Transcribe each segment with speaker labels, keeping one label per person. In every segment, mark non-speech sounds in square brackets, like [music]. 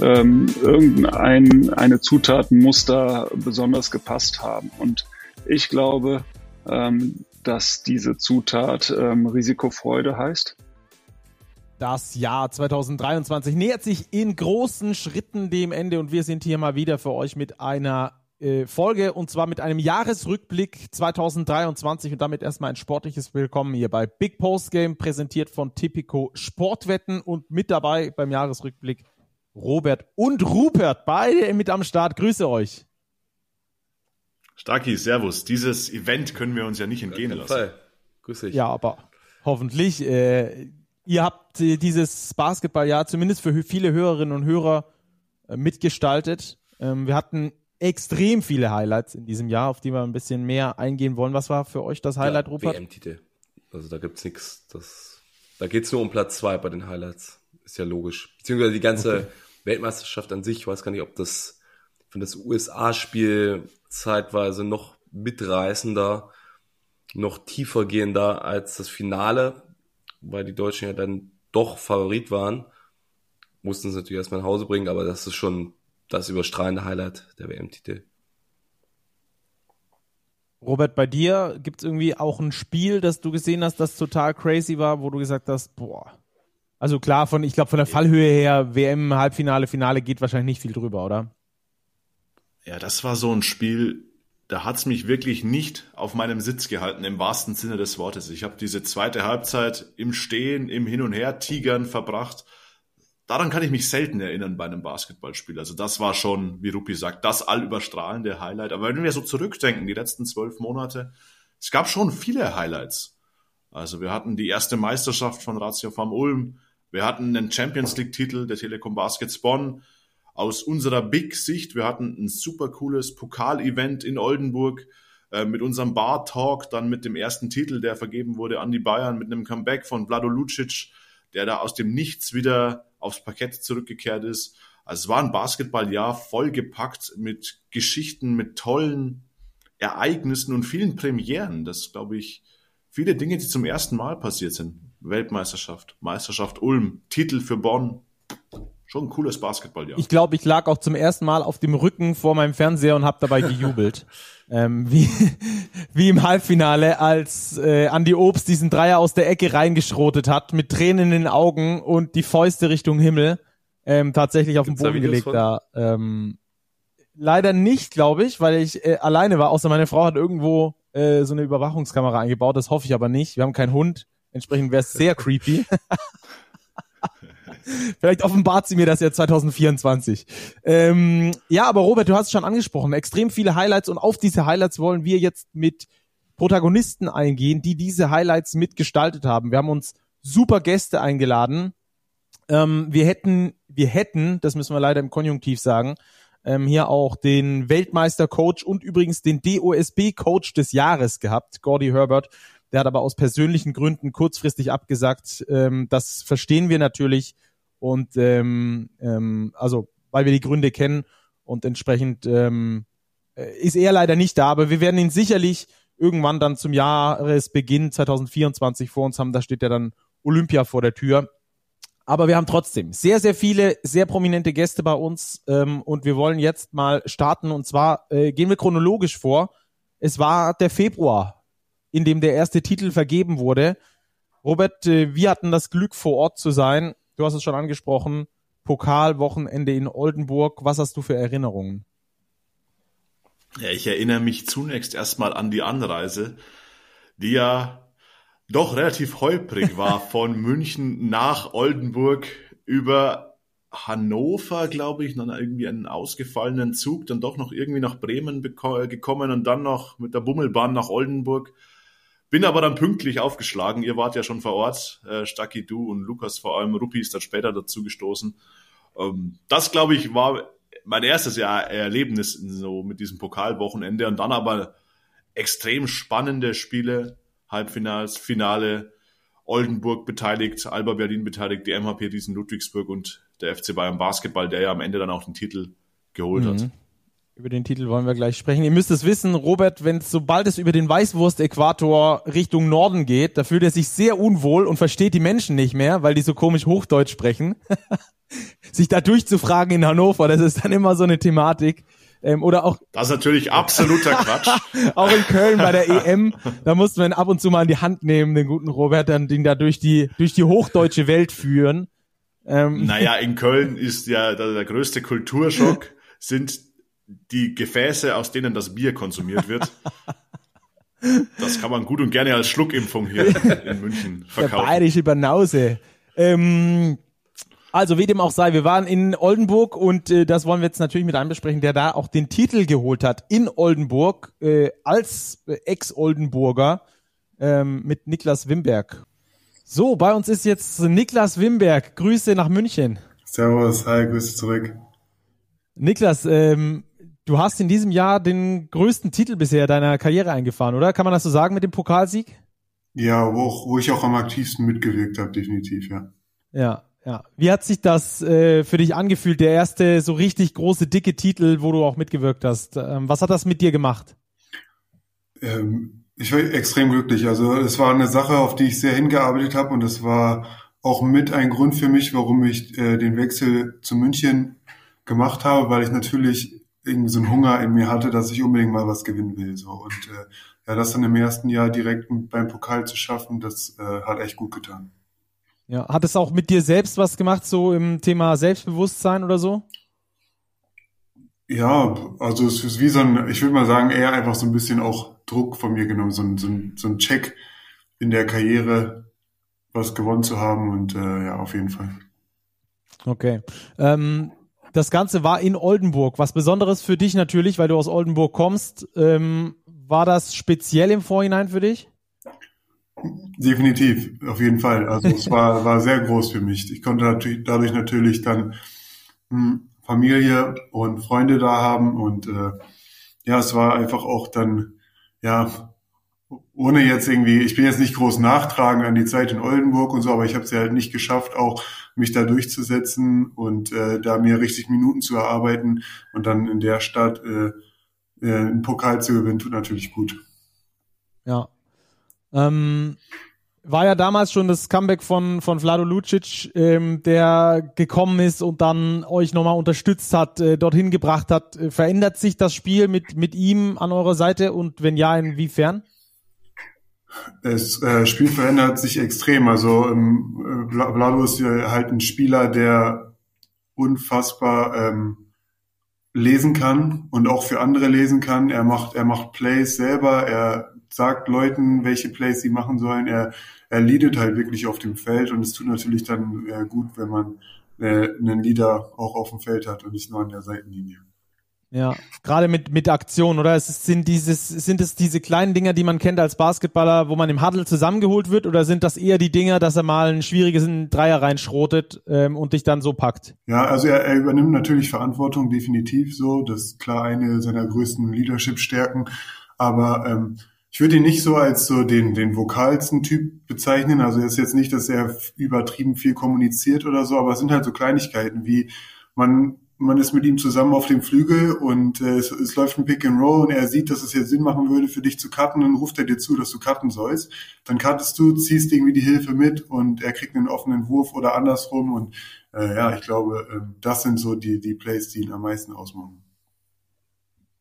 Speaker 1: ähm, irgendein eine Zutat muss da besonders gepasst haben. Und ich glaube, ähm, dass diese Zutat ähm, Risikofreude heißt.
Speaker 2: Das Jahr 2023 nähert sich in großen Schritten dem Ende und wir sind hier mal wieder für euch mit einer äh, Folge und zwar mit einem Jahresrückblick 2023 und damit erstmal ein sportliches Willkommen hier bei Big Post Game, präsentiert von Tipico Sportwetten und mit dabei beim Jahresrückblick Robert und Rupert, beide mit am Start. Grüße euch.
Speaker 3: Starki, Servus. Dieses Event können wir uns ja nicht entgehen lassen. Fall.
Speaker 2: Grüß dich. Ja, aber hoffentlich. Äh, ihr habt äh, dieses Basketballjahr zumindest für viele Hörerinnen und Hörer äh, mitgestaltet. Ähm, wir hatten extrem viele Highlights in diesem Jahr, auf die wir ein bisschen mehr eingehen wollen. Was war für euch das Highlight, ja, Rupert?
Speaker 4: WM-Titel. Also da gibt's nichts. Das, da geht's nur um Platz zwei bei den Highlights. Ist ja logisch. Beziehungsweise die ganze okay. Weltmeisterschaft an sich. Ich weiß gar nicht, ob das von das USA-Spiel zeitweise noch mitreißender, noch tiefer gehender als das Finale, weil die Deutschen ja dann doch Favorit waren. Mussten es natürlich erstmal nach Hause bringen, aber das ist schon das überstrahlende Highlight der WM-Titel.
Speaker 2: Robert, bei dir gibt es irgendwie auch ein Spiel, das du gesehen hast, das total crazy war, wo du gesagt hast, boah. Also klar, von, ich glaube, von der Fallhöhe her, WM, Halbfinale, Finale geht wahrscheinlich nicht viel drüber, oder?
Speaker 3: Ja, das war so ein Spiel, da hat's mich wirklich nicht auf meinem Sitz gehalten, im wahrsten Sinne des Wortes. Ich habe diese zweite Halbzeit im Stehen, im Hin und Her Tigern verbracht. Daran kann ich mich selten erinnern bei einem Basketballspiel. Also das war schon, wie Rupi sagt, das allüberstrahlende Highlight. Aber wenn wir so zurückdenken, die letzten zwölf Monate, es gab schon viele Highlights. Also wir hatten die erste Meisterschaft von Ratio Farm Ulm. Wir hatten einen Champions League Titel der Telekom Baskets Bonn aus unserer Big-Sicht, wir hatten ein super cooles Pokal-Event in Oldenburg äh, mit unserem Bar-Talk, dann mit dem ersten Titel, der vergeben wurde an die Bayern, mit einem Comeback von Vlado Lucic, der da aus dem Nichts wieder aufs Parkett zurückgekehrt ist. Also es war ein Basketballjahr vollgepackt mit Geschichten, mit tollen Ereignissen und vielen Premieren. Das glaube ich, viele Dinge, die zum ersten Mal passiert sind. Weltmeisterschaft, Meisterschaft Ulm, Titel für Bonn, schon ein cooles Basketball, ja.
Speaker 2: Ich glaube, ich lag auch zum ersten Mal auf dem Rücken vor meinem Fernseher und habe dabei gejubelt. [laughs] ähm, wie, wie im Halbfinale, als äh, Andy Obst diesen Dreier aus der Ecke reingeschrotet hat, mit Tränen in den Augen und die Fäuste Richtung Himmel ähm, tatsächlich auf Gibt's den Boden gelegt von? da. Ähm, leider nicht, glaube ich, weil ich äh, alleine war, außer meine Frau hat irgendwo äh, so eine Überwachungskamera eingebaut, das hoffe ich aber nicht. Wir haben keinen Hund, entsprechend wäre es sehr [laughs] creepy. Vielleicht offenbart sie mir das ja 2024. Ähm, ja, aber Robert, du hast es schon angesprochen. Extrem viele Highlights und auf diese Highlights wollen wir jetzt mit Protagonisten eingehen, die diese Highlights mitgestaltet haben. Wir haben uns super Gäste eingeladen. Ähm, wir hätten, wir hätten, das müssen wir leider im Konjunktiv sagen, ähm, hier auch den Weltmeister-Coach und übrigens den DOSB-Coach des Jahres gehabt, Gordy Herbert. Der hat aber aus persönlichen Gründen kurzfristig abgesagt. Ähm, das verstehen wir natürlich. Und ähm, ähm, also, weil wir die Gründe kennen und entsprechend ähm, äh, ist er leider nicht da, aber wir werden ihn sicherlich irgendwann dann zum Jahresbeginn 2024 vor uns haben. Da steht ja dann Olympia vor der Tür. Aber wir haben trotzdem sehr, sehr viele, sehr prominente Gäste bei uns ähm, und wir wollen jetzt mal starten und zwar äh, gehen wir chronologisch vor. Es war der Februar, in dem der erste Titel vergeben wurde. Robert, äh, wir hatten das Glück vor Ort zu sein Du hast es schon angesprochen. Pokalwochenende in Oldenburg. Was hast du für Erinnerungen?
Speaker 3: Ja, ich erinnere mich zunächst erstmal an die Anreise, die ja doch relativ holprig war [laughs] von München nach Oldenburg über Hannover, glaube ich, dann irgendwie einen ausgefallenen Zug, dann doch noch irgendwie nach Bremen gekommen und dann noch mit der Bummelbahn nach Oldenburg. Bin aber dann pünktlich aufgeschlagen. Ihr wart ja schon vor Ort, äh, Stacki, du und Lukas vor allem. Ruppi ist dann später dazu gestoßen. Ähm, das, glaube ich, war mein erstes Jahr Erlebnis so mit diesem Pokalwochenende und dann aber extrem spannende Spiele, Halbfinals, Finale, Oldenburg beteiligt, Alba Berlin beteiligt, die MHP Riesen Ludwigsburg und der FC Bayern Basketball, der ja am Ende dann auch den Titel geholt mhm. hat.
Speaker 2: Über den Titel wollen wir gleich sprechen. Ihr müsst es wissen, Robert, wenn sobald es über den Weißwurst-Äquator Richtung Norden geht, da fühlt er sich sehr unwohl und versteht die Menschen nicht mehr, weil die so komisch Hochdeutsch sprechen. [laughs] sich da durchzufragen in Hannover, das ist dann immer so eine Thematik. Ähm, oder auch.
Speaker 3: Das ist natürlich absoluter Quatsch. [laughs]
Speaker 2: auch in Köln bei der EM, da mussten wir ihn ab und zu mal in die Hand nehmen, den guten Robert, dann den da durch die, durch die hochdeutsche Welt führen.
Speaker 3: Ähm. Naja, in Köln ist ja der, der größte Kulturschock [laughs] sind die Gefäße, aus denen das Bier konsumiert wird. [laughs] Das kann man gut und gerne als Schluckimpfung hier in München verkaufen.
Speaker 2: Der bayerische Banause. Ähm, also wie dem auch sei, wir waren in Oldenburg und äh, das wollen wir jetzt natürlich mit einem besprechen, der da auch den Titel geholt hat in Oldenburg äh, als äh, Ex-Oldenburger ähm, mit Niklas Wimberg. So, bei uns ist jetzt Niklas Wimberg. Grüße nach München.
Speaker 5: Servus, hi, Grüße zurück.
Speaker 2: Niklas, ähm, du hast in diesem Jahr den größten Titel bisher deiner Karriere eingefahren, oder? Kann man das so sagen mit dem Pokalsieg?
Speaker 5: Ja, wo, auch, wo ich auch am aktivsten mitgewirkt habe, definitiv, ja.
Speaker 2: Ja, ja. Wie hat sich das äh, für dich angefühlt, der erste so richtig große, dicke Titel, wo du auch mitgewirkt hast? Ähm, was hat das mit dir gemacht?
Speaker 5: Ähm, ich war extrem glücklich. Also es war eine Sache, auf die ich sehr hingearbeitet habe und es war auch mit ein Grund für mich, warum ich äh, den Wechsel zu München gemacht habe, weil ich natürlich irgendwie so einen Hunger in mir hatte, dass ich unbedingt mal was gewinnen will. So. Und äh, ja, das dann im ersten Jahr direkt beim Pokal zu schaffen, das äh, hat echt gut getan.
Speaker 2: Ja, hat es auch mit dir selbst was gemacht, so im Thema Selbstbewusstsein oder so?
Speaker 5: Ja, also es ist wie so ein, ich würde mal sagen, eher einfach so ein bisschen auch Druck von mir genommen, so ein, so ein, so ein Check in der Karriere, was gewonnen zu haben und äh, ja, auf jeden Fall.
Speaker 2: Okay. Ähm, das Ganze war in Oldenburg. Was Besonderes für dich natürlich, weil du aus Oldenburg kommst. Ähm, war das speziell im Vorhinein für dich?
Speaker 5: Definitiv, auf jeden Fall. Also es war, [laughs] war sehr groß für mich. Ich konnte natürlich, dadurch natürlich dann hm, Familie und Freunde da haben und äh, ja, es war einfach auch dann, ja, ohne jetzt irgendwie, ich bin jetzt nicht groß nachtragen an die Zeit in Oldenburg und so, aber ich habe es ja halt nicht geschafft, auch mich da durchzusetzen und äh, da mir richtig Minuten zu erarbeiten und dann in der Stadt äh, äh, einen Pokal zu gewinnen, tut natürlich gut.
Speaker 2: Ja, ähm, war ja damals schon das Comeback von, von Vlado Lucic, ähm, der gekommen ist und dann euch nochmal unterstützt hat, äh, dorthin gebracht hat. Verändert sich das Spiel mit, mit ihm an eurer Seite und wenn ja, inwiefern?
Speaker 5: Das äh, Spiel verändert sich extrem. Also ähm, Vlado ist halt ein Spieler, der unfassbar ähm, lesen kann und auch für andere lesen kann. Er macht, er macht Plays selber, er sagt Leuten, welche Plays sie machen sollen. Er, er leadet halt wirklich auf dem Feld und es tut natürlich dann äh, gut, wenn man äh, einen Leader auch auf dem Feld hat und nicht nur an der Seitenlinie.
Speaker 2: Ja, gerade mit, mit Aktion, oder? Es sind dieses, sind es diese kleinen Dinger, die man kennt als Basketballer, wo man im Huddle zusammengeholt wird, oder sind das eher die Dinger, dass er mal ein schwieriges Dreier reinschrotet ähm, und dich dann so packt?
Speaker 5: Ja, also er, er übernimmt natürlich Verantwortung, definitiv so. Das ist klar eine seiner größten Leadership-Stärken. Aber ähm, ich würde ihn nicht so als so den, den vokalsten Typ bezeichnen. Also er ist jetzt nicht, dass er übertrieben viel kommuniziert oder so, aber es sind halt so Kleinigkeiten wie man man ist mit ihm zusammen auf dem Flügel und äh, es, es läuft ein Pick and Roll und er sieht, dass es jetzt Sinn machen würde für dich zu cutten, dann ruft er dir zu, dass du cutten sollst. Dann cuttest du, ziehst irgendwie die Hilfe mit und er kriegt einen offenen Wurf oder andersrum und äh, ja, ich glaube, äh, das sind so die die Plays, die ihn am meisten ausmachen.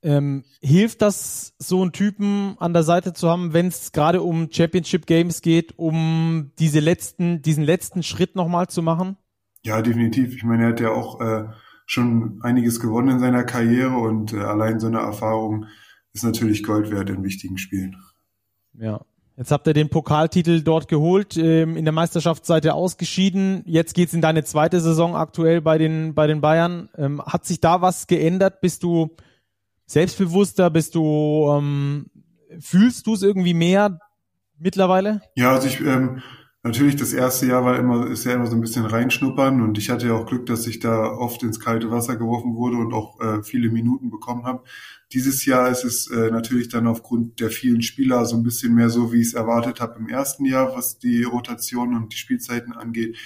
Speaker 2: Ähm, hilft das, so einen Typen an der Seite zu haben, wenn es gerade um Championship Games geht, um diese letzten, diesen letzten Schritt nochmal zu machen?
Speaker 5: Ja, definitiv. Ich meine, er hat ja auch äh, schon einiges gewonnen in seiner Karriere und äh, allein so eine Erfahrung ist natürlich Gold wert in wichtigen Spielen.
Speaker 2: Ja. Jetzt habt ihr den Pokaltitel dort geholt. Ähm, in der Meisterschaft seid ihr ausgeschieden. Jetzt geht's in deine zweite Saison aktuell bei den, bei den Bayern. Ähm, hat sich da was geändert? Bist du selbstbewusster? Bist du, ähm, fühlst du es irgendwie mehr mittlerweile?
Speaker 5: Ja, also ich, ähm, natürlich das erste Jahr war immer, ist ja immer so ein bisschen reinschnuppern und ich hatte ja auch Glück, dass ich da oft ins kalte Wasser geworfen wurde und auch äh, viele Minuten bekommen habe. Dieses Jahr ist es äh, natürlich dann aufgrund der vielen Spieler so ein bisschen mehr so, wie ich es erwartet habe im ersten Jahr, was die Rotation und die Spielzeiten angeht.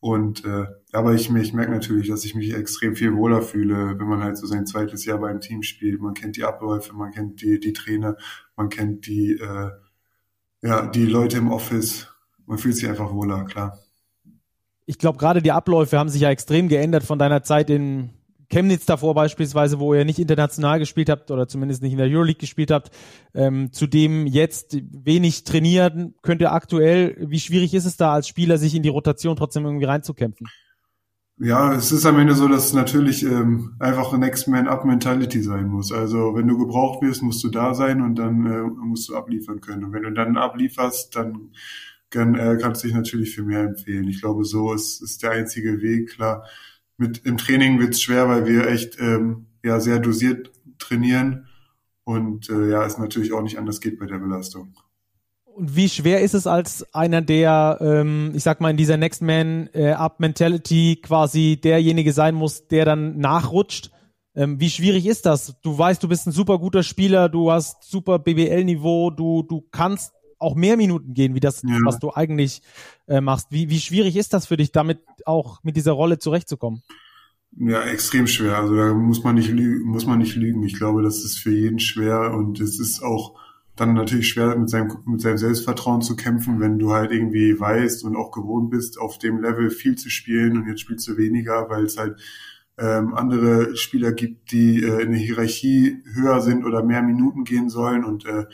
Speaker 5: Und äh, aber ich, ich merke natürlich, dass ich mich extrem viel wohler fühle, wenn man halt so sein zweites Jahr beim Team spielt. Man kennt die Abläufe, man kennt die, die Trainer, man kennt die, äh, ja, die Leute im Office. Man fühlt sich einfach wohler, klar.
Speaker 2: ich glaube, gerade die Abläufe haben sich ja extrem geändert von deiner Zeit in Chemnitz davor beispielsweise, wo ihr nicht international gespielt habt oder zumindest nicht in der Euroleague gespielt habt, ähm, zudem jetzt wenig trainieren könnt ihr aktuell. Wie schwierig ist es da als Spieler, sich in die Rotation trotzdem irgendwie reinzukämpfen?
Speaker 5: Ja, es ist am Ende so, dass es natürlich ähm, einfach eine Next Man Up Mentality sein muss. Also wenn du gebraucht wirst, musst du da sein und dann äh, musst du abliefern können. Und wenn du dann ablieferst, dann kann, äh, kannst du dich natürlich für mehr empfehlen. Ich glaube, so ist, ist der einzige Weg. Klar, mit im Training wird's schwer, weil wir echt ähm, ja sehr dosiert trainieren und äh, ja, es natürlich auch nicht anders geht bei der Belastung.
Speaker 2: Und wie schwer ist es als einer, der, ähm, ich sag mal, in dieser Next Man äh, Up Mentality quasi derjenige sein muss, der dann nachrutscht? Ähm, wie schwierig ist das? Du weißt, du bist ein super guter Spieler, du hast super BBL-Niveau, du, du kannst auch mehr Minuten gehen, wie das, ja. was du eigentlich äh, machst. Wie, wie schwierig ist das für dich, damit auch mit dieser Rolle zurechtzukommen?
Speaker 5: Ja, extrem schwer. Also da muss man nicht lügen, muss man nicht lügen. Ich glaube, das ist für jeden schwer und es ist auch dann natürlich schwer mit seinem, mit seinem Selbstvertrauen zu kämpfen, wenn du halt irgendwie weißt und auch gewohnt bist, auf dem Level viel zu spielen und jetzt spielst du weniger, weil es halt ähm, andere Spieler gibt, die äh, in der Hierarchie höher sind oder mehr Minuten gehen sollen und äh,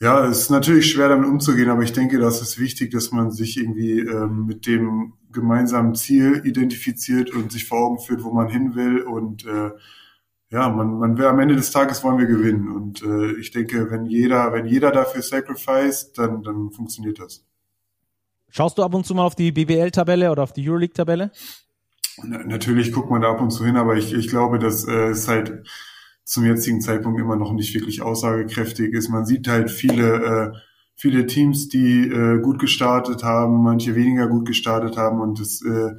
Speaker 5: ja, es ist natürlich schwer damit umzugehen, aber ich denke, das ist wichtig, dass man sich irgendwie ähm, mit dem gemeinsamen Ziel identifiziert und sich vor Augen führt, wo man hin will und äh, ja, man, man will am Ende des Tages wollen wir gewinnen. Und äh, ich denke, wenn jeder, wenn jeder dafür sacrifice, dann, dann funktioniert das.
Speaker 2: Schaust du ab und zu mal auf die BWL-Tabelle oder auf die Euroleague-Tabelle?
Speaker 5: Na, natürlich guckt man da ab und zu hin, aber ich, ich glaube, dass äh, es halt zum jetzigen Zeitpunkt immer noch nicht wirklich aussagekräftig ist. Man sieht halt viele, äh, viele Teams, die äh, gut gestartet haben, manche weniger gut gestartet haben und es äh,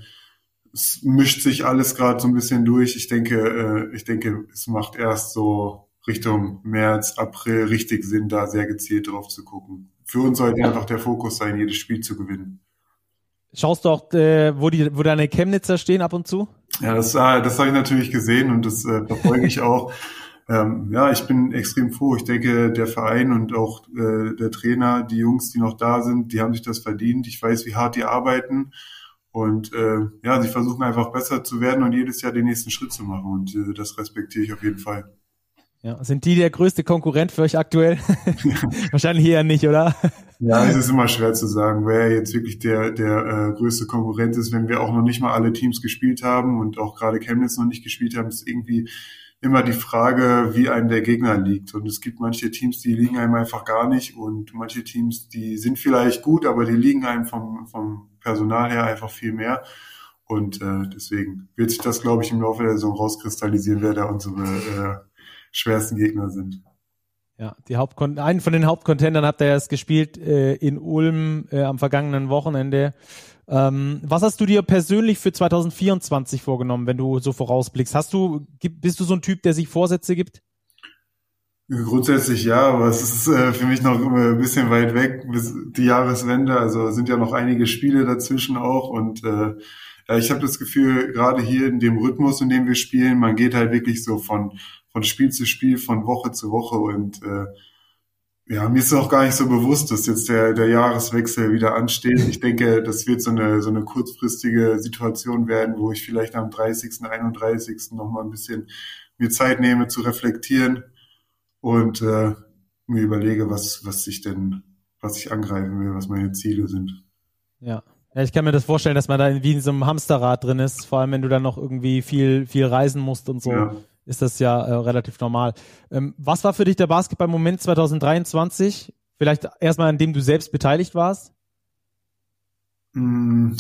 Speaker 5: es mischt sich alles gerade so ein bisschen durch. Ich denke, äh, ich denke, es macht erst so Richtung März, April richtig Sinn, da sehr gezielt drauf zu gucken. Für uns sollte ja. einfach der Fokus sein, jedes Spiel zu gewinnen.
Speaker 2: Schaust du auch, äh, wo, die, wo deine Chemnitzer stehen ab und zu?
Speaker 5: Ja, das, äh, das habe ich natürlich gesehen und das äh, verfolge ich auch. [laughs] Ähm, ja, ich bin extrem froh. Ich denke, der Verein und auch äh, der Trainer, die Jungs, die noch da sind, die haben sich das verdient. Ich weiß, wie hart die arbeiten. Und äh, ja, sie versuchen einfach besser zu werden und jedes Jahr den nächsten Schritt zu machen. Und äh, das respektiere ich auf jeden Fall.
Speaker 2: Ja, sind die der größte Konkurrent für euch aktuell? [laughs] [laughs] Wahrscheinlich eher nicht, oder?
Speaker 5: Ja, es ist immer schwer zu sagen, wer jetzt wirklich der, der äh, größte Konkurrent ist, wenn wir auch noch nicht mal alle Teams gespielt haben und auch gerade Chemnitz noch nicht gespielt haben, ist irgendwie immer die Frage, wie einem der Gegner liegt. Und es gibt manche Teams, die liegen einem einfach gar nicht und manche Teams, die sind vielleicht gut, aber die liegen einem vom, vom Personal her einfach viel mehr. Und äh, deswegen wird sich das, glaube ich, im Laufe der Saison rauskristallisieren, wer da unsere äh, schwersten Gegner sind.
Speaker 2: Ja, die Hauptkon einen von den Hauptcontendern habt ihr erst gespielt äh, in Ulm äh, am vergangenen Wochenende. Ähm, was hast du dir persönlich für 2024 vorgenommen, wenn du so vorausblickst? Hast du, bist du so ein Typ, der sich Vorsätze gibt?
Speaker 5: Grundsätzlich ja, aber es ist äh, für mich noch ein bisschen weit weg bis die Jahreswende. Also sind ja noch einige Spiele dazwischen auch und äh, ich habe das Gefühl, gerade hier in dem Rhythmus, in dem wir spielen, man geht halt wirklich so von von Spiel zu Spiel, von Woche zu Woche und äh, ja, mir ist auch gar nicht so bewusst, dass jetzt der, der Jahreswechsel wieder ansteht. Ich denke, das wird so eine, so eine kurzfristige Situation werden, wo ich vielleicht am 30., 31. nochmal ein bisschen mir Zeit nehme zu reflektieren und äh, mir überlege, was, was ich denn, was ich angreifen will, was meine Ziele sind.
Speaker 2: Ja. Ja, ich kann mir das vorstellen, dass man da wie in so einem Hamsterrad drin ist, vor allem wenn du dann noch irgendwie viel, viel reisen musst und so. Ja ist das ja äh, relativ normal. Ähm, was war für dich der Basketball-Moment 2023? Vielleicht erstmal, an dem du selbst beteiligt warst?
Speaker 5: Mm.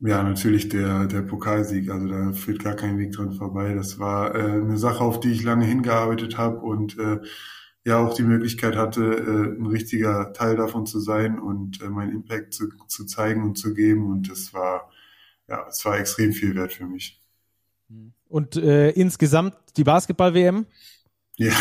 Speaker 5: Ja, natürlich der, der Pokalsieg. Also da führt gar kein Weg dran vorbei. Das war äh, eine Sache, auf die ich lange hingearbeitet habe und äh, ja auch die Möglichkeit hatte, äh, ein richtiger Teil davon zu sein und äh, meinen Impact zu, zu zeigen und zu geben. Und das war, ja, es war extrem viel wert für mich.
Speaker 2: Und äh, insgesamt die Basketball-WM?
Speaker 5: Ja,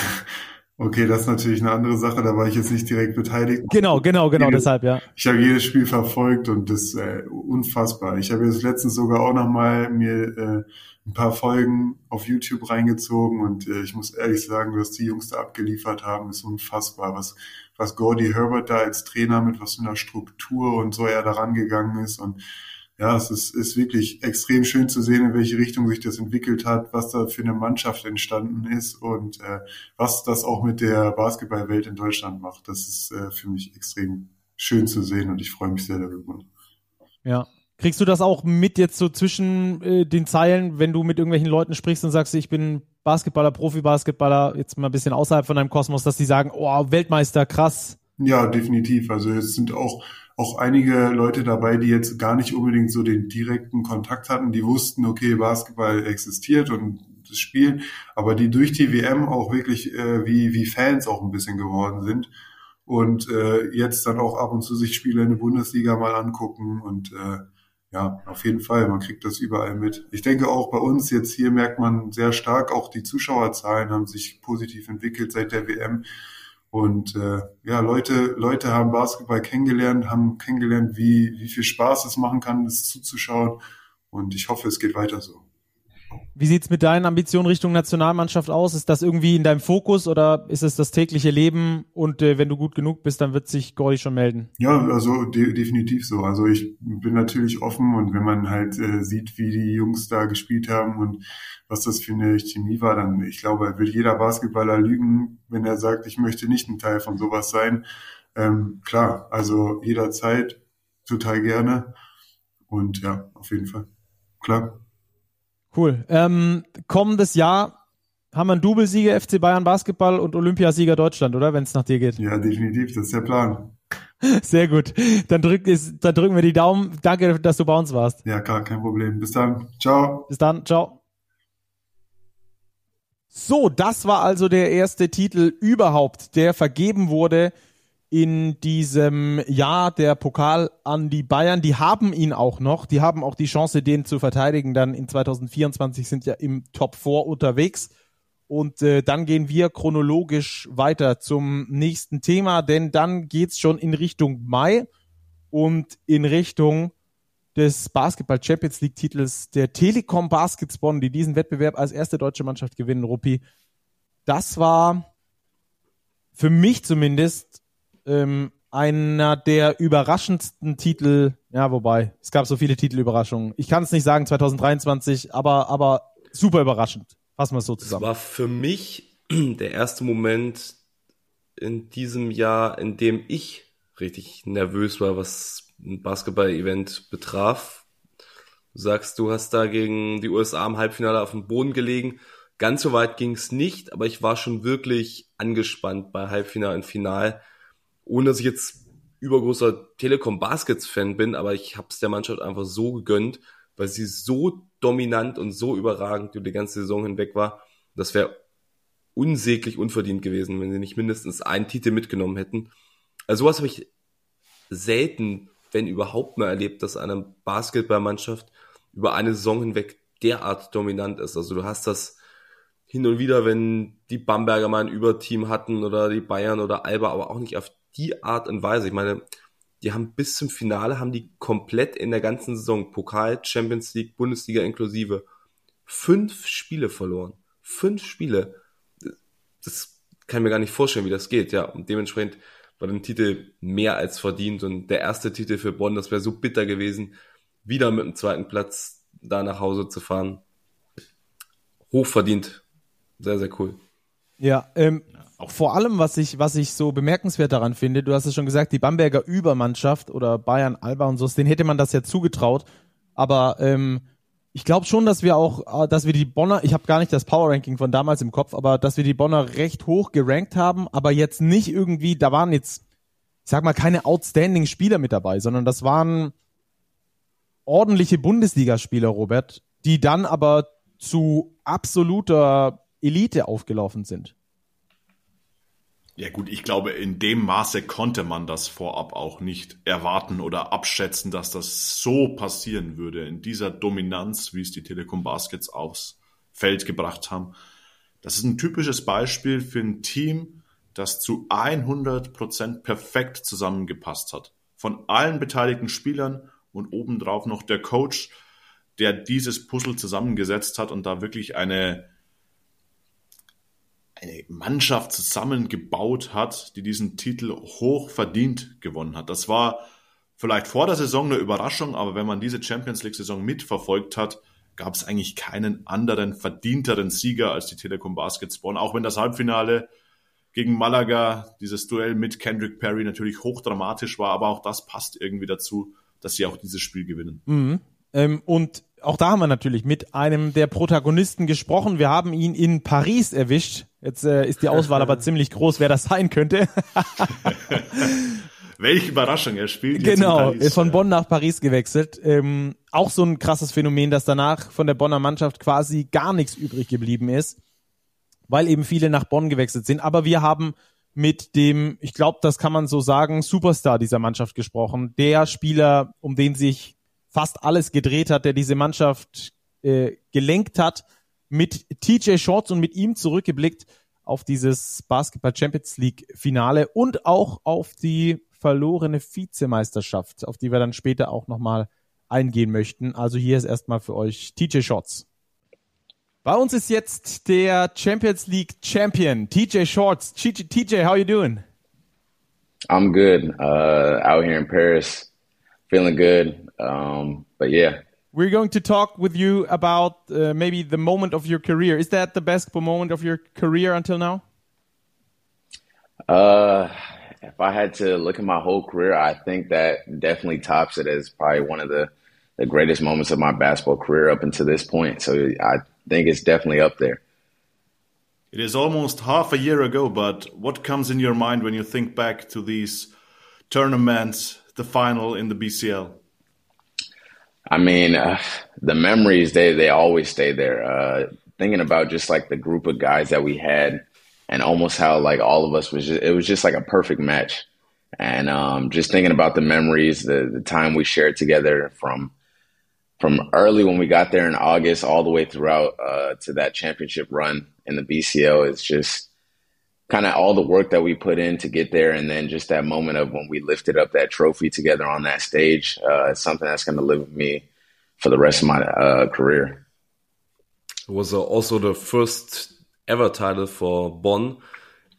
Speaker 5: Okay, das ist natürlich eine andere Sache, da war ich jetzt nicht direkt beteiligt.
Speaker 2: Genau, genau, genau,
Speaker 5: jedes,
Speaker 2: deshalb, ja.
Speaker 5: Ich habe jedes Spiel verfolgt und das ist äh, unfassbar. Ich habe jetzt letztens sogar auch nochmal mir äh, ein paar Folgen auf YouTube reingezogen und äh, ich muss ehrlich sagen, was die Jungs da abgeliefert haben, ist unfassbar. Was, was Gordy Herbert da als Trainer mit was für einer Struktur und so er da rangegangen ist und ja, es ist, ist wirklich extrem schön zu sehen, in welche Richtung sich das entwickelt hat, was da für eine Mannschaft entstanden ist und äh, was das auch mit der Basketballwelt in Deutschland macht. Das ist äh, für mich extrem schön zu sehen und ich freue mich sehr darüber.
Speaker 2: Ja. Kriegst du das auch mit jetzt so zwischen äh, den Zeilen, wenn du mit irgendwelchen Leuten sprichst und sagst, ich bin Basketballer, Profi-Basketballer, jetzt mal ein bisschen außerhalb von deinem Kosmos, dass die sagen, oh, Weltmeister, krass.
Speaker 5: Ja, definitiv. Also es sind auch auch einige Leute dabei, die jetzt gar nicht unbedingt so den direkten Kontakt hatten, die wussten, okay, Basketball existiert und das Spiel, aber die durch die WM auch wirklich äh, wie, wie Fans auch ein bisschen geworden sind und äh, jetzt dann auch ab und zu sich Spiele in der Bundesliga mal angucken und äh, ja, auf jeden Fall, man kriegt das überall mit. Ich denke auch bei uns jetzt hier merkt man sehr stark, auch die Zuschauerzahlen haben sich positiv entwickelt seit der WM. Und äh, ja, Leute, Leute haben Basketball kennengelernt, haben kennengelernt, wie, wie viel Spaß es machen kann, das zuzuschauen. Und ich hoffe, es geht weiter so.
Speaker 2: Wie sieht's mit deinen Ambitionen Richtung Nationalmannschaft aus? Ist das irgendwie in deinem Fokus oder ist es das tägliche Leben und äh, wenn du gut genug bist, dann wird sich Gordy schon melden?
Speaker 5: Ja, also de definitiv so. Also ich bin natürlich offen und wenn man halt äh, sieht, wie die Jungs da gespielt haben und was das für eine Chemie war, dann ich glaube, wird jeder Basketballer lügen, wenn er sagt, ich möchte nicht ein Teil von sowas sein. Ähm, klar, also jederzeit total gerne und ja, auf jeden Fall. Klar.
Speaker 2: Cool. Ähm, kommendes Jahr haben wir einen Doublesieger FC Bayern Basketball und Olympiasieger Deutschland, oder? Wenn es nach dir geht.
Speaker 5: Ja, definitiv. Das ist der Plan. [laughs]
Speaker 2: Sehr gut. Dann, drück, dann drücken wir die Daumen. Danke, dass du bei uns warst.
Speaker 5: Ja, klar, kein Problem. Bis dann. Ciao.
Speaker 2: Bis dann. Ciao. So, das war also der erste Titel überhaupt, der vergeben wurde in diesem Jahr der Pokal an die Bayern. Die haben ihn auch noch. Die haben auch die Chance, den zu verteidigen. Dann in 2024 sind ja im Top 4 unterwegs. Und äh, dann gehen wir chronologisch weiter zum nächsten Thema, denn dann geht's schon in Richtung Mai und in Richtung des Basketball Champions League Titels der Telekom Baskets Bonn, die diesen Wettbewerb als erste deutsche Mannschaft gewinnen, Ruppi. Das war für mich zumindest ähm, einer der überraschendsten Titel, ja, wobei, es gab so viele Titelüberraschungen. Ich kann es nicht sagen 2023, aber, aber super überraschend. Fassen wir es so zusammen.
Speaker 4: Das war für mich [clears throat] der erste Moment in diesem Jahr, in dem ich richtig nervös war, was ein Basketball-Event betraf. Du sagst, du hast da gegen die USA im Halbfinale auf dem Boden gelegen. Ganz so weit ging es nicht, aber ich war schon wirklich angespannt bei Halbfinale und Final ohne dass ich jetzt übergroßer Telekom Baskets Fan bin, aber ich habe es der Mannschaft einfach so gegönnt, weil sie so dominant und so überragend über die ganze Saison hinweg war. Das wäre unsäglich unverdient gewesen, wenn sie nicht mindestens einen Titel mitgenommen hätten. Also sowas habe ich selten, wenn überhaupt mal erlebt, dass eine Basketballmannschaft über eine Saison hinweg derart dominant ist. Also du hast das hin und wieder, wenn die Bamberger mal ein Überteam hatten oder die Bayern oder Alba, aber auch nicht auf die Art und Weise. Ich meine, die haben bis zum Finale, haben die komplett in der ganzen Saison, Pokal, Champions League, Bundesliga inklusive, fünf Spiele verloren. Fünf Spiele. Das kann ich mir gar nicht vorstellen, wie das geht, ja. Und dementsprechend war der Titel mehr als verdient und der erste Titel für Bonn, das wäre so bitter gewesen, wieder mit dem zweiten Platz da nach Hause zu fahren. Hochverdient. Sehr, sehr cool.
Speaker 2: Ja, ähm, auch vor allem, was ich, was ich so bemerkenswert daran finde, du hast es schon gesagt, die Bamberger Übermannschaft oder Bayern, Alba und so, denen hätte man das ja zugetraut. Aber ähm, ich glaube schon, dass wir auch, äh, dass wir die Bonner, ich habe gar nicht das Power Ranking von damals im Kopf, aber dass wir die Bonner recht hoch gerankt haben, aber jetzt nicht irgendwie, da waren jetzt, ich sag mal, keine outstanding Spieler mit dabei, sondern das waren ordentliche Bundesligaspieler, Robert, die dann aber zu absoluter Elite aufgelaufen sind.
Speaker 3: Ja gut, ich glaube, in dem Maße konnte man das vorab auch nicht erwarten oder abschätzen, dass das so passieren würde, in dieser Dominanz, wie es die Telekom Baskets aufs Feld gebracht haben. Das ist ein typisches Beispiel für ein Team, das zu 100 Prozent perfekt zusammengepasst hat. Von allen beteiligten Spielern und obendrauf noch der Coach, der dieses Puzzle zusammengesetzt hat und da wirklich eine, eine Mannschaft zusammengebaut hat, die diesen Titel hoch verdient gewonnen hat. Das war vielleicht vor der Saison eine Überraschung, aber wenn man diese Champions League-Saison mitverfolgt hat, gab es eigentlich keinen anderen verdienteren Sieger als die Telekom Baskets Bonn, auch wenn das Halbfinale gegen Malaga, dieses Duell mit Kendrick Perry natürlich hochdramatisch war, aber auch das passt irgendwie dazu, dass sie auch dieses Spiel gewinnen.
Speaker 2: Mhm. Ähm, und auch da haben wir natürlich mit einem der Protagonisten gesprochen. Wir haben ihn in Paris erwischt. Jetzt äh, ist die Auswahl aber [laughs] ziemlich groß, wer das sein könnte. [laughs]
Speaker 3: Welche Überraschung, er spielt
Speaker 2: jetzt Genau, ist von Bonn nach Paris gewechselt. Ähm, auch so ein krasses Phänomen, dass danach von der Bonner Mannschaft quasi gar nichts übrig geblieben ist weil eben viele nach Bonn gewechselt sind. Aber wir haben mit dem, ich glaube, das kann man so sagen, Superstar dieser Mannschaft gesprochen. Der Spieler, um den sich fast alles gedreht hat, der diese Mannschaft äh, gelenkt hat, mit TJ Shorts und mit ihm zurückgeblickt auf dieses Basketball Champions League Finale und auch auf die verlorene Vizemeisterschaft, auf die wir dann später auch nochmal eingehen möchten. Also hier ist erstmal für euch TJ Shorts. Bei uns ist jetzt der Champions League Champion, TJ Shorts. TJ, how you doing?
Speaker 6: I'm good. Uh, out here in Paris, feeling good. Um, but yeah.
Speaker 2: We're going to talk with you about uh, maybe the moment of your career. Is that the basketball moment of your career until now?
Speaker 6: Uh, if I had to look at my whole career, I think that definitely tops it as probably one of the, the greatest moments of my basketball career up until this point. So I think it's definitely up there.
Speaker 3: It is almost half a year ago, but what comes in your mind when you think back to these tournaments, the final in the BCL?
Speaker 6: I mean, uh, the memories they they always stay there. Uh, thinking about just like the group of guys that we had, and almost how like all of us was just, it was just like a perfect match. And um, just thinking about the memories, the the time we shared together from from early when we got there in August all the way throughout uh, to that championship run in the BCO is just kind of all the work that we put in to get there, and then just that moment of when we lifted up that trophy together on that stage. Uh, it's something that's going to live with me for the rest of my uh, career.
Speaker 4: It was uh, also the first ever title for Bonn.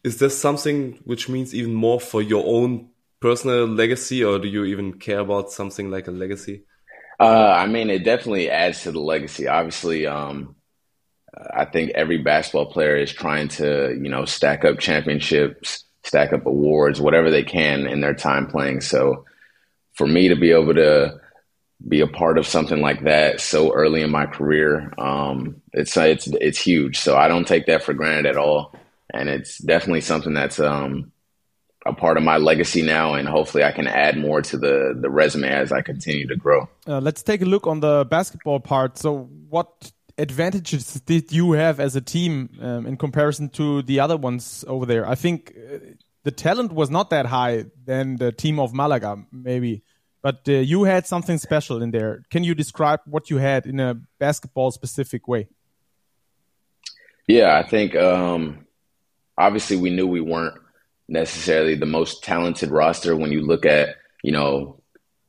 Speaker 4: Is this something which means even more for your own personal legacy, or do you even care about something like a legacy?
Speaker 6: Uh, I mean, it definitely adds to the legacy. Obviously, um, I think every basketball player is trying to, you know, stack up championships, stack up awards, whatever they can in their time playing. So, for me to be able to be a part of something like that so early in my career, um, it's it's it's huge. So I don't take that for granted at all, and it's definitely something that's um, a part of my legacy now, and hopefully I can add more to the the resume as I continue to grow.
Speaker 2: Uh, let's take a look on the basketball part. So, what advantages did you have as a team um, in comparison to the other ones over there? I think uh, the talent was not that high than the team of Malaga, maybe, but uh, you had something special in there. Can you describe what you had in a basketball specific way?
Speaker 6: Yeah, I think um, obviously we knew we weren't necessarily the most talented roster when you look at, you know,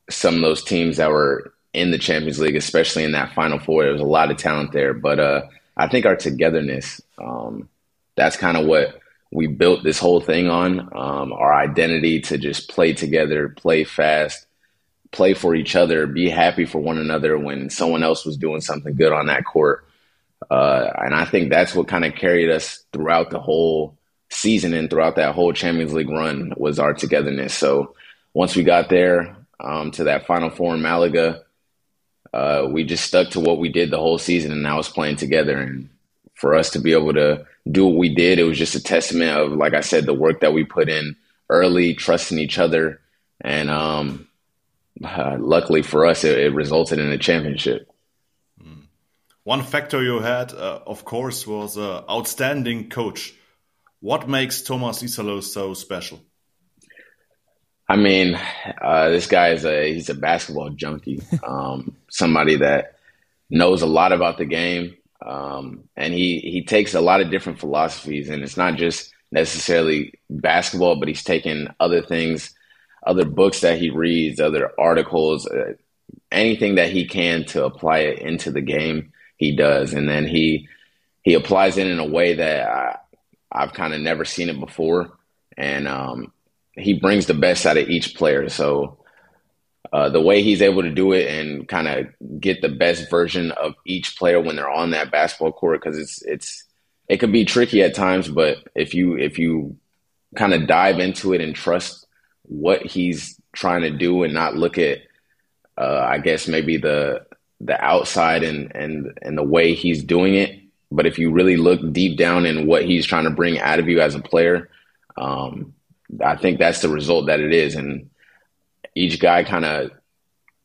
Speaker 6: some of those teams that were in the Champions League, especially in that Final Four. There was a lot of talent there, but uh, I think our togetherness, um, that's kind of what we built this whole thing on. Um, our identity to just play together, play fast, play for each other, be happy for one another when someone else was doing something good on that court. Uh, and I think that's what kind of carried us throughout the whole season and throughout that whole Champions League run was our togetherness. So once we got there um, to that Final Four in Malaga, uh, we just stuck to what we did the whole season, and now it's playing together. And for us to be able to do what we did, it was just a testament of, like I said, the work that we put in early, trusting each other, and um, uh, luckily for us, it, it, resulted in a championship.
Speaker 3: Hmm. One factor you had, uh, of course, was an outstanding coach. What makes Thomas Isalo so special?
Speaker 6: I mean, uh, this guy is a he's a basketball junkie. [laughs] Um, somebody that knows a lot about the game, um, and he he takes a lot of different philosophies, and it's not just necessarily basketball, but he's taken other things, other books that he reads, other articles, uh, anything that he can to apply it into the game, he does. And then he he applies it in a way that I, I've kind of never seen it before, and um, he brings the best out of each player. So uh, the way he's able to do it and kind of get the best version of each player when they're on that basketball court, because it's it's it could be tricky at times, but if you if you kind of dive into it and trust what he's trying to do and not look at uh, I guess maybe the the outside and and and the way he's doing it. But if you really look deep down in what he's trying to bring out of you as a player, um, I think that's the result that it is. And each guy kind of,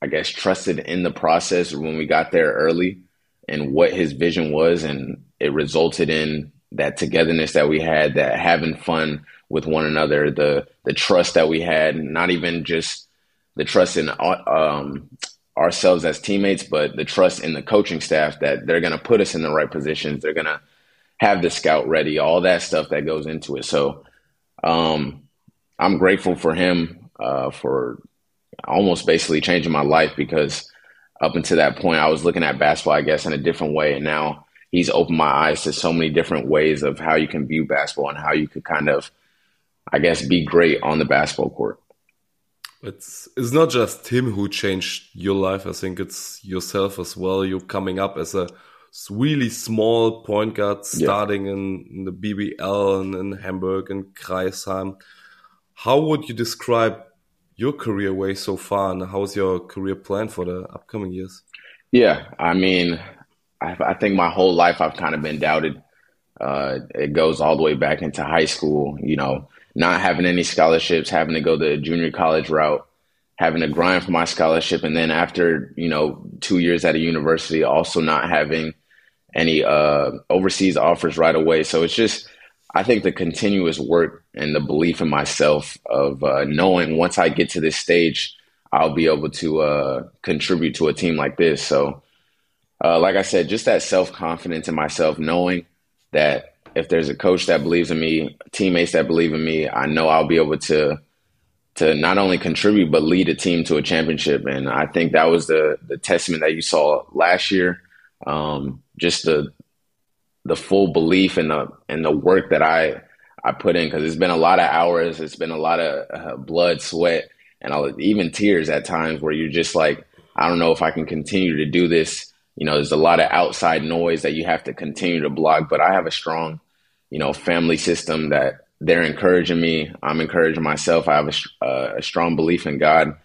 Speaker 6: I guess, trusted in the process when we got there early and what his vision was, and it resulted in that togetherness that we had, that having fun with one another, the the trust that we had, not even just the trust in um, ourselves as teammates, but the trust in the coaching staff that they're going to put us in the right positions. They're going to have the scout ready, all that stuff that goes into it. So um, I'm grateful for him uh, for almost basically changing my life because up until that point, I was looking at basketball, I guess, in a different way. And now he's opened my eyes to so many different ways of how you can view basketball and how you could kind of, I guess, be great on the basketball court
Speaker 4: it's it's not just him who changed your life. I think it's yourself as well. You're coming up as a really small point guard, starting yeah. in, in, the BBL and in Hamburg and Kreisheim. How would you describe your career way so far, and how's your career plan for the upcoming years?
Speaker 6: Yeah, I mean, I, I think my whole life I've kind of been doubted. Uh, it goes all the way back into high school. You know, not having any scholarships, having to go the junior college route, having to grind for my scholarship, and then after you know two years at a university, also not having any uh, overseas offers right away. So it's just I think the continuous work and the belief in myself of uh, knowing once I get to this stage, I'll be able to uh, contribute to a team like this. So, uh, like I said, just that self confidence in myself, knowing that if there's a coach that believes in me, teammates that believe in me, I know I'll be able to to not only contribute but lead a team to a championship. And I think that was the the testament that you saw last year. Um, just the the full belief and the and the work that I I put in because it's been a lot of hours, it's been a lot of uh, blood, sweat, and even tears at times where you're just like, I don't know if I can continue to do this. You know, there's a lot of outside noise that you have to continue to block, but I have a strong you know, family system that they're encouraging me. I'm encouraging myself. I have a, uh, a strong belief in God.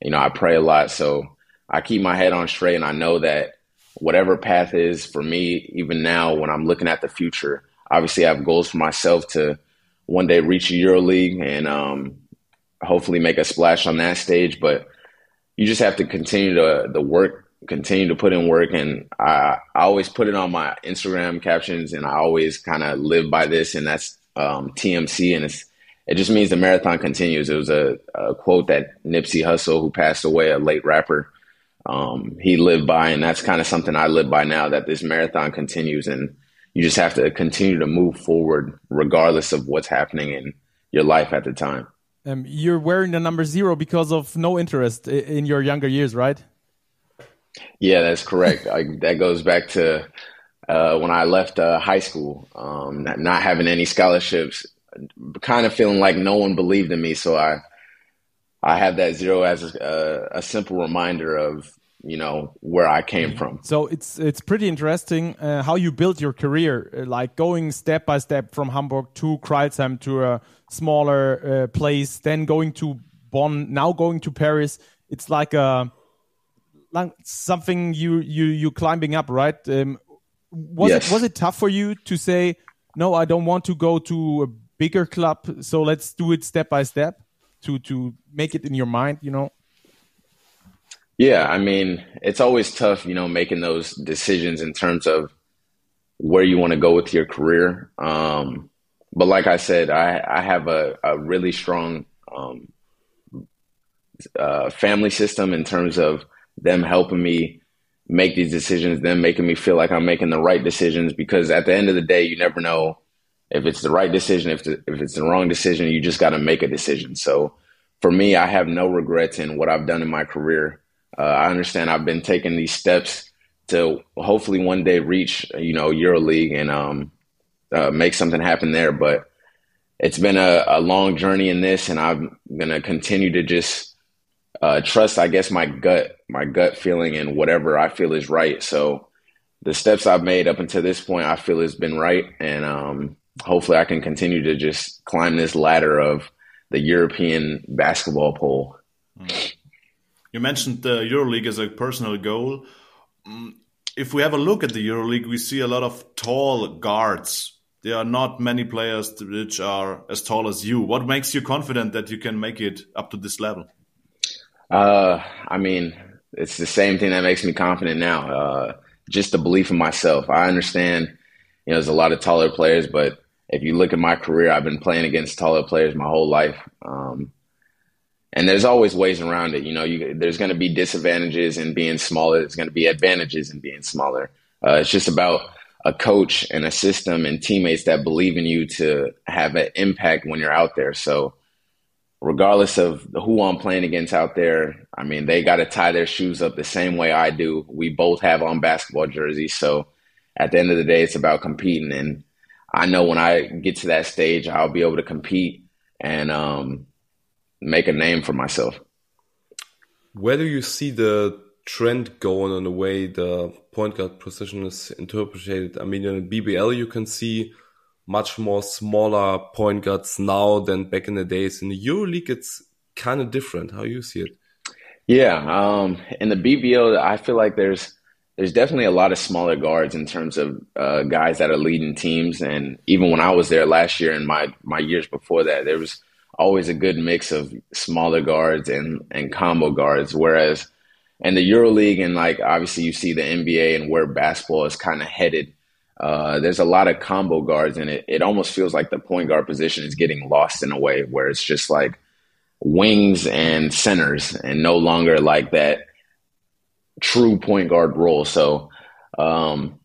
Speaker 6: You know, I pray a lot. So I keep my head on straight and I know that whatever path is for me, even now when I'm looking at the future, obviously I have goals for myself to one day reach a Euro League and um, hopefully make a splash on that stage. But you just have to continue to the work continue to put in work and I, I always put it on my Instagram captions and I always kind of live by this and that's um, TMC and it's it just means the marathon continues. It was a, a quote that Nipsey Hussle, who passed away, a late rapper, um, he lived by, and that's kind of something I live by now. That this marathon continues, and you just have to continue to move forward, regardless of what's happening in your life at the time.
Speaker 2: Um, you're wearing the number zero because of no interest in your younger years, right?
Speaker 6: Yeah, that's correct. I, that goes back to uh, when I left uh, high school, um, not, not, having any scholarships, kind of feeling like no one believed in me. So I, I have that zero as a, a simple reminder of you know where I came from.
Speaker 2: So it's it's pretty interesting uh, how you built your career, uh, like going step by step from Hamburg to Kreilsheim to a smaller uh, place, then going to Bonn, now going to Paris. It's like a like something you you you climbing up, right? Um, was yes. it was it tough for you to say no? I don't want to go to a bigger club, so let's do it step by step to to make it in your mind, you know.
Speaker 6: Yeah, I mean, it's always tough, you know, making those decisions in terms of where you want to go with your career. Um, but like I said, I, I have a, a really strong um, uh, family system in terms of them helping me make these decisions, them making me feel like I'm making the right decisions. Because at the end of the day, you never know if it's the right decision, if the, if it's the wrong decision, you just got to make a decision. So for me, I have no regrets in what I've done in my career. Uh, I understand I've been taking these steps to hopefully one day reach, you know, EuroLeague and um, uh, make something happen there. But it's been a, a long journey in this, and I'm gonna continue to just uh, trust, I guess, my gut, my gut feeling, and whatever I feel is right. So the steps I've made up until this point, I feel has been right, and um, hopefully, I can continue to just climb this ladder of the European basketball pole.
Speaker 3: You mentioned the EuroLeague as a personal goal. Mm, if we have a look at the EuroLeague, we see a lot of tall guards. There are not many players which are as tall as you. What makes you confident that you can make it up to this level?
Speaker 6: Uh, I mean, it's the same thing that makes me confident now. Uh, just the belief in myself. I understand, you know, there's a lot of taller players, but if you look at my career, I've been playing against taller players my whole life. Um, and there's always ways around it. You know, you, there's going to be disadvantages in being smaller. There's going to be advantages in being smaller. Uh, it's just about a coach and a system and teammates that believe in you to have an impact when you're out there. So, regardless of who I'm playing against out there, I mean, they got to tie their shoes up the same way I do. We both have on basketball jerseys. So, at the end of the day, it's about competing. And I know when I get to that stage, I'll be able to compete and um, make a name for myself.
Speaker 4: Where do you see the trend going on the way the point guard position is interpreted? I mean, in BBL, you can see much more smaller point guards now than back in the days. In the EuroLeague, it's kind of different. How you see it?
Speaker 6: Yeah, um, in the BBL, I feel like there's there's definitely a lot of smaller guards in terms of uh, guys that are leading teams. And even when I was there last year and my my years before that, there was always a good mix of smaller guards and and combo guards. Whereas in the EuroLeague and like obviously you see the NBA and where basketball is kind of headed. Uh, there's a lot of combo guards, and it, it almost feels like the point guard position is getting lost in a way where it's just like wings and centers, and no longer like that true point guard role. So um,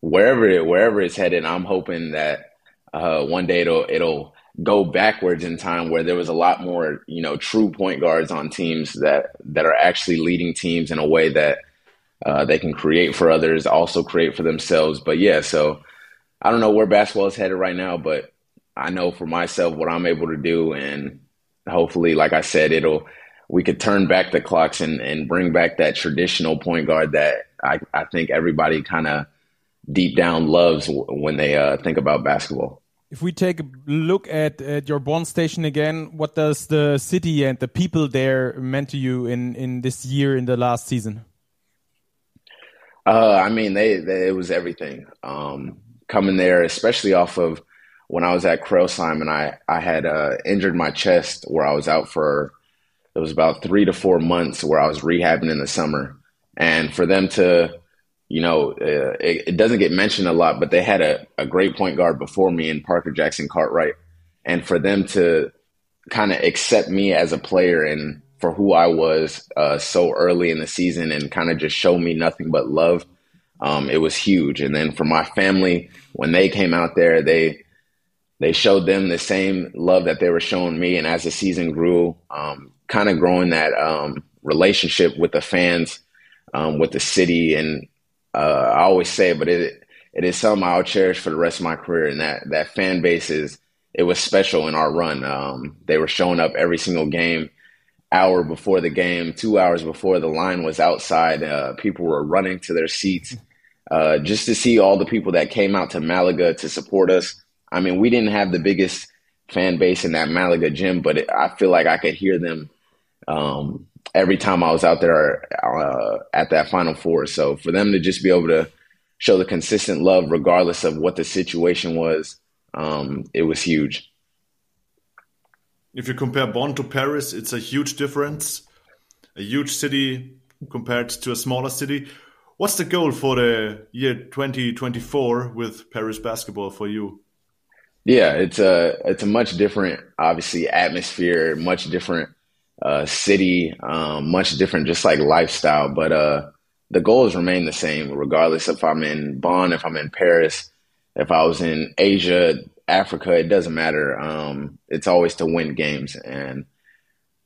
Speaker 6: wherever it, wherever it's headed, I'm hoping that uh, one day it'll it'll go backwards in time where there was a lot more you know true point guards on teams that that are actually leading teams in a way that uh, they can create for others, also create for themselves. But yeah, so I don't know where basketball is headed right now, but I know for myself what I'm able to do, and hopefully, like I said, it'll we could turn back the clocks and, and bring back that traditional point guard that I, I think everybody kind of deep down loves when they uh, think about basketball.
Speaker 2: If we take a look at, at your Bond station again, what does the city and the people there meant to you in, in this year, in the last season?
Speaker 6: Uh, I mean, they, they, it was everything. Um, coming there, especially off of when I was at Crailsheim and I, I had uh, injured my chest where I was out for it was about three to four months where I was rehabbing in the summer. And for them to, you know, uh, it, it, doesn't get mentioned a lot, but they had a, a great point guard before me in Parker Jackson Cartwright. And for them to kind of accept me as a player and for who I was uh, so early in the season and kind of just show me nothing but love, um, it was huge. And then for my family, when they came out there, they they showed them the same love that they were showing me. And as the season grew, um, kind of growing that um, relationship with the fans, um, with the city, and uh, I always say, but it it is something I'll cherish for the rest of my career. And that that fan base is it was special in our run. Um, they were showing up every single game, hour before the game, two hours before the line was outside. Uh, people were running to their seats uh, just to see all the people that came out to Malaga to support us. I mean, we didn't have the biggest fan base in that Malaga gym, but it, I feel like I could hear them um, every time I was out there uh, at that Final Four. So for them to just be able to show the consistent love, regardless of what the situation was, um, it was huge.
Speaker 3: If you compare Bonn to Paris, it's a huge difference. A huge city compared to a smaller city. What's the goal for the year 2024 with Paris basketball for you?
Speaker 6: Yeah, it's a it's a much different, obviously, atmosphere, much different uh, city, um, much different, just like lifestyle. But uh, the goals remain the same, regardless if I'm in Bonn, if I'm in Paris, if I was in Asia, Africa, it doesn't matter. Um, it's always to win games, and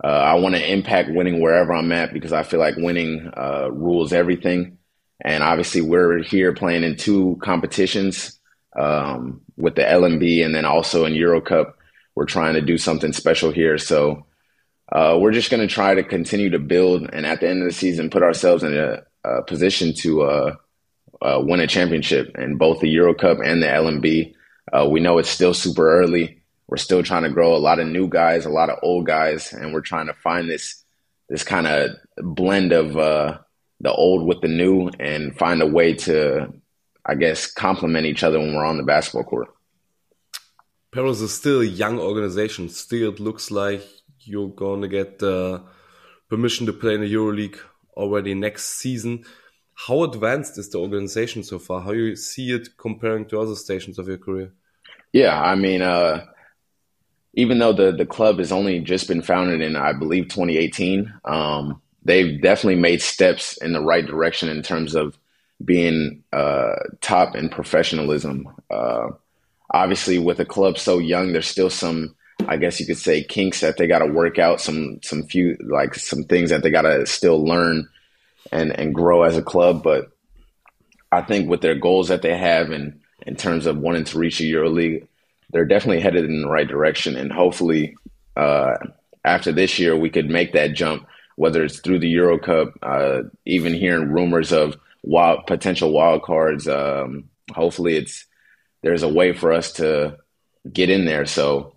Speaker 6: uh, I want to impact winning wherever I'm at because I feel like winning uh, rules everything. And obviously, we're here playing in two competitions um, with the LMB and then also in Euro Cup. We're trying to do something special here, so uh, we're just going to try to continue to build, and at the end of the season, put ourselves in a, a position to uh, uh, win a championship in both the Euro Cup and the LMB. Uh, we know it's still super early. We're still trying to grow a lot of new guys, a lot of old guys, and we're trying to find this this kind of blend of uh, the old with the new, and find a way to, I guess, complement each other when we're on the basketball court.
Speaker 4: Paris is still a young organization. Still, it looks like you're going to get permission to play in the EuroLeague already next season. How advanced is the organization so far? How you see it comparing to other stations of your career?
Speaker 6: Yeah, I mean, uh, even though the the club has only just been founded in, I believe, 2018, um, they've definitely made steps in the right direction in terms of being uh, top in professionalism. Uh, obviously, with a club so young, there's still some, I guess you could say, kinks that they got to work out. Some some few like some things that they got to still learn and and grow as a club. But I think with their goals that they have and in terms of wanting to reach a EuroLeague, they're definitely headed in the right direction. And hopefully, uh, after this year, we could make that jump, whether it's through the Euro Cup, uh, even hearing rumors of wild potential wild cards. Um, hopefully, it's there's a way for us to get in there. So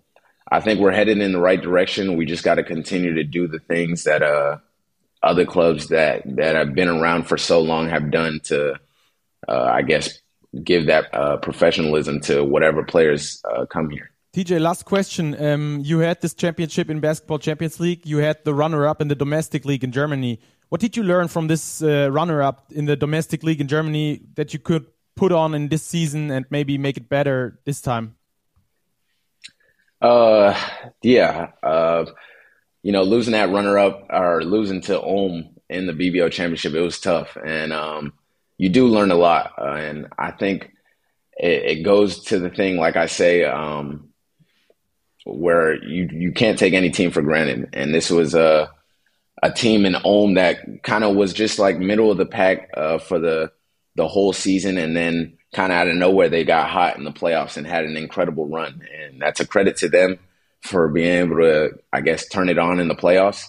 Speaker 6: I think we're headed in the right direction. We just got to continue to do the things that uh, other clubs that that have been around for so long have done to, uh, I guess, give that uh, professionalism to whatever players uh, come here.
Speaker 2: TJ, last question. Um, you had this championship in Basketball Champions League. You had the runner-up in the domestic league in Germany. What did you learn from this uh, runner-up in the domestic league in Germany that you could put on in this season and maybe make it better this time?
Speaker 6: Uh, yeah. Uh, you know, losing that runner-up or losing to Ulm in the BBO championship, it was tough, and um, you do learn a lot. Uh, and I think it, it, goes to the thing, like I say, um, where you you can't take any team for granted. And this was a a team in Ulm that kind of was just like middle of the pack uh, for the the whole season, and then kind of out of nowhere they got hot in the playoffs and had an incredible run. And that's a credit to them for being able to, I guess, turn it on in the playoffs.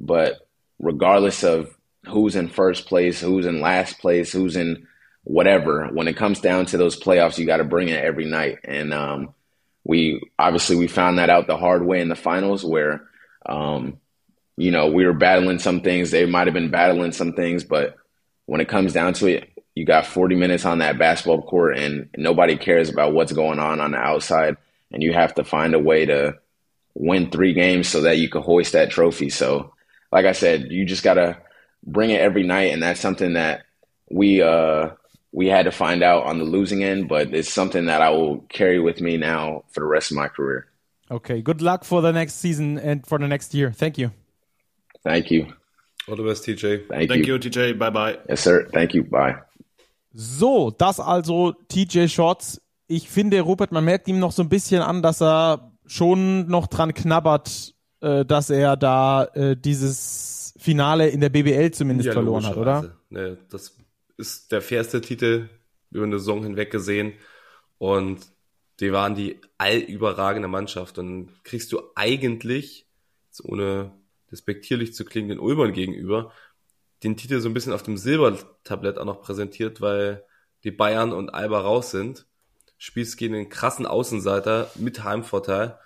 Speaker 6: But regardless of who's in first place, who's in last place, who's in whatever, when it comes down to those playoffs, you got to bring it every night. And um, we obviously we found that out the hard way in the finals where, um, you know, we were battling some things. They might have been battling some things, but when it comes down to it, you got 40 minutes on that basketball court and nobody cares about what's going on on the outside. And you have to find a way to win three games so that you can hoist that trophy. So, like I said, you just got to bring it every night. And that's something that we, uh, we had to find out on the losing end, but it's something that I will carry with me now for the rest of my career.
Speaker 2: Okay. Good luck for the next season and for the next year. Thank you.
Speaker 6: Thank you.
Speaker 4: All the best, TJ.
Speaker 6: Thank,
Speaker 3: Thank
Speaker 6: you.
Speaker 3: you, TJ. Bye bye.
Speaker 6: Yes, sir. Thank you. Bye.
Speaker 2: So, das also TJ Shorts. Ich finde, Rupert, man merkt ihm noch so ein bisschen an, dass er schon noch dran knabbert, äh, dass er da äh, dieses Finale in der BBL zumindest
Speaker 4: Ja,
Speaker 2: verloren hat, oder?
Speaker 4: Ne, das ist der fairste Titel über eine Saison hinweg gesehen. Und die waren die allüberragende Mannschaft. Und kriegst du eigentlich, jetzt ohne despektierlich zu klingen, den Ulmern gegenüber, den Titel so ein bisschen auf dem Silbertablett auch noch präsentiert, weil die Bayern und Alba raus sind. Spielst gegen einen krassen Außenseiter mit Heimvorteil.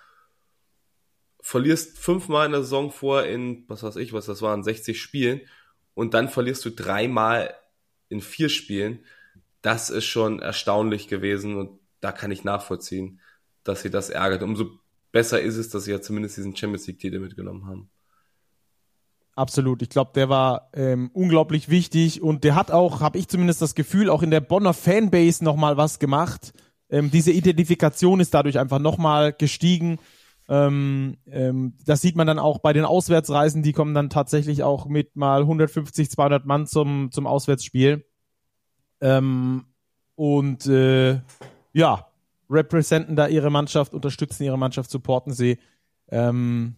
Speaker 4: Verlierst fünfmal in der Saison vor in, was weiß ich, was das waren, 60 Spielen. Und dann verlierst du dreimal in vier Spielen. Das ist schon erstaunlich gewesen und da kann ich nachvollziehen, dass sie das ärgert. Umso besser ist es, dass sie ja zumindest diesen Champions League-Titel mitgenommen haben.
Speaker 2: Absolut. Ich glaube, der war ähm, unglaublich wichtig und der hat auch, habe ich zumindest das Gefühl, auch in der Bonner Fanbase nochmal was gemacht. Ähm, diese Identifikation ist dadurch einfach nochmal gestiegen. Ähm, ähm, das sieht man dann auch bei den Auswärtsreisen, die kommen dann tatsächlich auch mit mal 150, 200 Mann zum, zum Auswärtsspiel. Ähm, und äh, ja, representen da ihre Mannschaft, unterstützen ihre Mannschaft, supporten sie. Ähm,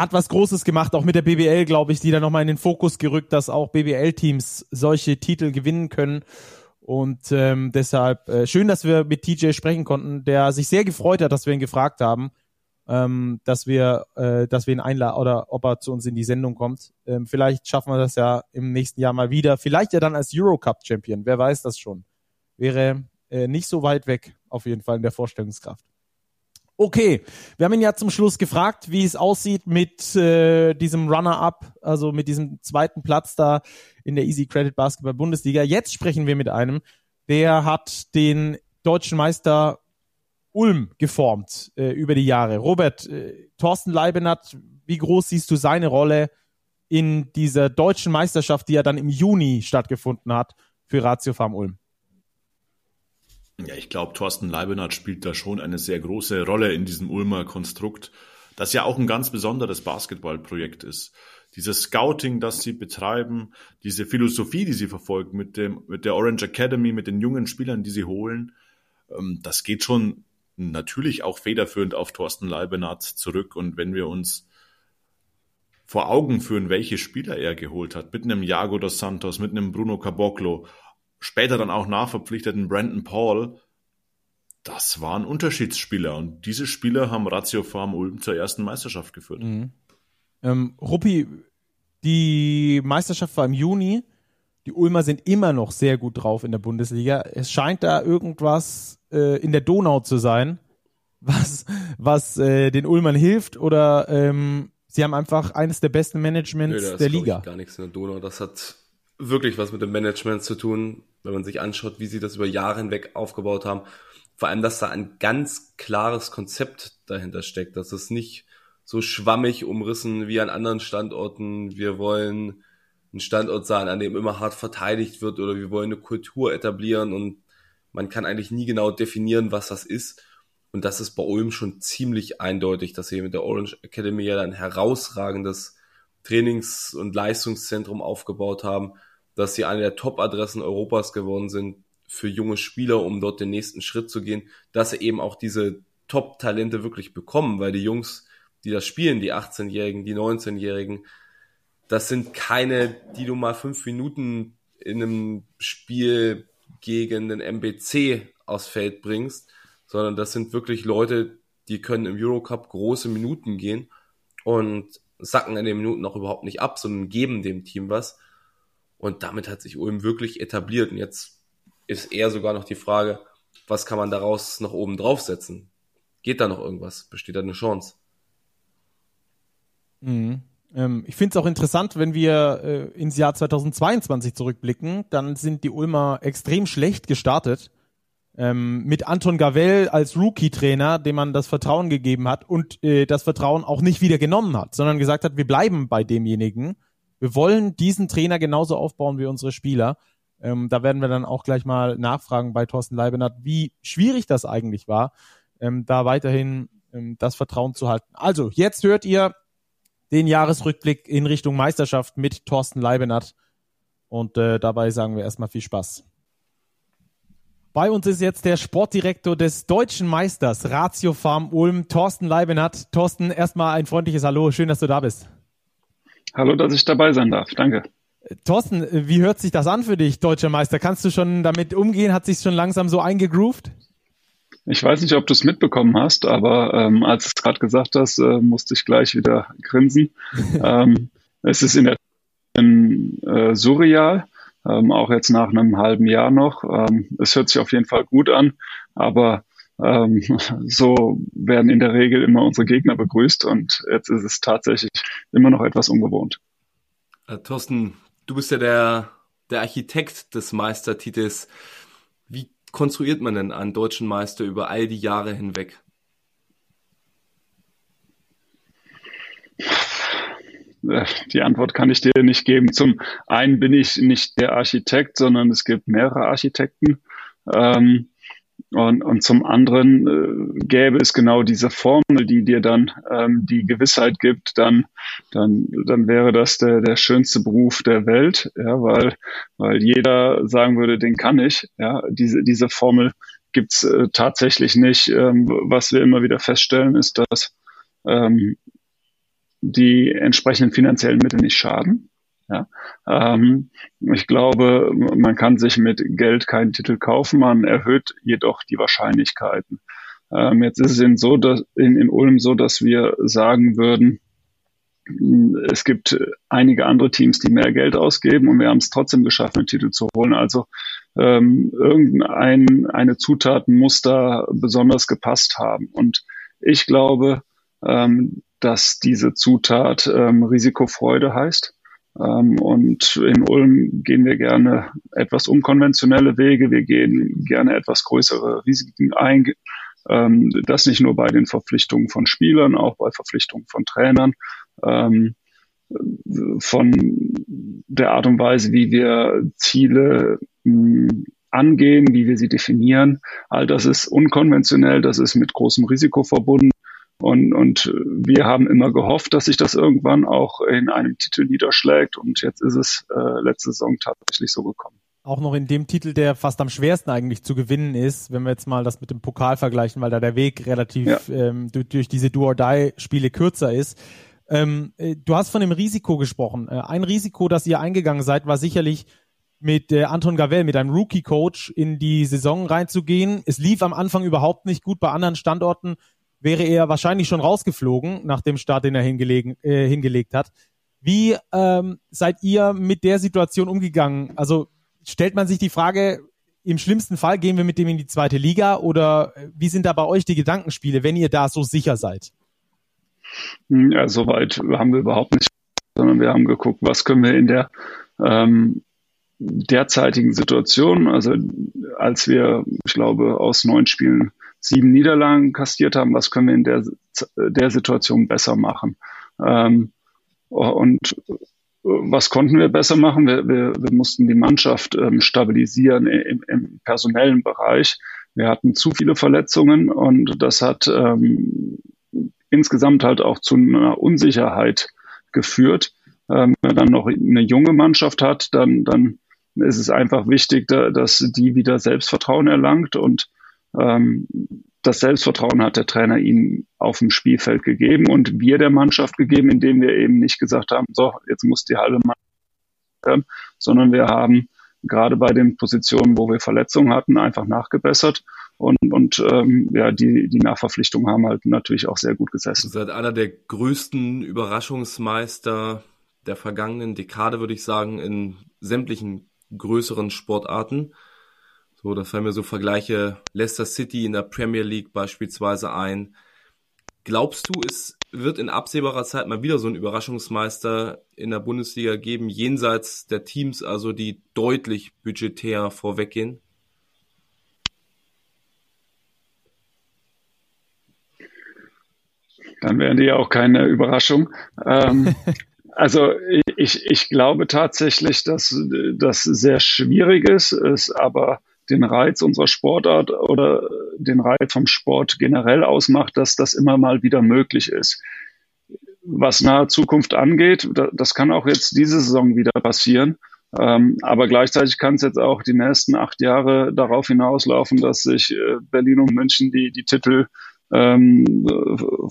Speaker 2: hat was Großes gemacht, auch mit der BBL, glaube ich, die da nochmal in den Fokus gerückt, dass auch BBL-Teams solche Titel gewinnen können. Und ähm, deshalb äh, schön, dass wir mit TJ sprechen konnten, der sich sehr gefreut hat, dass wir ihn gefragt haben, ähm, dass wir, äh, dass wir ihn einladen oder ob er zu uns in die Sendung kommt. Ähm, vielleicht schaffen wir das ja im nächsten Jahr mal wieder. Vielleicht ja dann als Eurocup-Champion. Wer weiß das schon. Wäre äh, nicht so weit weg, auf jeden Fall in der Vorstellungskraft. Okay, wir haben ihn ja zum Schluss gefragt, wie es aussieht mit äh, diesem Runner-up, also mit diesem zweiten Platz da in der Easy Credit Basketball Bundesliga. Jetzt sprechen wir mit einem, der hat den deutschen Meister Ulm geformt äh, über die Jahre. Robert, äh, Thorsten Leibenert, wie groß siehst du seine Rolle in dieser deutschen Meisterschaft, die ja dann im Juni stattgefunden hat für Ratio Farm Ulm?
Speaker 3: Ja, ich glaube, Thorsten Leibenhardt spielt da schon eine sehr große Rolle in diesem Ulmer Konstrukt, das ja auch ein ganz besonderes Basketballprojekt ist. Dieses Scouting, das sie betreiben, diese Philosophie, die sie verfolgen mit dem, mit der Orange Academy, mit den jungen Spielern, die sie holen, ähm, das geht schon natürlich auch federführend auf Thorsten Leibenhardt zurück. Und wenn wir uns vor Augen führen, welche Spieler er geholt hat, mit einem Jago dos Santos, mit einem Bruno Caboclo, später dann auch nachverpflichteten Brandon Paul, das waren Unterschiedsspieler und diese Spieler haben Ratio Farm Ulm zur ersten Meisterschaft geführt.
Speaker 2: Mhm. Ähm, Ruppi, die Meisterschaft war im Juni. Die Ulmer sind immer noch sehr gut drauf in der Bundesliga. Es scheint da irgendwas äh, in der Donau zu sein, was, was äh, den Ulmern hilft oder ähm, sie haben einfach eines der besten Managements Nö, der Liga.
Speaker 4: gar nichts in der Donau. Das hat wirklich was mit dem Management zu tun, wenn man sich anschaut, wie sie das über Jahre hinweg aufgebaut haben. Vor allem, dass da ein ganz klares Konzept dahinter steckt, dass es nicht so schwammig umrissen wie an anderen Standorten. Wir wollen ein Standort sein, an dem immer hart verteidigt wird oder wir wollen eine Kultur etablieren und man kann eigentlich nie genau definieren, was das ist. Und das ist bei Ulm schon ziemlich eindeutig, dass sie mit der Orange Academy ja ein herausragendes Trainings- und Leistungszentrum aufgebaut haben, dass sie eine der Top-Adressen Europas geworden sind für junge Spieler, um dort den nächsten Schritt zu gehen, dass sie eben auch diese Top-Talente wirklich bekommen, weil die Jungs, die das spielen, die 18-Jährigen, die 19-Jährigen, das sind keine, die du mal fünf Minuten in einem Spiel gegen den MBC aufs Feld bringst, sondern das sind wirklich Leute, die können im Eurocup große Minuten gehen und sacken in den Minuten auch überhaupt nicht ab, sondern geben dem Team was. Und damit hat sich Ulm wirklich etabliert. Und jetzt ist eher sogar noch die Frage, was kann man daraus noch oben draufsetzen? Geht da noch irgendwas? Besteht da eine Chance?
Speaker 2: Mhm. Ähm, ich finde es auch interessant, wenn wir äh, ins Jahr 2022 zurückblicken, dann sind die Ulmer extrem schlecht gestartet. Ähm, mit Anton Gavell als Rookie-Trainer, dem man das Vertrauen gegeben hat und äh, das Vertrauen auch nicht wieder genommen hat, sondern gesagt hat, wir bleiben bei demjenigen wir wollen diesen Trainer genauso aufbauen wie unsere Spieler. Ähm, da werden wir dann auch gleich mal nachfragen bei Thorsten Leibenert, wie schwierig das eigentlich war, ähm, da weiterhin ähm, das Vertrauen zu halten. Also, jetzt hört ihr den Jahresrückblick in Richtung Meisterschaft mit Thorsten Leibenert. Und äh, dabei sagen wir erstmal viel Spaß. Bei uns ist jetzt der Sportdirektor des deutschen Meisters Ratio Farm Ulm, Thorsten Leibenert. Thorsten, erstmal ein freundliches Hallo. Schön, dass du da bist.
Speaker 1: Hallo, dass ich dabei sein darf. Danke.
Speaker 2: Thorsten, wie hört sich das an für dich, deutscher Meister? Kannst du schon damit umgehen? Hat sich schon langsam so eingegroovt?
Speaker 1: Ich weiß nicht, ob du es mitbekommen hast, aber ähm, als du es gerade gesagt hast, äh, musste ich gleich wieder grinsen. [laughs] ähm, es ist in der in, äh, surreal, ähm, auch jetzt nach einem halben Jahr noch. Ähm, es hört sich auf jeden Fall gut an, aber ähm, [laughs] so werden in der Regel immer unsere Gegner begrüßt und jetzt ist es tatsächlich immer noch etwas ungewohnt.
Speaker 4: Äh, Thorsten, du bist ja der, der Architekt des Meistertitels. Wie konstruiert man denn einen deutschen Meister über all die Jahre hinweg?
Speaker 1: Äh, die Antwort kann ich dir nicht geben. Zum einen bin ich nicht der Architekt, sondern es gibt mehrere Architekten. Ähm, und, und zum anderen äh, gäbe es genau diese Formel, die dir dann ähm, die Gewissheit gibt, dann, dann, dann wäre das der, der schönste Beruf der Welt, ja, weil, weil jeder sagen würde, den kann ich. Ja, diese, diese Formel gibt's äh, tatsächlich nicht. Ähm, was wir immer wieder feststellen, ist, dass ähm, die entsprechenden finanziellen Mittel nicht schaden. Ja, ähm, ich glaube, man kann sich mit Geld keinen Titel kaufen, man erhöht jedoch die Wahrscheinlichkeiten. Ähm, jetzt ist es in, so, dass, in, in Ulm so, dass wir sagen würden, es gibt einige andere Teams, die mehr Geld ausgeben und wir haben es trotzdem geschafft, einen Titel zu holen. Also ähm, irgendein eine Zutat muss da besonders gepasst haben. Und ich glaube, ähm, dass diese Zutat ähm, Risikofreude heißt. Ähm, und in Ulm gehen wir gerne etwas unkonventionelle Wege. Wir gehen gerne etwas größere Risiken ein. Ähm, das nicht nur bei den Verpflichtungen von Spielern, auch bei Verpflichtungen von Trainern. Ähm, von der Art und Weise, wie wir Ziele mh, angehen, wie wir sie definieren. All das ist unkonventionell, das ist mit großem Risiko verbunden. Und, und wir haben immer gehofft, dass sich das irgendwann auch in einem Titel niederschlägt. Und jetzt ist es äh, letzte Saison tatsächlich so gekommen.
Speaker 2: Auch noch in dem Titel, der fast am schwersten eigentlich zu gewinnen ist, wenn wir jetzt mal das mit dem Pokal vergleichen, weil da der Weg relativ ja. ähm, durch, durch diese Do-or-Die-Spiele kürzer ist. Ähm, äh, du hast von dem Risiko gesprochen. Äh, ein Risiko, das ihr eingegangen seid, war sicherlich mit äh, Anton Gavel, mit einem Rookie-Coach in die Saison reinzugehen. Es lief am Anfang überhaupt nicht gut. Bei anderen Standorten wäre er wahrscheinlich schon rausgeflogen nach dem Start, den er hingelegen, äh, hingelegt hat. Wie ähm, seid ihr mit der Situation umgegangen? Also stellt man sich die Frage, im schlimmsten Fall gehen wir mit dem in die zweite Liga oder äh, wie sind da bei euch die Gedankenspiele, wenn ihr da so sicher seid?
Speaker 1: Hm, ja, soweit haben wir überhaupt nicht, sondern wir haben geguckt, was können wir in der ähm, derzeitigen Situation, also als wir, ich glaube, aus neun Spielen sieben Niederlagen kastiert haben, was können wir in der, der Situation besser machen? Ähm, und was konnten wir besser machen? Wir, wir, wir mussten die Mannschaft ähm, stabilisieren im, im, personellen Bereich. Wir hatten zu viele Verletzungen und das hat ähm, insgesamt halt auch zu einer Unsicherheit geführt. Ähm, wenn man dann noch eine junge Mannschaft hat, dann, dann ist es einfach wichtig, da, dass die wieder Selbstvertrauen erlangt und ähm, das Selbstvertrauen hat der Trainer ihnen auf dem Spielfeld gegeben und wir der Mannschaft gegeben, indem wir eben nicht gesagt haben, so, jetzt muss die halbe Mannschaft, sondern wir haben gerade bei den Positionen, wo wir Verletzungen hatten, einfach nachgebessert und, und ähm, ja, die, die Nachverpflichtungen haben halt natürlich auch sehr gut gesessen.
Speaker 4: Seid einer der größten Überraschungsmeister der vergangenen Dekade, würde ich sagen, in sämtlichen größeren Sportarten. So, da fallen mir so Vergleiche Leicester City in der Premier League beispielsweise ein. Glaubst du, es wird in absehbarer Zeit mal wieder so ein Überraschungsmeister in der Bundesliga geben, jenseits der Teams, also die deutlich budgetär vorweggehen?
Speaker 1: Dann wären die ja auch keine Überraschung. Ähm, [laughs] also ich, ich glaube tatsächlich, dass das sehr schwierig ist, ist aber den Reiz unserer Sportart oder den Reiz vom Sport generell ausmacht, dass das immer mal wieder möglich ist. Was nahe Zukunft angeht, das kann auch jetzt diese Saison wieder passieren. Ähm, aber gleichzeitig kann es jetzt auch die nächsten acht Jahre darauf hinauslaufen, dass sich äh, Berlin und München die, die Titel ähm,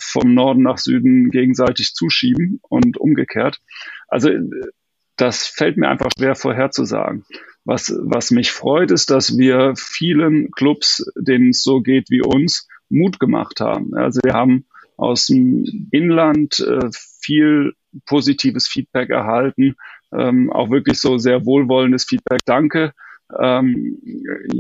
Speaker 1: vom Norden nach Süden gegenseitig zuschieben und umgekehrt. Also das fällt mir einfach schwer vorherzusagen. Was, was mich freut, ist, dass wir vielen Clubs, denen es so geht wie uns, Mut gemacht haben. Also wir haben aus dem Inland äh, viel positives Feedback erhalten, ähm, auch wirklich so sehr wohlwollendes Feedback. Danke. Ähm,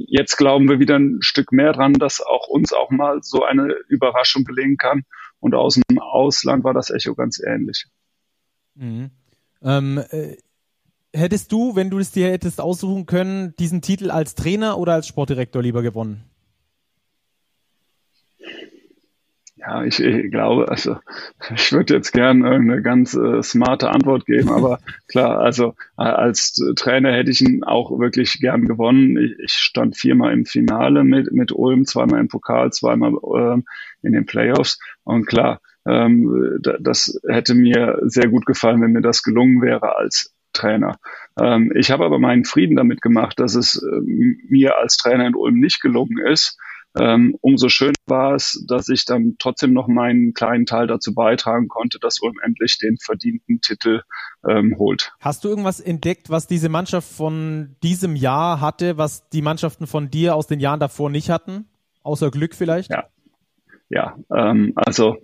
Speaker 1: jetzt glauben wir wieder ein Stück mehr dran, dass auch uns auch mal so eine Überraschung gelingen kann. Und aus dem Ausland war das Echo ganz ähnlich.
Speaker 2: Mhm. Ähm, äh, hättest du, wenn du es dir hättest aussuchen können, diesen Titel als Trainer oder als Sportdirektor lieber gewonnen?
Speaker 1: Ja, ich, ich glaube, also ich würde jetzt gerne eine ganz äh, smarte Antwort geben, aber [laughs] klar, also äh, als Trainer hätte ich ihn auch wirklich gern gewonnen. Ich, ich stand viermal im Finale mit, mit Ulm, zweimal im Pokal, zweimal ähm, in den Playoffs und klar, ähm, das hätte mir sehr gut gefallen, wenn mir das gelungen wäre als Trainer. Ähm, ich habe aber meinen Frieden damit gemacht, dass es äh, mir als Trainer in Ulm nicht gelungen ist. ähm, umso schöner war es, dass ich dann trotzdem noch meinen kleinen Teil dazu beitragen konnte, dass Ulm endlich den verdienten Titel ähm, holt.
Speaker 2: Hast du irgendwas entdeckt, was diese Mannschaft von diesem Jahr hatte, was die Mannschaften von dir aus den Jahren davor nicht hatten? Außer Glück vielleicht?
Speaker 1: Ja, ja ähm, also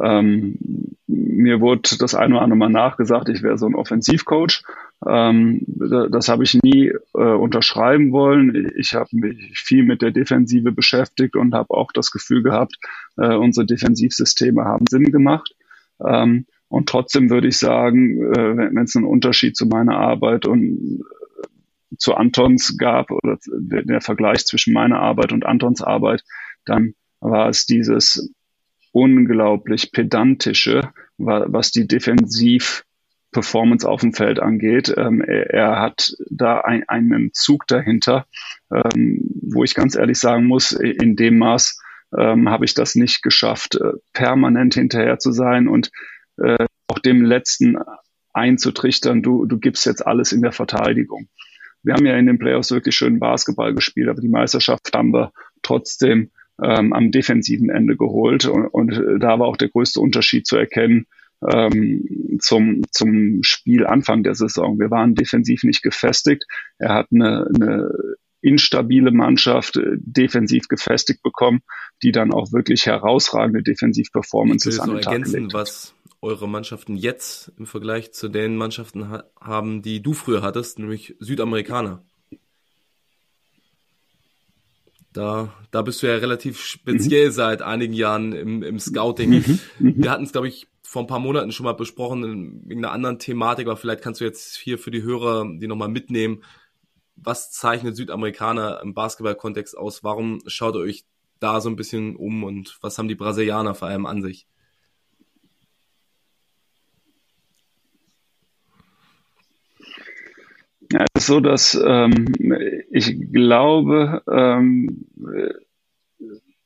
Speaker 1: ähm, mir wurde das eine oder andere Mal nachgesagt, ich wäre so ein Offensivcoach. Ähm, das habe ich nie äh, unterschreiben wollen. Ich habe mich viel mit der Defensive beschäftigt und habe auch das Gefühl gehabt, äh, unsere Defensivsysteme haben Sinn gemacht. Ähm, und trotzdem würde ich sagen, äh, wenn es einen Unterschied zu meiner Arbeit und äh, zu Antons gab oder der, der Vergleich zwischen meiner Arbeit und Antons Arbeit, dann war es dieses unglaublich pedantische, was die Defensiv Performance auf dem Feld angeht. Ähm, er, er, hat da ein, einen Zug dahinter, ähm, wo ich ganz ehrlich sagen muss, in dem Maß ähm, habe ich das nicht geschafft, äh, permanent hinterher zu sein und äh, auch dem letzten einzutrichtern, du, du gibst jetzt alles in der Verteidigung. Wir haben ja in den Playoffs wirklich schön Basketball gespielt, aber die Meisterschaft haben wir trotzdem ähm, am defensiven Ende geholt. Und, und da war auch der größte Unterschied zu erkennen ähm, zum, zum Spielanfang der Saison. Wir waren defensiv nicht gefestigt. Er hat eine, eine instabile Mannschaft äh, defensiv gefestigt bekommen, die dann auch wirklich herausragende Defensiv-Performances an den Tag ergänzen,
Speaker 4: was eure Mannschaften jetzt im Vergleich zu den Mannschaften ha haben, die du früher hattest, nämlich Südamerikaner. Da, da bist du ja relativ speziell mhm. seit einigen Jahren im, im Scouting. Mhm. mhm. Wir hatten es, glaube ich, vor ein paar Monaten schon mal besprochen wegen einer anderen Thematik, aber vielleicht kannst du jetzt hier für die Hörer die nochmal mitnehmen. Was zeichnet Südamerikaner im Basketball-Kontext aus? Warum schaut ihr euch da so ein bisschen um und was haben die Brasilianer vor allem an sich?
Speaker 1: Ja, es ist so, dass ähm, ich glaube, ähm,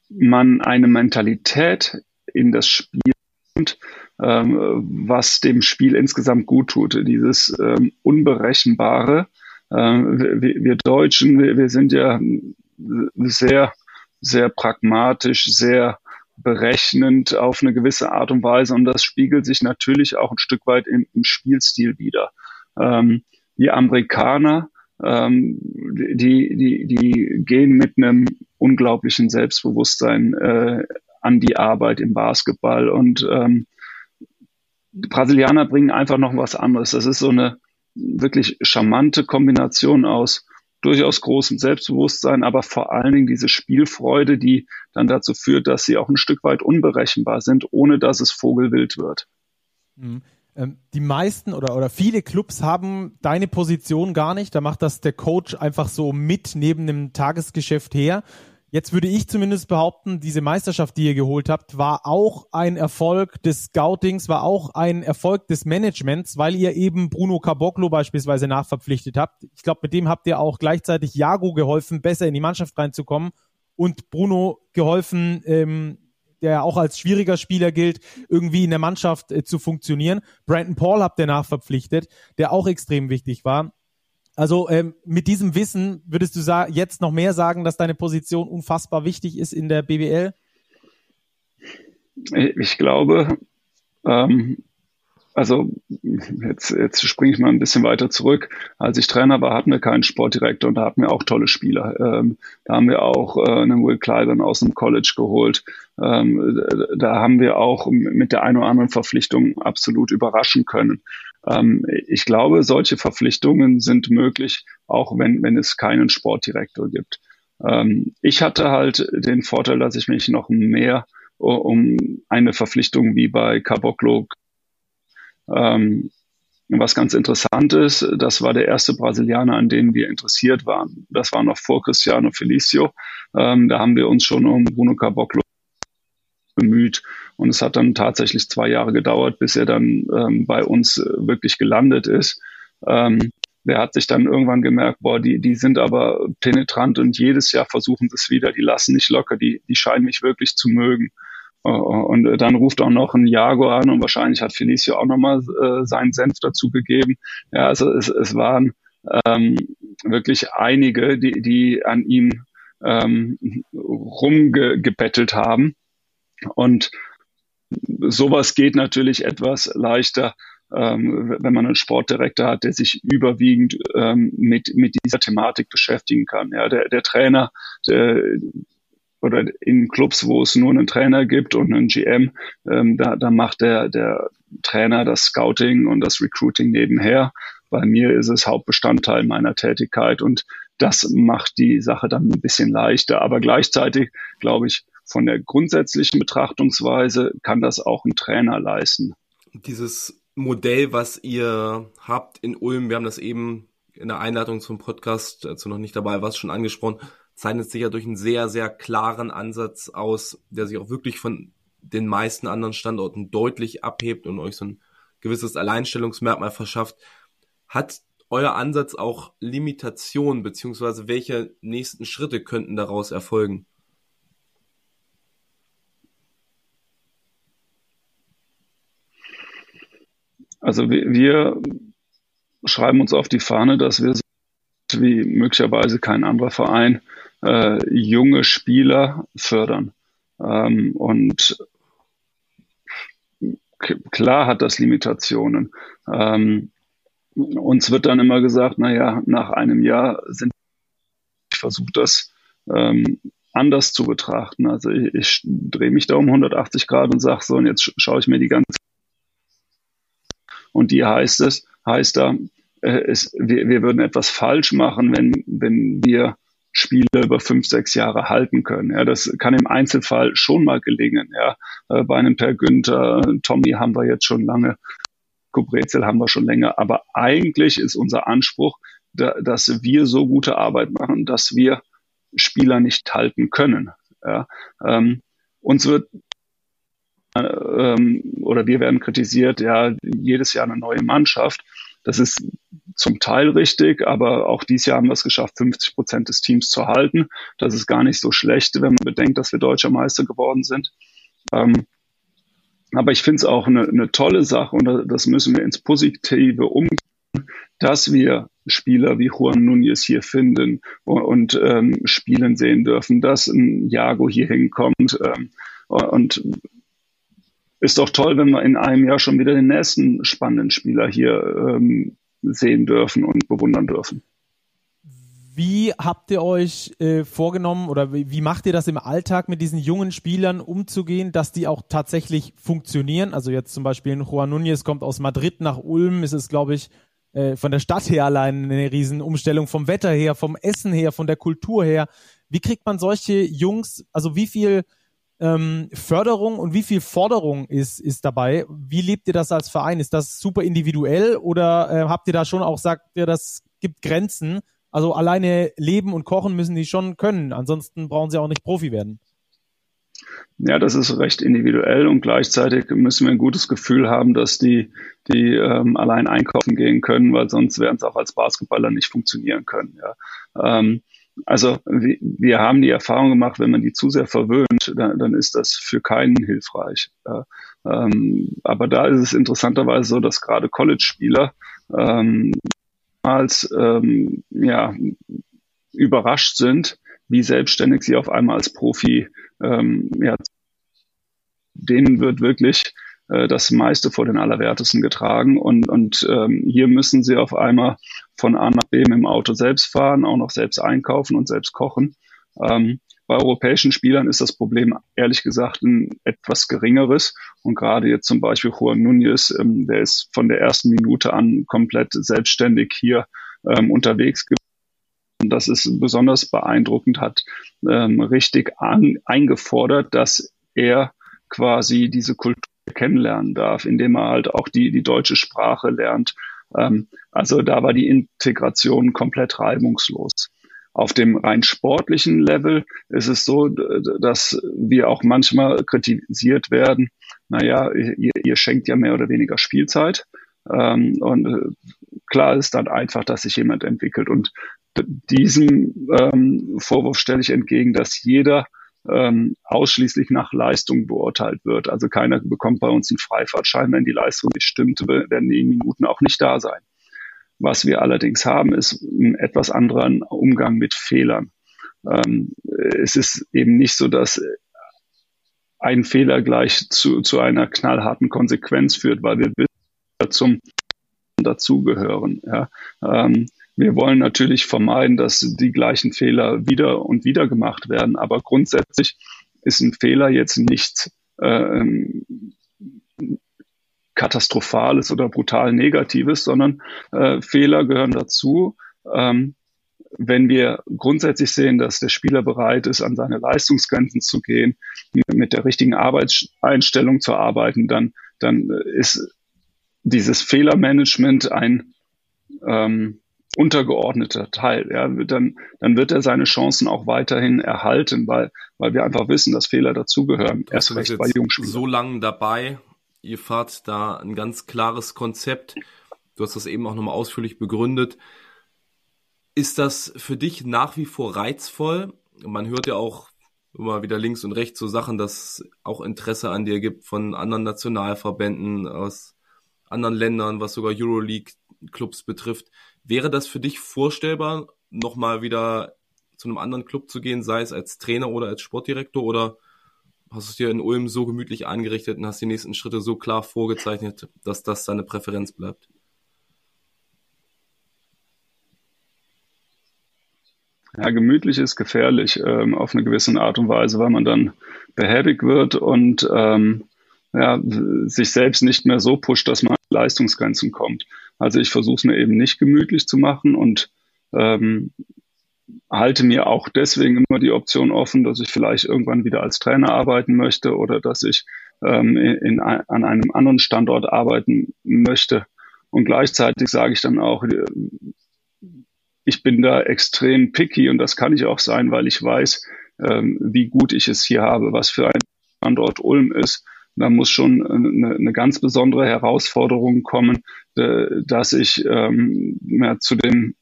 Speaker 1: man eine Mentalität in das Spiel nimmt, ähm, was dem Spiel insgesamt gut tut. Dieses ähm, Unberechenbare. Ähm, wir, wir, Deutschen, wir, wir sind ja sehr, sehr pragmatisch, sehr berechnend auf eine gewisse Art und Weise und das spiegelt sich natürlich auch ein Stück weit im, im Spielstil wieder. Ähm, die Amerikaner, ähm, die, die, die gehen mit einem unglaublichen Selbstbewusstsein äh, an die Arbeit im Basketball und ähm, die Brasilianer bringen einfach noch was anderes. Das ist so eine wirklich charmante Kombination aus durchaus großem Selbstbewusstsein, aber vor allen Dingen diese Spielfreude, die dann dazu führt, dass sie auch ein Stück weit unberechenbar sind, ohne dass es vogelwild wird.
Speaker 2: Mhm. Ähm, die meisten oder, oder viele Clubs haben deine Position gar nicht. Da macht das der Coach einfach so mit neben dem Tagesgeschäft her. Jetzt würde ich zumindest behaupten, diese Meisterschaft, die ihr geholt habt, war auch ein Erfolg des Scoutings, war auch ein Erfolg des Managements, weil ihr eben Bruno Caboclo beispielsweise nachverpflichtet habt. Ich glaube, mit dem habt ihr auch gleichzeitig Jago geholfen, besser in die Mannschaft reinzukommen und Bruno geholfen, ähm, der auch als schwieriger Spieler gilt, irgendwie in der Mannschaft äh, zu funktionieren. Brandon Paul habt ihr nachverpflichtet, der auch extrem wichtig war. Also ähm, mit diesem Wissen würdest du jetzt noch mehr sagen, dass deine Position unfassbar wichtig ist in der BBL?
Speaker 1: Ich glaube, ähm, also jetzt, jetzt springe ich mal ein bisschen weiter zurück. Als ich Trainer war, hatten wir keinen Sportdirektor und da hatten wir auch tolle Spieler. Ähm, da haben wir auch äh, einen Will Clyburn aus dem College geholt. Ähm, da haben wir auch mit der einen oder anderen Verpflichtung absolut überraschen können. Ähm, ich glaube, solche Verpflichtungen sind möglich, auch wenn, wenn es keinen Sportdirektor gibt. Ähm, ich hatte halt den Vorteil, dass ich mich noch mehr um eine Verpflichtung wie bei Caboclo ähm, was ganz interessant ist, das war der erste Brasilianer, an den wir interessiert waren. Das war noch vor Cristiano Felicio. Ähm, da haben wir uns schon um Bruno Caboclo bemüht. Und es hat dann tatsächlich zwei Jahre gedauert, bis er dann ähm, bei uns äh, wirklich gelandet ist. Ähm, der hat sich dann irgendwann gemerkt, boah, die, die sind aber penetrant und jedes Jahr versuchen sie es wieder, die lassen nicht locker, die, die scheinen mich wirklich zu mögen. Äh, und dann ruft auch noch ein Jago an und wahrscheinlich hat Felicio auch nochmal äh, seinen Senf dazu gegeben. Ja, also es, es waren ähm, wirklich einige, die, die an ihm ähm, rumgebettelt haben. Und sowas geht natürlich etwas leichter, ähm, wenn man einen Sportdirektor hat, der sich überwiegend ähm, mit, mit dieser Thematik beschäftigen kann. Ja, der, der Trainer, der, oder in Clubs, wo es nur einen Trainer gibt und einen GM, ähm, da, da macht der, der Trainer das Scouting und das Recruiting nebenher. Bei mir ist es Hauptbestandteil meiner Tätigkeit und das macht die Sache dann ein bisschen leichter. Aber gleichzeitig, glaube ich, von der grundsätzlichen Betrachtungsweise kann das auch ein Trainer leisten.
Speaker 4: Dieses Modell, was ihr habt in Ulm, wir haben das eben in der Einladung zum Podcast, dazu noch nicht dabei war, schon angesprochen, zeichnet sich ja durch einen sehr, sehr klaren Ansatz aus, der sich auch wirklich von den meisten anderen Standorten deutlich abhebt und euch so ein gewisses Alleinstellungsmerkmal verschafft. Hat euer Ansatz auch Limitationen, beziehungsweise welche nächsten Schritte könnten daraus erfolgen?
Speaker 1: Also wir, wir schreiben uns auf die Fahne, dass wir wie möglicherweise kein anderer Verein äh, junge Spieler fördern. Ähm, und klar hat das Limitationen. Ähm, uns wird dann immer gesagt, na ja, nach einem Jahr sind ich versuche das ähm, anders zu betrachten. Also ich, ich drehe mich da um 180 Grad und sage so, und jetzt schaue ich mir die ganze und die heißt es, heißt da, äh, es, wir, wir würden etwas falsch machen, wenn, wenn wir Spiele über fünf, sechs Jahre halten können. Ja, das kann im Einzelfall schon mal gelingen. Ja, äh, bei einem Per Günther, Tommy haben wir jetzt schon lange, Kubrezel haben wir schon länger. Aber eigentlich ist unser Anspruch, da, dass wir so gute Arbeit machen, dass wir Spieler nicht halten können. Ja, ähm, uns wird ähm, oder wir werden kritisiert, ja, jedes Jahr eine neue Mannschaft. Das ist zum Teil richtig, aber auch dieses Jahr haben wir es geschafft, 50 Prozent des Teams zu halten. Das ist gar nicht so schlecht, wenn man bedenkt, dass wir deutscher Meister geworden sind. Ähm, aber ich finde es auch eine, eine tolle Sache und das müssen wir ins Positive umgehen, dass wir Spieler wie Juan Nunez hier finden und, und ähm, spielen sehen dürfen, dass ein Jago hier hinkommt ähm, und ist doch toll, wenn wir in einem Jahr schon wieder den nächsten spannenden Spieler hier ähm, sehen dürfen und bewundern dürfen.
Speaker 2: Wie habt ihr euch äh, vorgenommen oder wie, wie, macht ihr das im Alltag mit diesen jungen Spielern umzugehen, dass die auch tatsächlich funktionieren? Also jetzt zum Beispiel Juan Núñez kommt aus Madrid nach Ulm, ist es glaube ich äh, von der Stadt her allein eine Riesenumstellung, vom Wetter her, vom Essen her, von der Kultur her. Wie kriegt man solche Jungs, also wie viel ähm, Förderung und wie viel Forderung ist, ist dabei? Wie lebt ihr das als Verein? Ist das super individuell oder äh, habt ihr da schon auch, sagt ihr, das gibt Grenzen? Also alleine leben und kochen müssen die schon können, ansonsten brauchen sie auch nicht Profi werden.
Speaker 1: Ja, das ist recht individuell und gleichzeitig müssen wir ein gutes Gefühl haben, dass die, die ähm, allein einkaufen gehen können, weil sonst werden es auch als Basketballer nicht funktionieren können. Ja. Ähm, also wir haben die Erfahrung gemacht, wenn man die zu sehr verwöhnt, dann, dann ist das für keinen hilfreich. Ähm, aber da ist es interessanterweise so, dass gerade College-Spieler ähm, als ähm, ja, überrascht sind, wie selbstständig sie auf einmal als Profi ähm, ja, denen wird wirklich äh, das meiste vor den Allerwertesten getragen. Und, und ähm, hier müssen sie auf einmal von A nach B mit Auto selbst fahren, auch noch selbst einkaufen und selbst kochen. Ähm, bei europäischen Spielern ist das Problem ehrlich gesagt ein etwas geringeres. Und gerade jetzt zum Beispiel Juan Núñez, ähm, der ist von der ersten Minute an komplett selbstständig hier ähm, unterwegs gewesen. Und das ist besonders beeindruckend, hat ähm, richtig an, eingefordert, dass er quasi diese Kultur kennenlernen darf, indem er halt auch die, die deutsche Sprache lernt. Ähm, also da war die Integration komplett reibungslos. Auf dem rein sportlichen Level ist es so, dass wir auch manchmal kritisiert werden, naja, ihr, ihr schenkt ja mehr oder weniger Spielzeit. Ähm, und äh, klar ist dann einfach, dass sich jemand entwickelt. Und diesem ähm, Vorwurf stelle ich entgegen, dass jeder ähm, ausschließlich nach Leistung beurteilt wird. Also keiner bekommt bei uns einen Freifahrtschein, wenn die Leistung nicht stimmt, werden die Minuten auch nicht da sein. Was wir allerdings haben, ist ein etwas anderen Umgang mit Fehlern. ähm, es ist eben nicht so, dass ein Fehler gleich zu, zu einer knallharten Konsequenz führt, weil wir zum dazugehören. Ja. Ähm, wir wollen natürlich vermeiden, dass die gleichen Fehler wieder und wieder gemacht werden, aber grundsätzlich ist ein Fehler jetzt nichts äh, katastrophales oder brutal negatives, sondern äh, Fehler gehören dazu. Ähm, wenn wir grundsätzlich sehen, dass der Spieler bereit ist, an seine Leistungsgrenzen zu gehen, mit der richtigen Arbeitseinstellung zu arbeiten, dann, dann ist dieses Fehlermanagement ein ähm, untergeordneter Teil. Ja, dann, dann wird er seine Chancen auch weiterhin erhalten, weil, weil wir einfach wissen, dass Fehler dazugehören.
Speaker 4: Erst recht bei Jungspielern. So lange dabei, ihr fahrt da ein ganz klares Konzept. Du hast das eben auch nochmal ausführlich begründet. Ist das für dich nach wie vor reizvoll? Man hört ja auch immer wieder links und rechts so Sachen, dass auch Interesse an dir gibt von anderen Nationalverbänden aus anderen Ländern, was sogar Euroleague-Clubs betrifft. Wäre das für dich vorstellbar, nochmal wieder zu einem anderen Club zu gehen, sei es als Trainer oder als Sportdirektor oder hast du es dir in Ulm so gemütlich eingerichtet und hast die nächsten Schritte so klar vorgezeichnet, dass das deine Präferenz bleibt?
Speaker 1: Ja, gemütlich ist gefährlich ähm, auf eine gewisse Art und Weise, weil man dann behäbig wird und ähm, ja, sich selbst nicht mehr so pusht, dass man an Leistungsgrenzen kommt. Also ich versuche es mir eben nicht gemütlich zu machen und ähm, halte mir auch deswegen immer die Option offen, dass ich vielleicht irgendwann wieder als Trainer arbeiten möchte oder dass ich ähm, in, in, an einem anderen Standort arbeiten möchte. Und gleichzeitig sage ich dann auch, äh, ich bin da extrem picky und das kann ich auch sein, weil ich weiß, ähm, wie gut ich es hier habe, was für ein Standort Ulm ist. Da muss schon eine, eine ganz besondere Herausforderung kommen, äh, dass ich ähm, ja, zu dem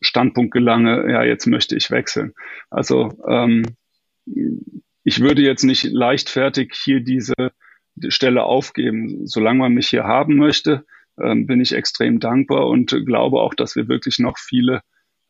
Speaker 1: Standpunkt gelange, ja, jetzt möchte ich wechseln. Also ähm, ich würde jetzt nicht leichtfertig hier diese Stelle aufgeben. Solange man mich hier haben möchte, ähm, bin ich extrem dankbar und glaube auch, dass wir wirklich noch viele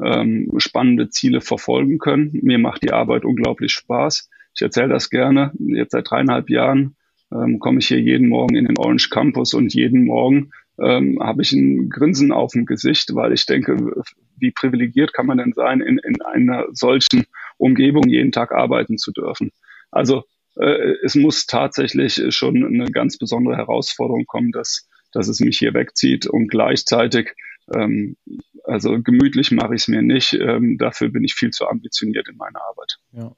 Speaker 1: ähm, spannende Ziele verfolgen können. Mir macht die Arbeit unglaublich Spaß. Ich erzähle das gerne. Jetzt seit dreieinhalb Jahren ähm, komme ich hier jeden Morgen in den Orange Campus und jeden Morgen ähm, habe ich ein Grinsen auf dem Gesicht, weil ich denke, wie privilegiert kann man denn sein, in, in einer solchen Umgebung jeden Tag arbeiten zu dürfen. Also äh, es muss tatsächlich schon eine ganz besondere Herausforderung kommen, dass, dass es mich hier wegzieht und gleichzeitig ähm, also gemütlich mache ich es mir nicht. Ähm, dafür bin ich viel zu ambitioniert in meiner Arbeit.
Speaker 2: Ja.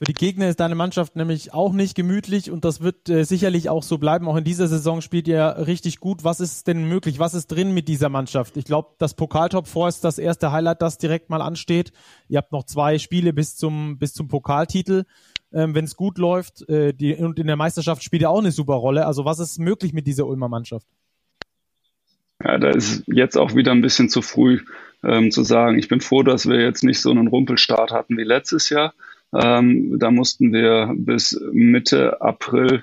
Speaker 2: Für die Gegner ist deine Mannschaft nämlich auch nicht gemütlich und das wird äh, sicherlich auch so bleiben. Auch in dieser Saison spielt ihr richtig gut. Was ist denn möglich? Was ist drin mit dieser Mannschaft? Ich glaube, das Pokaltop 4 ist das erste Highlight, das direkt mal ansteht. Ihr habt noch zwei Spiele bis zum, bis zum Pokaltitel. Ähm, Wenn es gut läuft, äh, die, und in der Meisterschaft spielt ihr auch eine super Rolle. Also was ist möglich mit dieser Ulmer Mannschaft?
Speaker 1: Ja, da ist jetzt auch wieder ein bisschen zu früh ähm, zu sagen. Ich bin froh, dass wir jetzt nicht so einen Rumpelstart hatten wie letztes Jahr. Ähm, da mussten wir bis Mitte April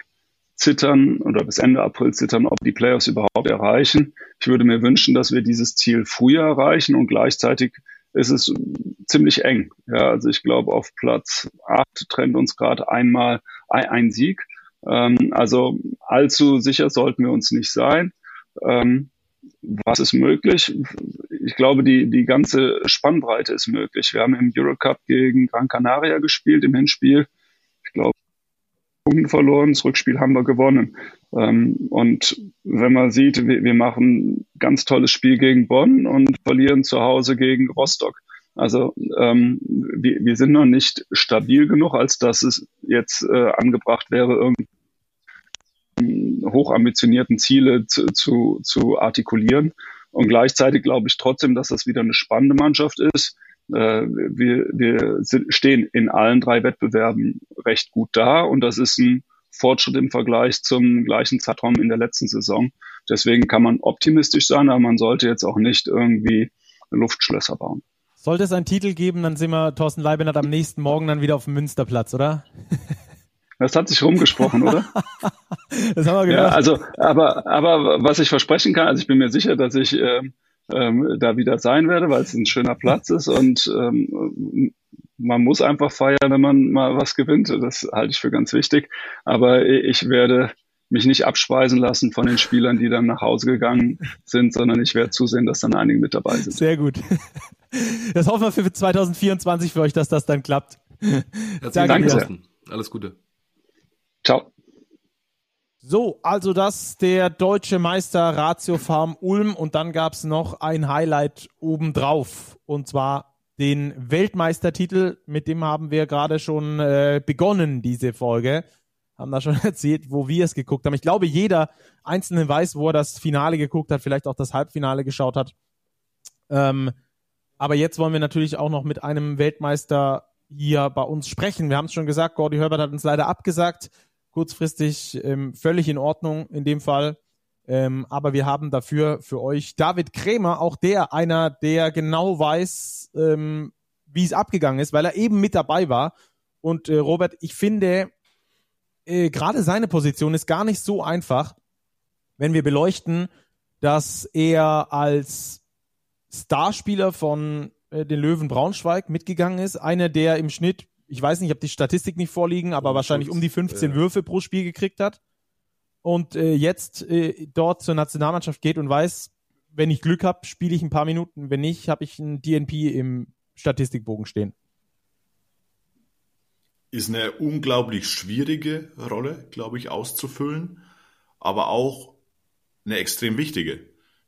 Speaker 1: zittern oder bis Ende April zittern, ob die Playoffs überhaupt erreichen. Ich würde mir wünschen, dass wir dieses Ziel früher erreichen und gleichzeitig ist es ziemlich eng. Ja, also ich glaube, auf Platz acht trennt uns gerade einmal ein, ein Sieg. Ähm, also allzu sicher sollten wir uns nicht sein. Ähm, was ist möglich? Ich glaube, die, die ganze Spannbreite ist möglich. Wir haben im Eurocup gegen Gran Canaria gespielt im Hinspiel. Ich glaube, Punkten verloren, das Rückspiel haben wir gewonnen. Ähm, und wenn man sieht, wir, machen ganz tolles Spiel gegen Bonn und verlieren zu Hause gegen Rostock. Also ähm, wir, wir sind noch nicht stabil genug, als dass es jetzt äh, angebracht wäre, irgendwie hochambitionierten Ziele zu, zu, zu artikulieren. Und gleichzeitig glaube ich trotzdem, dass das wieder eine spannende Mannschaft ist. Äh, wir, wir stehen in allen drei Wettbewerben recht gut da und das ist ein Fortschritt im Vergleich zum gleichen Zeitraum in der letzten Saison. Deswegen kann man optimistisch sein, aber man sollte jetzt auch nicht irgendwie Luftschlösser bauen.
Speaker 2: Sollte es einen Titel geben, dann sind wir Thorsten Leibniz am nächsten Morgen dann wieder auf dem Münsterplatz, oder? [laughs]
Speaker 1: Das hat sich rumgesprochen, oder? [laughs]
Speaker 2: das haben wir gehört.
Speaker 1: Ja, also, aber, aber was ich versprechen kann, also ich bin mir sicher, dass ich ähm, ähm, da wieder sein werde, weil es ein schöner Platz ist und ähm, man muss einfach feiern, wenn man mal was gewinnt. Das halte ich für ganz wichtig. Aber ich werde mich nicht abspeisen lassen von den Spielern, die dann nach Hause gegangen sind, sondern ich werde zusehen, dass dann einige mit dabei sind.
Speaker 2: Sehr gut. Das hoffen wir für 2024 für euch, dass das dann klappt.
Speaker 4: Danke, Danke sehr. Alles Gute.
Speaker 1: Ciao.
Speaker 2: So, also das der deutsche Meister Ratio Farm Ulm und dann gab's noch ein Highlight obendrauf und zwar den Weltmeistertitel, mit dem haben wir gerade schon äh, begonnen, diese Folge. Haben da schon [laughs] erzählt, wo wir es geguckt haben. Ich glaube, jeder Einzelne weiß, wo er das Finale geguckt hat, vielleicht auch das Halbfinale geschaut hat. Ähm, aber jetzt wollen wir natürlich auch noch mit einem Weltmeister hier bei uns sprechen. Wir haben es schon gesagt, Gordy Herbert hat uns leider abgesagt. Kurzfristig ähm, völlig in Ordnung in dem Fall. Ähm, aber wir haben dafür für euch David Krämer, auch der einer, der genau weiß, ähm, wie es abgegangen ist, weil er eben mit dabei war. Und äh, Robert, ich finde, äh, gerade seine Position ist gar nicht so einfach, wenn wir beleuchten, dass er als Starspieler von äh, den Löwen Braunschweig mitgegangen ist. Einer, der im Schnitt, ich weiß nicht, ich habe die Statistik nicht vorliegen, aber wahrscheinlich um die 15 Würfe pro Spiel gekriegt hat und äh, jetzt äh, dort zur Nationalmannschaft geht und weiß, wenn ich Glück habe, spiele ich ein paar Minuten, wenn nicht, habe ich ein DNP im Statistikbogen stehen.
Speaker 3: Ist eine unglaublich schwierige Rolle, glaube ich, auszufüllen, aber auch eine extrem wichtige.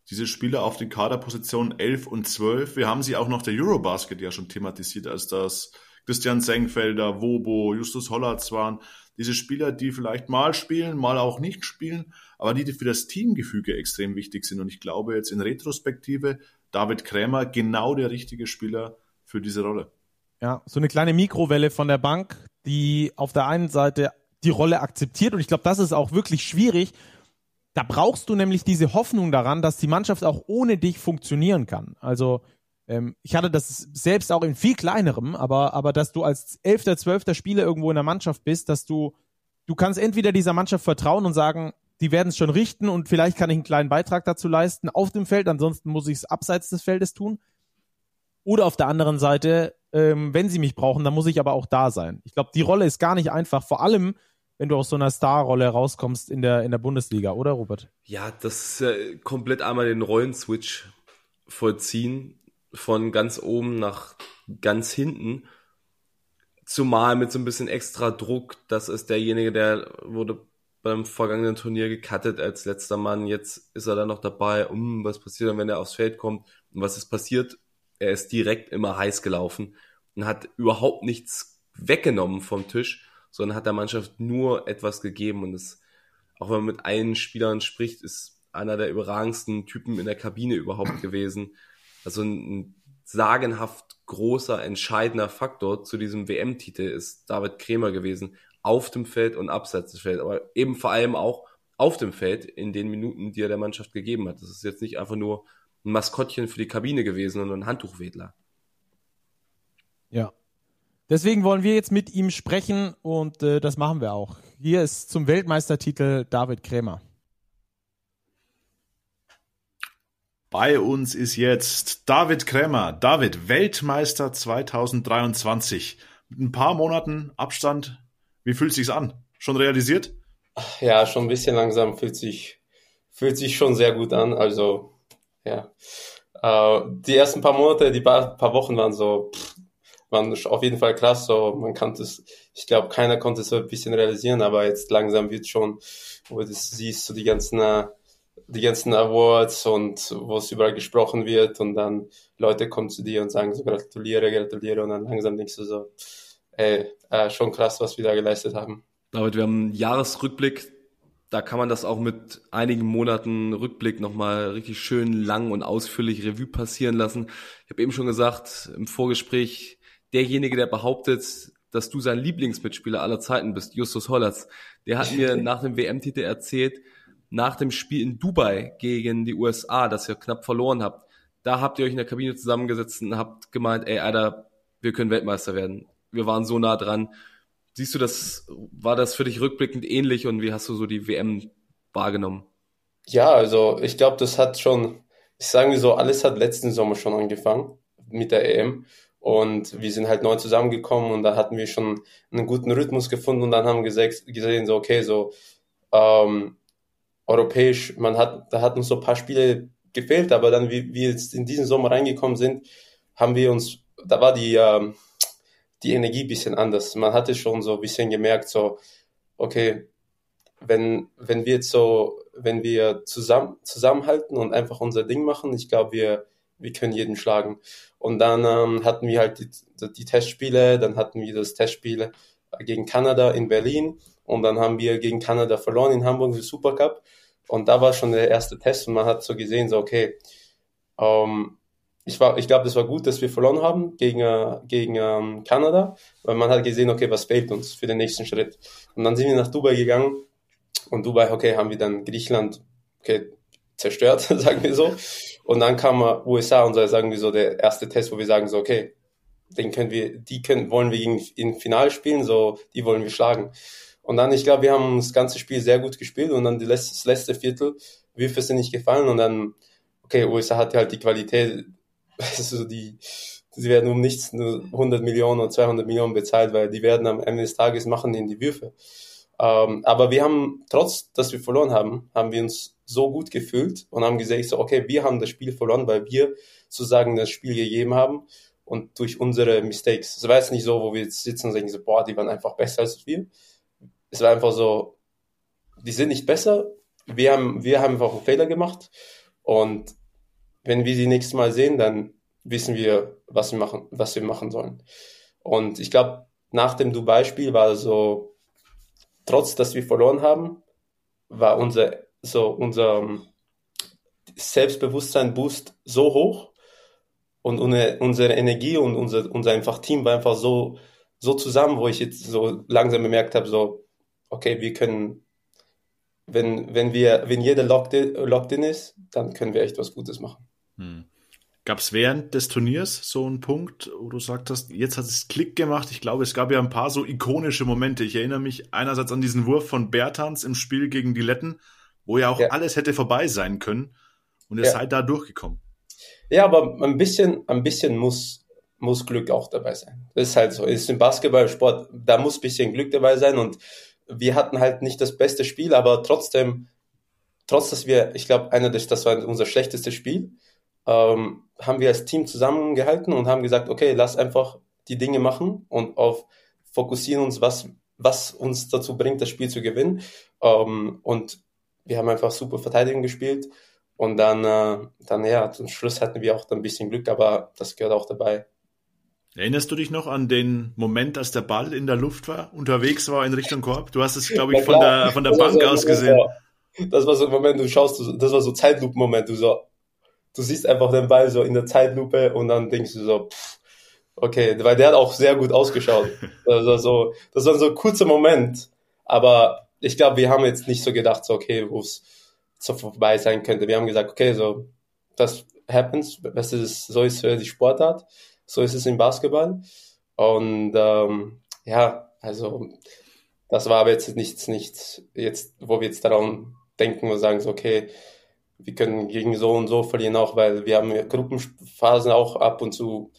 Speaker 3: Diese Spieler auf den Kaderpositionen 11 und 12, wir haben sie auch noch der Eurobasket ja schon thematisiert, als das Christian Senkfelder, Wobo, Justus Hollatz waren diese Spieler, die vielleicht mal spielen, mal auch nicht spielen, aber die, für das Teamgefüge extrem wichtig sind. Und ich glaube jetzt in Retrospektive, David Krämer genau der richtige Spieler für diese Rolle.
Speaker 2: Ja, so eine kleine Mikrowelle von der Bank, die auf der einen Seite die Rolle akzeptiert und ich glaube, das ist auch wirklich schwierig. Da brauchst du nämlich diese Hoffnung daran, dass die Mannschaft auch ohne dich funktionieren kann. Also ähm, ich hatte das selbst auch in viel kleinerem, aber, aber dass du als elfter, zwölfter Spieler irgendwo in der Mannschaft bist, dass du, du kannst entweder dieser Mannschaft vertrauen und sagen, die werden es schon richten und vielleicht kann ich einen kleinen Beitrag dazu leisten auf dem Feld, ansonsten muss ich es abseits des Feldes tun. Oder auf der anderen Seite, ähm, wenn sie mich brauchen, dann muss ich aber auch da sein. Ich glaube, die Rolle ist gar nicht einfach, vor allem, wenn du aus so einer Star-Rolle rauskommst in der, in der Bundesliga, oder Robert?
Speaker 4: Ja, das ist äh, komplett einmal den Rollenswitch vollziehen von ganz oben nach ganz hinten. Zumal mit so ein bisschen extra Druck, das ist derjenige, der wurde beim vergangenen Turnier gecuttet als letzter Mann. Jetzt ist er dann noch dabei. Um, was passiert dann, wenn er aufs Feld kommt? Und was ist passiert? Er ist direkt immer heiß gelaufen und hat überhaupt nichts weggenommen vom Tisch, sondern hat der Mannschaft nur etwas gegeben. Und es, auch wenn man mit allen Spielern spricht, ist einer der überragendsten Typen in der Kabine überhaupt gewesen also ein sagenhaft großer, entscheidender Faktor zu diesem WM-Titel ist David Krämer gewesen, auf dem Feld und abseits des Feldes, aber eben vor allem auch auf dem Feld in den Minuten, die er der Mannschaft gegeben hat. Das ist jetzt nicht einfach nur ein Maskottchen für die Kabine gewesen, sondern ein Handtuchwedler.
Speaker 2: Ja. Deswegen wollen wir jetzt mit ihm sprechen und äh, das machen wir auch. Hier ist zum Weltmeistertitel David Krämer.
Speaker 3: Bei uns ist jetzt David Krämer. David, Weltmeister 2023. Mit ein paar Monaten Abstand. Wie fühlt sich's an? Schon realisiert?
Speaker 7: Ja, schon ein bisschen langsam fühlt sich, fühlt sich schon sehr gut an. Also, ja. Äh, die ersten paar Monate, die paar, Wochen waren so, waren auf jeden Fall krass. So, man kann es, ich glaube, keiner konnte es so ein bisschen realisieren, aber jetzt langsam wird schon, wo du siehst, so die ganzen, äh, die ganzen Awards und wo es überall gesprochen wird und dann Leute kommen zu dir und sagen so gratuliere, gratuliere und dann langsam denkst du so, ey, äh, schon krass, was wir da geleistet haben.
Speaker 4: David, wir haben einen Jahresrückblick, da kann man das auch mit einigen Monaten Rückblick nochmal richtig schön lang und ausführlich Revue passieren lassen. Ich habe eben schon gesagt, im Vorgespräch, derjenige, der behauptet, dass du sein Lieblingsmitspieler aller Zeiten bist, Justus Hollatz, der hat mir [laughs] nach dem WM-Titel erzählt, nach dem Spiel in Dubai gegen die USA, das ihr knapp verloren habt, da habt ihr euch in der Kabine zusammengesetzt und habt gemeint, ey, Alter, wir können Weltmeister werden. Wir waren so nah dran. Siehst du das, war das für dich rückblickend ähnlich und wie hast du so die WM wahrgenommen?
Speaker 7: Ja, also ich glaube, das hat schon, ich sage so, alles hat letzten Sommer schon angefangen mit der EM. Und wir sind halt neu zusammengekommen und da hatten wir schon einen guten Rhythmus gefunden und dann haben wir gesehen, so, okay, so, ähm, europäisch, man hat, da hat uns so ein paar Spiele gefehlt, aber dann, wie wir jetzt in diesen Sommer reingekommen sind, haben wir uns, da war die, ähm, die Energie bisschen anders. Man hatte schon so ein bisschen gemerkt, so, okay, wenn, wenn wir jetzt so, wenn wir zusammen, zusammenhalten und einfach unser Ding machen, ich glaube, wir, wir können jeden schlagen. Und dann ähm, hatten wir halt die, die Testspiele, dann hatten wir das Testspiel gegen Kanada in Berlin und dann haben wir gegen Kanada verloren in Hamburg im Supercup. Und da war schon der erste Test und man hat so gesehen, so okay, ähm, ich, war, ich glaube, das war gut, dass wir verloren haben gegen, äh, gegen ähm, Kanada, weil man hat gesehen, okay, was fehlt uns für den nächsten Schritt. Und dann sind wir nach Dubai gegangen und Dubai, okay, haben wir dann Griechenland, okay, zerstört, [laughs] sagen wir so. Und dann kam äh, USA und sagen wir so der erste Test, wo wir sagen so, okay, den können wir, die können, wollen wir gegen in Final spielen, so, die wollen wir schlagen. Und dann, ich glaube, wir haben das ganze Spiel sehr gut gespielt und dann letzte, das letzte Viertel, Würfe sind nicht gefallen und dann, okay, USA hatte halt die Qualität, [laughs] also die, sie werden um nichts nur 100 Millionen oder 200 Millionen bezahlt, weil die werden am Ende des Tages machen in die Würfe. Ähm, aber wir haben, trotz dass wir verloren haben, haben wir uns so gut gefühlt und haben gesagt, so, okay, wir haben das Spiel verloren, weil wir sozusagen das Spiel gegeben haben und durch unsere Mistakes. Es war jetzt nicht so, wo wir jetzt sitzen und sagen, so, boah, die waren einfach besser als wir. Es war einfach so, die sind nicht besser. Wir haben, wir haben einfach einen Fehler gemacht. Und wenn wir sie nächstes Mal sehen, dann wissen wir, was wir machen, was wir machen sollen. Und ich glaube, nach dem Dubai-Spiel war so, trotz dass wir verloren haben, war unser, so unser Selbstbewusstsein-Boost so hoch und unsere Energie und unser, unser einfach Team war einfach so, so zusammen, wo ich jetzt so langsam bemerkt habe, so, okay, wir können, wenn, wenn wir, wenn jeder locked in, locked in ist, dann können wir echt was Gutes machen. Hm.
Speaker 3: Gab es während des Turniers so einen Punkt, wo du sagtest, jetzt hat es Klick gemacht? Ich glaube, es gab ja ein paar so ikonische Momente. Ich erinnere mich einerseits an diesen Wurf von Bertans im Spiel gegen die Letten, wo ja auch ja. alles hätte vorbei sein können. Und ihr ja. seid da durchgekommen.
Speaker 7: Ja, aber ein bisschen, ein bisschen muss, muss Glück auch dabei sein. Das ist halt so. Ist im Basketballsport, da muss ein bisschen Glück dabei sein und wir hatten halt nicht das beste Spiel, aber trotzdem, trotz dass wir, ich glaube, das war unser schlechtestes Spiel, ähm, haben wir als Team zusammengehalten und haben gesagt, okay, lass einfach die Dinge machen und auf fokussieren uns, was, was uns dazu bringt, das Spiel zu gewinnen. Ähm, und wir haben einfach super Verteidigung gespielt. Und dann, äh, dann ja, zum Schluss hatten wir auch ein bisschen Glück, aber das gehört auch dabei.
Speaker 3: Erinnerst du dich noch an den Moment, als der Ball in der Luft war, unterwegs war in Richtung Korb? Du hast es, glaube ich, von der, von der Bank aus gesehen.
Speaker 7: Das war so ein Moment, du schaust, das war so Zeitlupen-Moment, du so, du siehst einfach den Ball so in der Zeitlupe und dann denkst du so, pff, okay, weil der hat auch sehr gut ausgeschaut. [laughs] Also so, das war so ein kurzer Moment, aber ich glaube, wir haben jetzt nicht so gedacht, so, okay, wo es so vorbei sein könnte. Wir haben gesagt, okay, so, das happens, das ist, so ist die Sportart, so ist es im Basketball. Und ähm, ja, also das war aber jetzt nichts, nichts, jetzt, wo wir jetzt daran denken und sagen, so, okay, wir können gegen so und so verlieren auch, weil wir haben Gruppenphasen auch ab und zu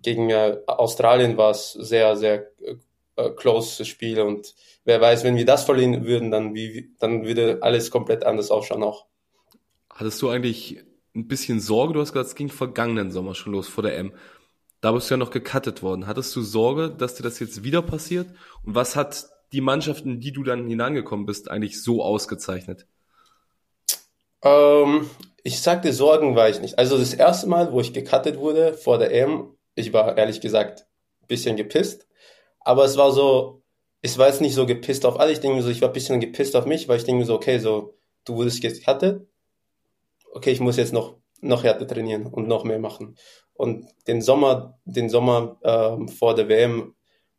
Speaker 7: gegen äh, Australien war es sehr, sehr äh, äh close Spiel und wer weiß, wenn wir das verlieren würden, dann, wie, dann würde alles komplett anders ausschauen auch.
Speaker 4: Hattest du eigentlich ein bisschen Sorge? Du hast gesagt, es ging vergangenen Sommer schon los vor der M. Da bist du ja noch gecuttet worden. Hattest du Sorge, dass dir das jetzt wieder passiert? Und was hat die Mannschaften, die du dann hineingekommen bist, eigentlich so ausgezeichnet?
Speaker 7: Ähm, ich sagte, Sorgen war ich nicht. Also das erste Mal, wo ich gecuttet wurde vor der EM, ich war ehrlich gesagt ein bisschen gepisst. Aber es war so, ich war jetzt nicht so gepisst auf alle. Ich denke mir so, ich war ein bisschen gepisst auf mich, weil ich denke mir so, okay, so, du wurdest gecuttet. Okay, ich muss jetzt noch, noch härter trainieren und noch mehr machen. Und den Sommer, den Sommer ähm, vor der WM,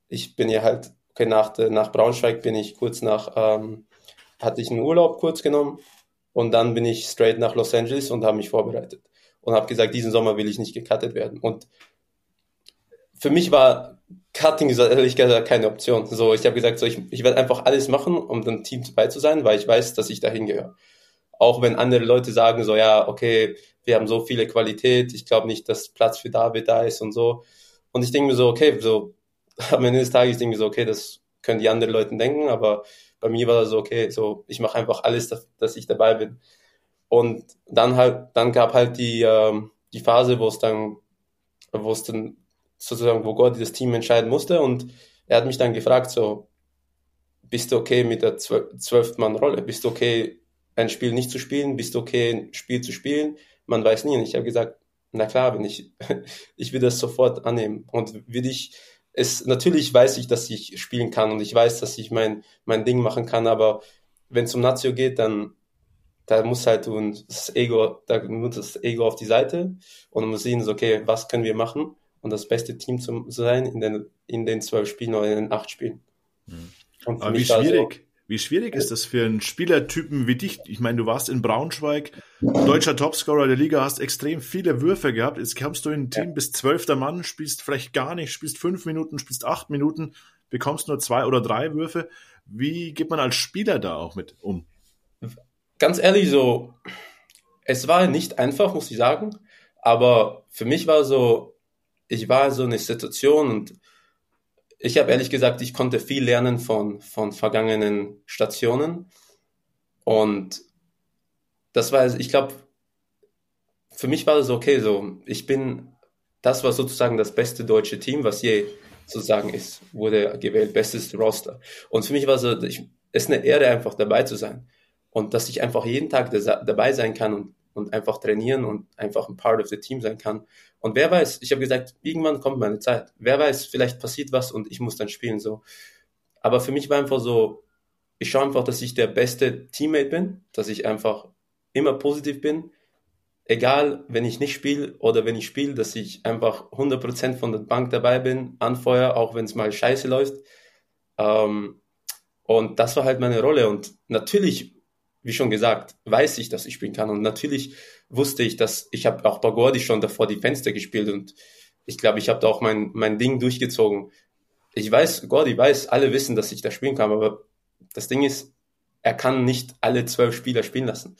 Speaker 7: ich bin ja halt, okay, nach, nach Braunschweig bin ich kurz nach, ähm, hatte ich einen Urlaub kurz genommen und dann bin ich straight nach Los Angeles und habe mich vorbereitet und habe gesagt, diesen Sommer will ich nicht gecuttet werden. Und für mich war Cutting ehrlich gesagt keine Option. So, ich habe gesagt, so, ich, ich werde einfach alles machen, um dem Team dabei zu sein, weil ich weiß, dass ich dahin gehöre. Auch wenn andere Leute sagen, so, ja, okay, wir haben so viele Qualität, ich glaube nicht, dass Platz für David da ist und so. Und ich denke mir so, okay, so [laughs] am Ende des Tages denke ich so, okay, das können die anderen Leute denken, aber bei mir war das so, okay, so ich mache einfach alles, dass, dass ich dabei bin. Und dann halt, dann gab halt die, ähm, die Phase, wo es dann, wo es dann sozusagen, wo Gott das Team entscheiden musste und er hat mich dann gefragt, so, bist du okay mit der Zwölf-Mann-Rolle? Bist du okay, ein Spiel nicht zu spielen? Bist du okay, ein Spiel zu spielen? Man weiß nie. Und ich habe gesagt, na klar, wenn ich, [laughs] ich will das sofort annehmen. Und will ich, es, natürlich weiß ich, dass ich spielen kann und ich weiß, dass ich mein, mein Ding machen kann, aber wenn es um Nazio geht, dann, da muss halt das Ego, da muss das Ego auf die Seite und man muss sehen, so, okay, was können wir machen und das beste Team zu sein in den, in den zwölf Spielen oder in den acht Spielen.
Speaker 3: Mhm. Aber wie schwierig, wie schwierig ist das für einen Spielertypen wie dich? Ich meine, du warst in Braunschweig, deutscher Topscorer der Liga, hast extrem viele Würfe gehabt. Jetzt kommst du in ein Team, ja. bist zwölfter Mann, spielst vielleicht gar nicht, spielst fünf Minuten, spielst acht Minuten, bekommst nur zwei oder drei Würfe. Wie geht man als Spieler da auch mit um?
Speaker 7: Ganz ehrlich, so, es war nicht einfach, muss ich sagen. Aber für mich war so, ich war so eine Situation und ich habe ehrlich gesagt, ich konnte viel lernen von, von vergangenen Stationen. Und das war, ich glaube, für mich war das okay so. Ich bin, das war sozusagen das beste deutsche Team, was je sozusagen ist, wurde gewählt, bestes Roster. Und für mich war so, ich, es ist eine Ehre, einfach dabei zu sein. Und dass ich einfach jeden Tag dabei sein kann und, und einfach trainieren und einfach ein Part of the Team sein kann. Und wer weiß, ich habe gesagt, irgendwann kommt meine Zeit. Wer weiß, vielleicht passiert was und ich muss dann spielen so. Aber für mich war einfach so, ich schaue einfach, dass ich der beste Teammate bin, dass ich einfach immer positiv bin. Egal, wenn ich nicht spiele oder wenn ich spiele, dass ich einfach 100% von der Bank dabei bin, anfeuer, auch wenn es mal scheiße läuft. Ähm, und das war halt meine Rolle. Und natürlich, wie schon gesagt, weiß ich, dass ich spielen kann. Und natürlich wusste ich, dass ich habe auch bei Gordy schon davor die Fenster gespielt und ich glaube, ich habe da auch mein, mein Ding durchgezogen. Ich weiß, Gordy weiß, alle wissen, dass ich da spielen kann, aber das Ding ist, er kann nicht alle zwölf Spieler spielen lassen.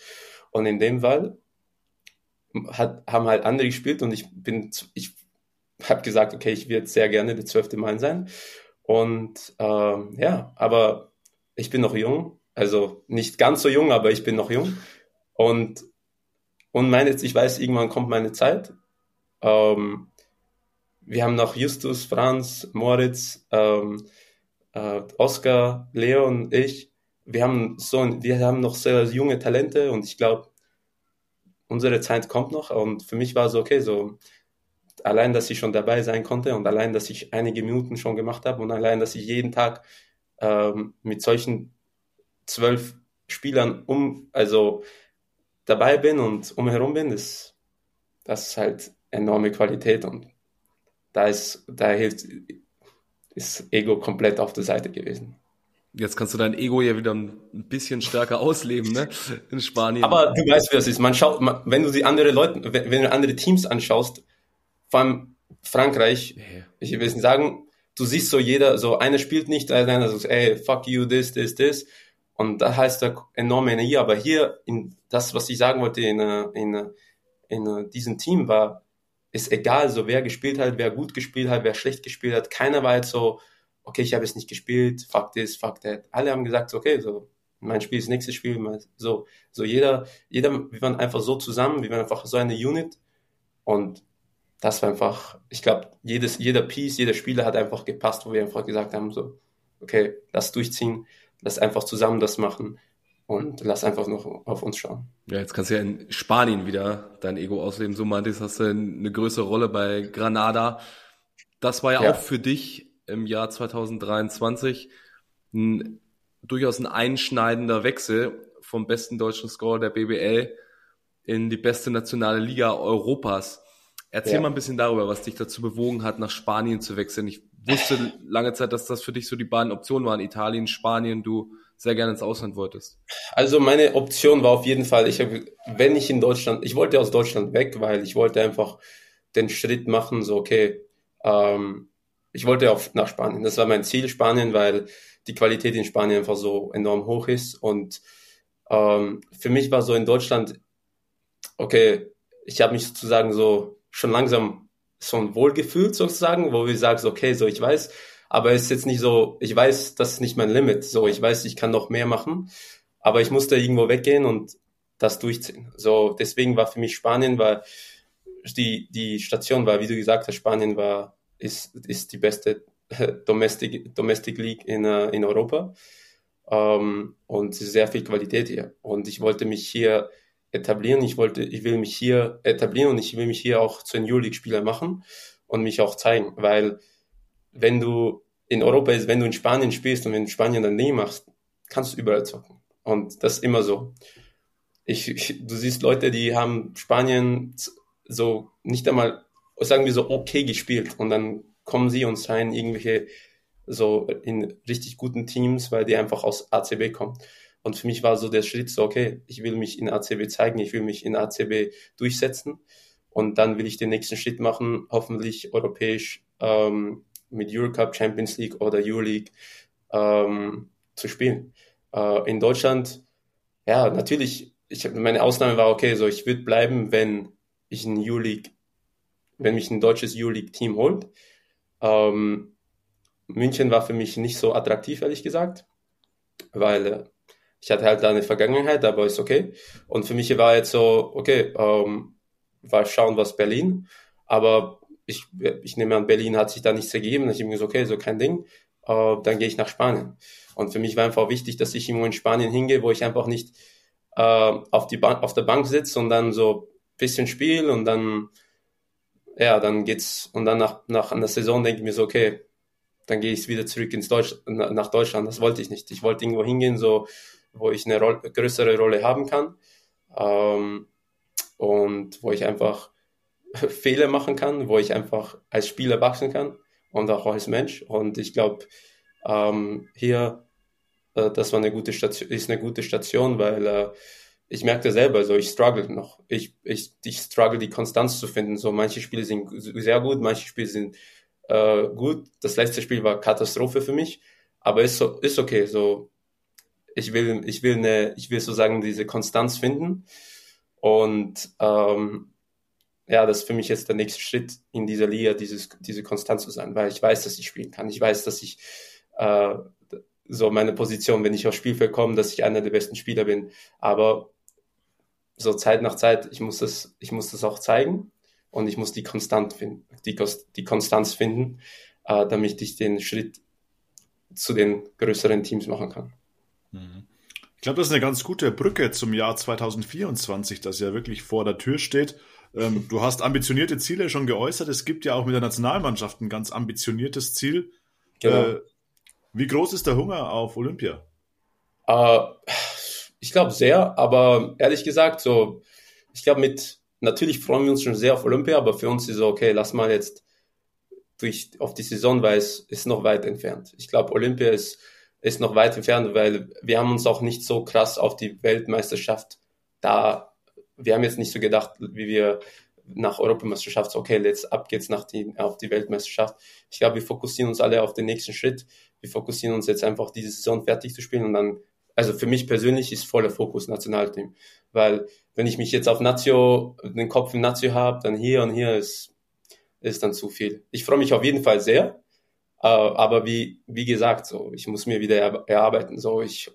Speaker 7: Und in dem Fall hat, haben halt andere gespielt und ich bin, ich habe gesagt, okay, ich werde sehr gerne der zwölfte Mann sein. Und ähm, ja, aber ich bin noch jung, also nicht ganz so jung, aber ich bin noch jung. Und und meine, ich weiß, irgendwann kommt meine Zeit. Ähm, wir haben noch Justus, Franz, Moritz, ähm, äh, Oscar, Leon, ich. Wir haben so, wir haben noch sehr junge Talente und ich glaube, unsere Zeit kommt noch. Und für mich war so, okay, so, allein, dass ich schon dabei sein konnte und allein, dass ich einige Minuten schon gemacht habe und allein, dass ich jeden Tag ähm, mit solchen zwölf Spielern um, also dabei bin und umherum bin, ist das ist halt enorme Qualität und da ist, da hilft, ist Ego komplett auf der Seite gewesen.
Speaker 4: Jetzt kannst du dein Ego ja wieder ein bisschen stärker ausleben, ne? In Spanien.
Speaker 7: Aber du weißt, wie das ist. Man schaut, man, wenn du die andere Leute, wenn, du andere Teams anschaust, vor allem Frankreich, yeah. ich will nicht sagen, du siehst so jeder, so einer spielt nicht, einer sagt, ey, fuck you, this, this, this. Und da heißt er enorme Energie. Aber hier, in das, was ich sagen wollte, in, in, in diesem Team war, ist egal, so wer gespielt hat, wer gut gespielt hat, wer schlecht gespielt hat. Keiner war jetzt so, okay, ich habe es nicht gespielt, fuck this, fuck that. Alle haben gesagt, okay, so mein Spiel ist nächstes Spiel, so, so jeder, jeder, wir waren einfach so zusammen, wir waren einfach so eine Unit und das war einfach, ich glaube, jedes, jeder Piece, jeder Spieler hat einfach gepasst, wo wir einfach gesagt haben, so, okay, lass durchziehen, lass einfach zusammen das machen und lass einfach noch auf uns schauen.
Speaker 4: Ja, jetzt kannst du ja in Spanien wieder dein Ego ausleben. So meintest, hast du eine größere Rolle bei Granada. Das war ja, ja. auch für dich im Jahr 2023 ein, durchaus ein einschneidender Wechsel vom besten deutschen Scorer der BBL in die beste nationale Liga Europas. Erzähl ja. mal ein bisschen darüber, was dich dazu bewogen hat, nach Spanien zu wechseln. Ich wusste lange Zeit, dass das für dich so die beiden Optionen waren. Italien, Spanien, du sehr gerne ins Ausland wolltest.
Speaker 7: Also meine Option war auf jeden Fall, ich habe, wenn ich in Deutschland, ich wollte aus Deutschland weg, weil ich wollte einfach den Schritt machen, so okay, ähm, ich wollte auch nach Spanien. Das war mein Ziel, Spanien, weil die Qualität in Spanien einfach so enorm hoch ist. Und ähm, für mich war so in Deutschland, okay, ich habe mich sozusagen so schon langsam so ein Wohlgefühl sozusagen, wo wir sagen, okay, so ich weiß, aber es ist jetzt nicht so, ich weiß, das ist nicht mein Limit. So, ich weiß, ich kann noch mehr machen, aber ich musste irgendwo weggehen und das durchziehen. So, deswegen war für mich Spanien, war die, die Station war, wie du gesagt hast, Spanien war, ist, ist die beste [laughs] Domestic, Domestic League in, uh, in Europa. Ähm, und sehr viel Qualität hier. Und ich wollte mich hier etablieren. Ich wollte, ich will mich hier etablieren und ich will mich hier auch zu einem Euroleague-Spieler machen und mich auch zeigen, weil wenn du in Europa ist, wenn du in Spanien spielst und in Spanien dann nie machst, kannst du überall zocken. Und das ist immer so. Ich, ich, du siehst Leute, die haben Spanien so nicht einmal, sagen wir so, okay gespielt und dann kommen sie und sein irgendwelche so in richtig guten Teams, weil die einfach aus ACB kommen. Und für mich war so der Schritt so, okay, ich will mich in ACB zeigen, ich will mich in ACB durchsetzen und dann will ich den nächsten Schritt machen, hoffentlich europäisch ähm, mit Eurocup, Champions League oder Euroleague ähm, zu spielen. Äh, in Deutschland, ja, natürlich, ich meine Ausnahme war, okay, so ich würde bleiben, wenn ich ein Euroleague, wenn mich ein deutsches Euroleague-Team holt. Ähm, München war für mich nicht so attraktiv, ehrlich gesagt, weil äh, ich hatte halt da eine Vergangenheit, aber ist okay. Und für mich war jetzt so, okay, ähm, war schauen, was Berlin. Aber ich, ich nehme an, Berlin hat sich da nichts ergeben. Ich habe mir gesagt, okay, so kein Ding. Äh, dann gehe ich nach Spanien. Und für mich war einfach wichtig, dass ich irgendwo in Spanien hingehe, wo ich einfach nicht äh, auf, die Bank, auf der Bank sitze und dann so bisschen spiele und dann, ja, dann geht's, und dann nach, nach einer Saison denke ich mir so, okay, dann gehe ich wieder zurück ins Deutsch, nach Deutschland. Das wollte ich nicht. Ich wollte irgendwo hingehen, so, wo ich eine Rolle, größere Rolle haben kann. Ähm, und wo ich einfach [laughs] Fehler machen kann, wo ich einfach als Spieler wachsen kann und auch als Mensch. Und ich glaube, ähm, hier, äh, das war eine gute Station, ist eine gute Station, weil äh, ich merkte selber, so ich struggle noch. Ich, ich, ich struggle die Konstanz zu finden. So manche Spiele sind sehr gut, manche Spiele sind äh, gut. Das letzte Spiel war Katastrophe für mich, aber ist ist okay. So ich will, ich will eine, ich will sozusagen diese Konstanz finden und ähm, ja, das ist für mich jetzt der nächste Schritt in dieser Liga, dieses, diese Konstanz zu sein, weil ich weiß, dass ich spielen kann. Ich weiß, dass ich äh, so meine Position, wenn ich aufs Spielfeld komme, dass ich einer der besten Spieler bin. Aber so Zeit nach Zeit, ich muss das, ich muss das auch zeigen und ich muss die Konstant finden, die, die Konstanz finden, äh, damit ich den Schritt zu den größeren Teams machen kann.
Speaker 3: Ich glaube, das ist eine ganz gute Brücke zum Jahr 2024, das ja wirklich vor der Tür steht. Ähm, du hast ambitionierte Ziele schon geäußert. Es gibt ja auch mit der Nationalmannschaft ein ganz ambitioniertes Ziel. Genau. Äh, wie groß ist der Hunger auf Olympia?
Speaker 7: Äh, ich glaube sehr, aber ehrlich gesagt, so, ich glaube mit, natürlich freuen wir uns schon sehr auf Olympia, aber für uns ist so, okay, lass mal jetzt durch, auf die Saison, weil es ist noch weit entfernt. Ich glaube, Olympia ist ist noch weit entfernt, weil wir haben uns auch nicht so krass auf die Weltmeisterschaft da, wir haben jetzt nicht so gedacht, wie wir nach Europameisterschaft, okay, jetzt ab geht's nach die, auf die Weltmeisterschaft. Ich glaube, wir fokussieren uns alle auf den nächsten Schritt. Wir fokussieren uns jetzt einfach, diese Saison fertig zu spielen und dann, also für mich persönlich ist voller Fokus Nationalteam. Weil wenn ich mich jetzt auf Nazio, den Kopf im Nazio habe, dann hier und hier ist, ist dann zu viel. Ich freue mich auf jeden Fall sehr, aber wie, wie gesagt, so, ich muss mir wieder erarbeiten. So, ich,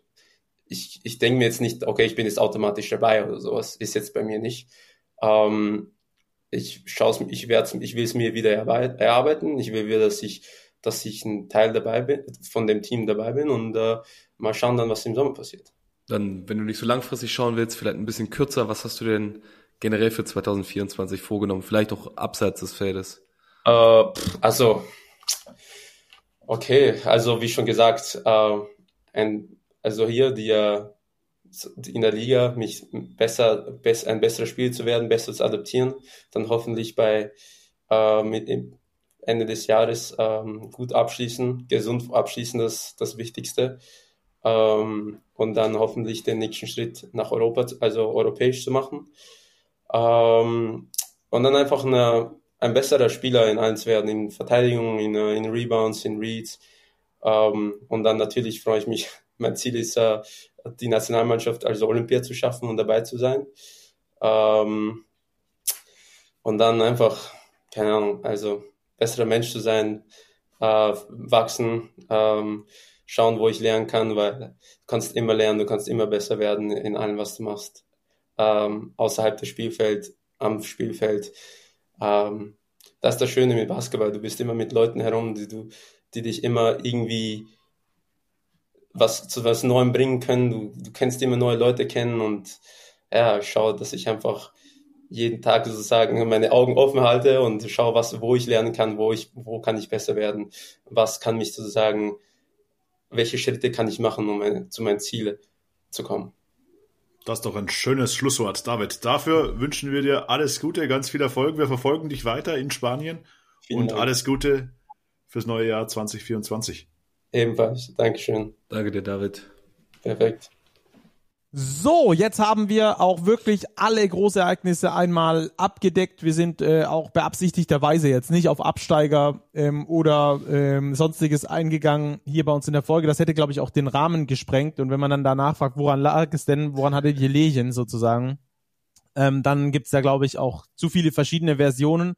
Speaker 7: ich, ich denke mir jetzt nicht, okay, ich bin jetzt automatisch dabei oder sowas. Ist jetzt bei mir nicht. Ähm, ich schaue ich werde ich will es mir wieder erarbeiten. Ich will wieder, dass ich, dass ich ein Teil dabei bin, von dem Team dabei bin und äh, mal schauen dann, was im Sommer passiert.
Speaker 4: Dann, wenn du nicht so langfristig schauen willst, vielleicht ein bisschen kürzer, was hast du denn generell für 2024 vorgenommen? Vielleicht auch abseits des Feldes?
Speaker 7: Äh, also, Okay, also wie schon gesagt, äh, ein, also hier die, äh, in der Liga mich besser, bess, ein besseres Spiel zu werden, besser zu adaptieren, dann hoffentlich bei äh, mit Ende des Jahres ähm, gut abschließen, gesund abschließen, das das Wichtigste. Ähm, und dann hoffentlich den nächsten Schritt nach Europa, also europäisch zu machen. Ähm, und dann einfach eine ein besserer Spieler in eins werden, in Verteidigung, in, äh, in Rebounds, in Reads. Ähm, und dann natürlich freue ich mich, [laughs] mein Ziel ist, äh, die Nationalmannschaft, also Olympia zu schaffen und dabei zu sein. Ähm, und dann einfach keine Ahnung, also besserer Mensch zu sein, äh, wachsen, ähm, schauen, wo ich lernen kann, weil du kannst immer lernen, du kannst immer besser werden in allem, was du machst. Ähm, außerhalb des Spielfelds, am Spielfeld. Ähm, das ist das Schöne mit Basketball. Du bist immer mit Leuten herum, die du, die dich immer irgendwie was zu was Neuem bringen können. Du, du kennst immer neue Leute kennen und ja, schaue, dass ich einfach jeden Tag sozusagen meine Augen offen halte und schaue, was, wo ich lernen kann, wo ich, wo kann ich besser werden, was kann mich sozusagen, welche Schritte kann ich machen, um meine, zu meinen Zielen zu kommen.
Speaker 3: Das ist doch ein schönes Schlusswort, David. Dafür wünschen wir dir alles Gute, ganz viel Erfolg. Wir verfolgen dich weiter in Spanien Vielen und Dank. alles Gute fürs neue Jahr 2024.
Speaker 7: Ebenfalls. Dankeschön.
Speaker 4: Danke dir, David.
Speaker 7: Perfekt.
Speaker 2: So, jetzt haben wir auch wirklich alle Großereignisse einmal abgedeckt. Wir sind äh, auch beabsichtigterweise jetzt nicht auf Absteiger ähm, oder ähm, sonstiges eingegangen hier bei uns in der Folge. Das hätte, glaube ich, auch den Rahmen gesprengt. Und wenn man dann danach fragt, woran lag es denn, woran hatte die Lehchen sozusagen, ähm, dann gibt's da, glaube ich, auch zu viele verschiedene Versionen.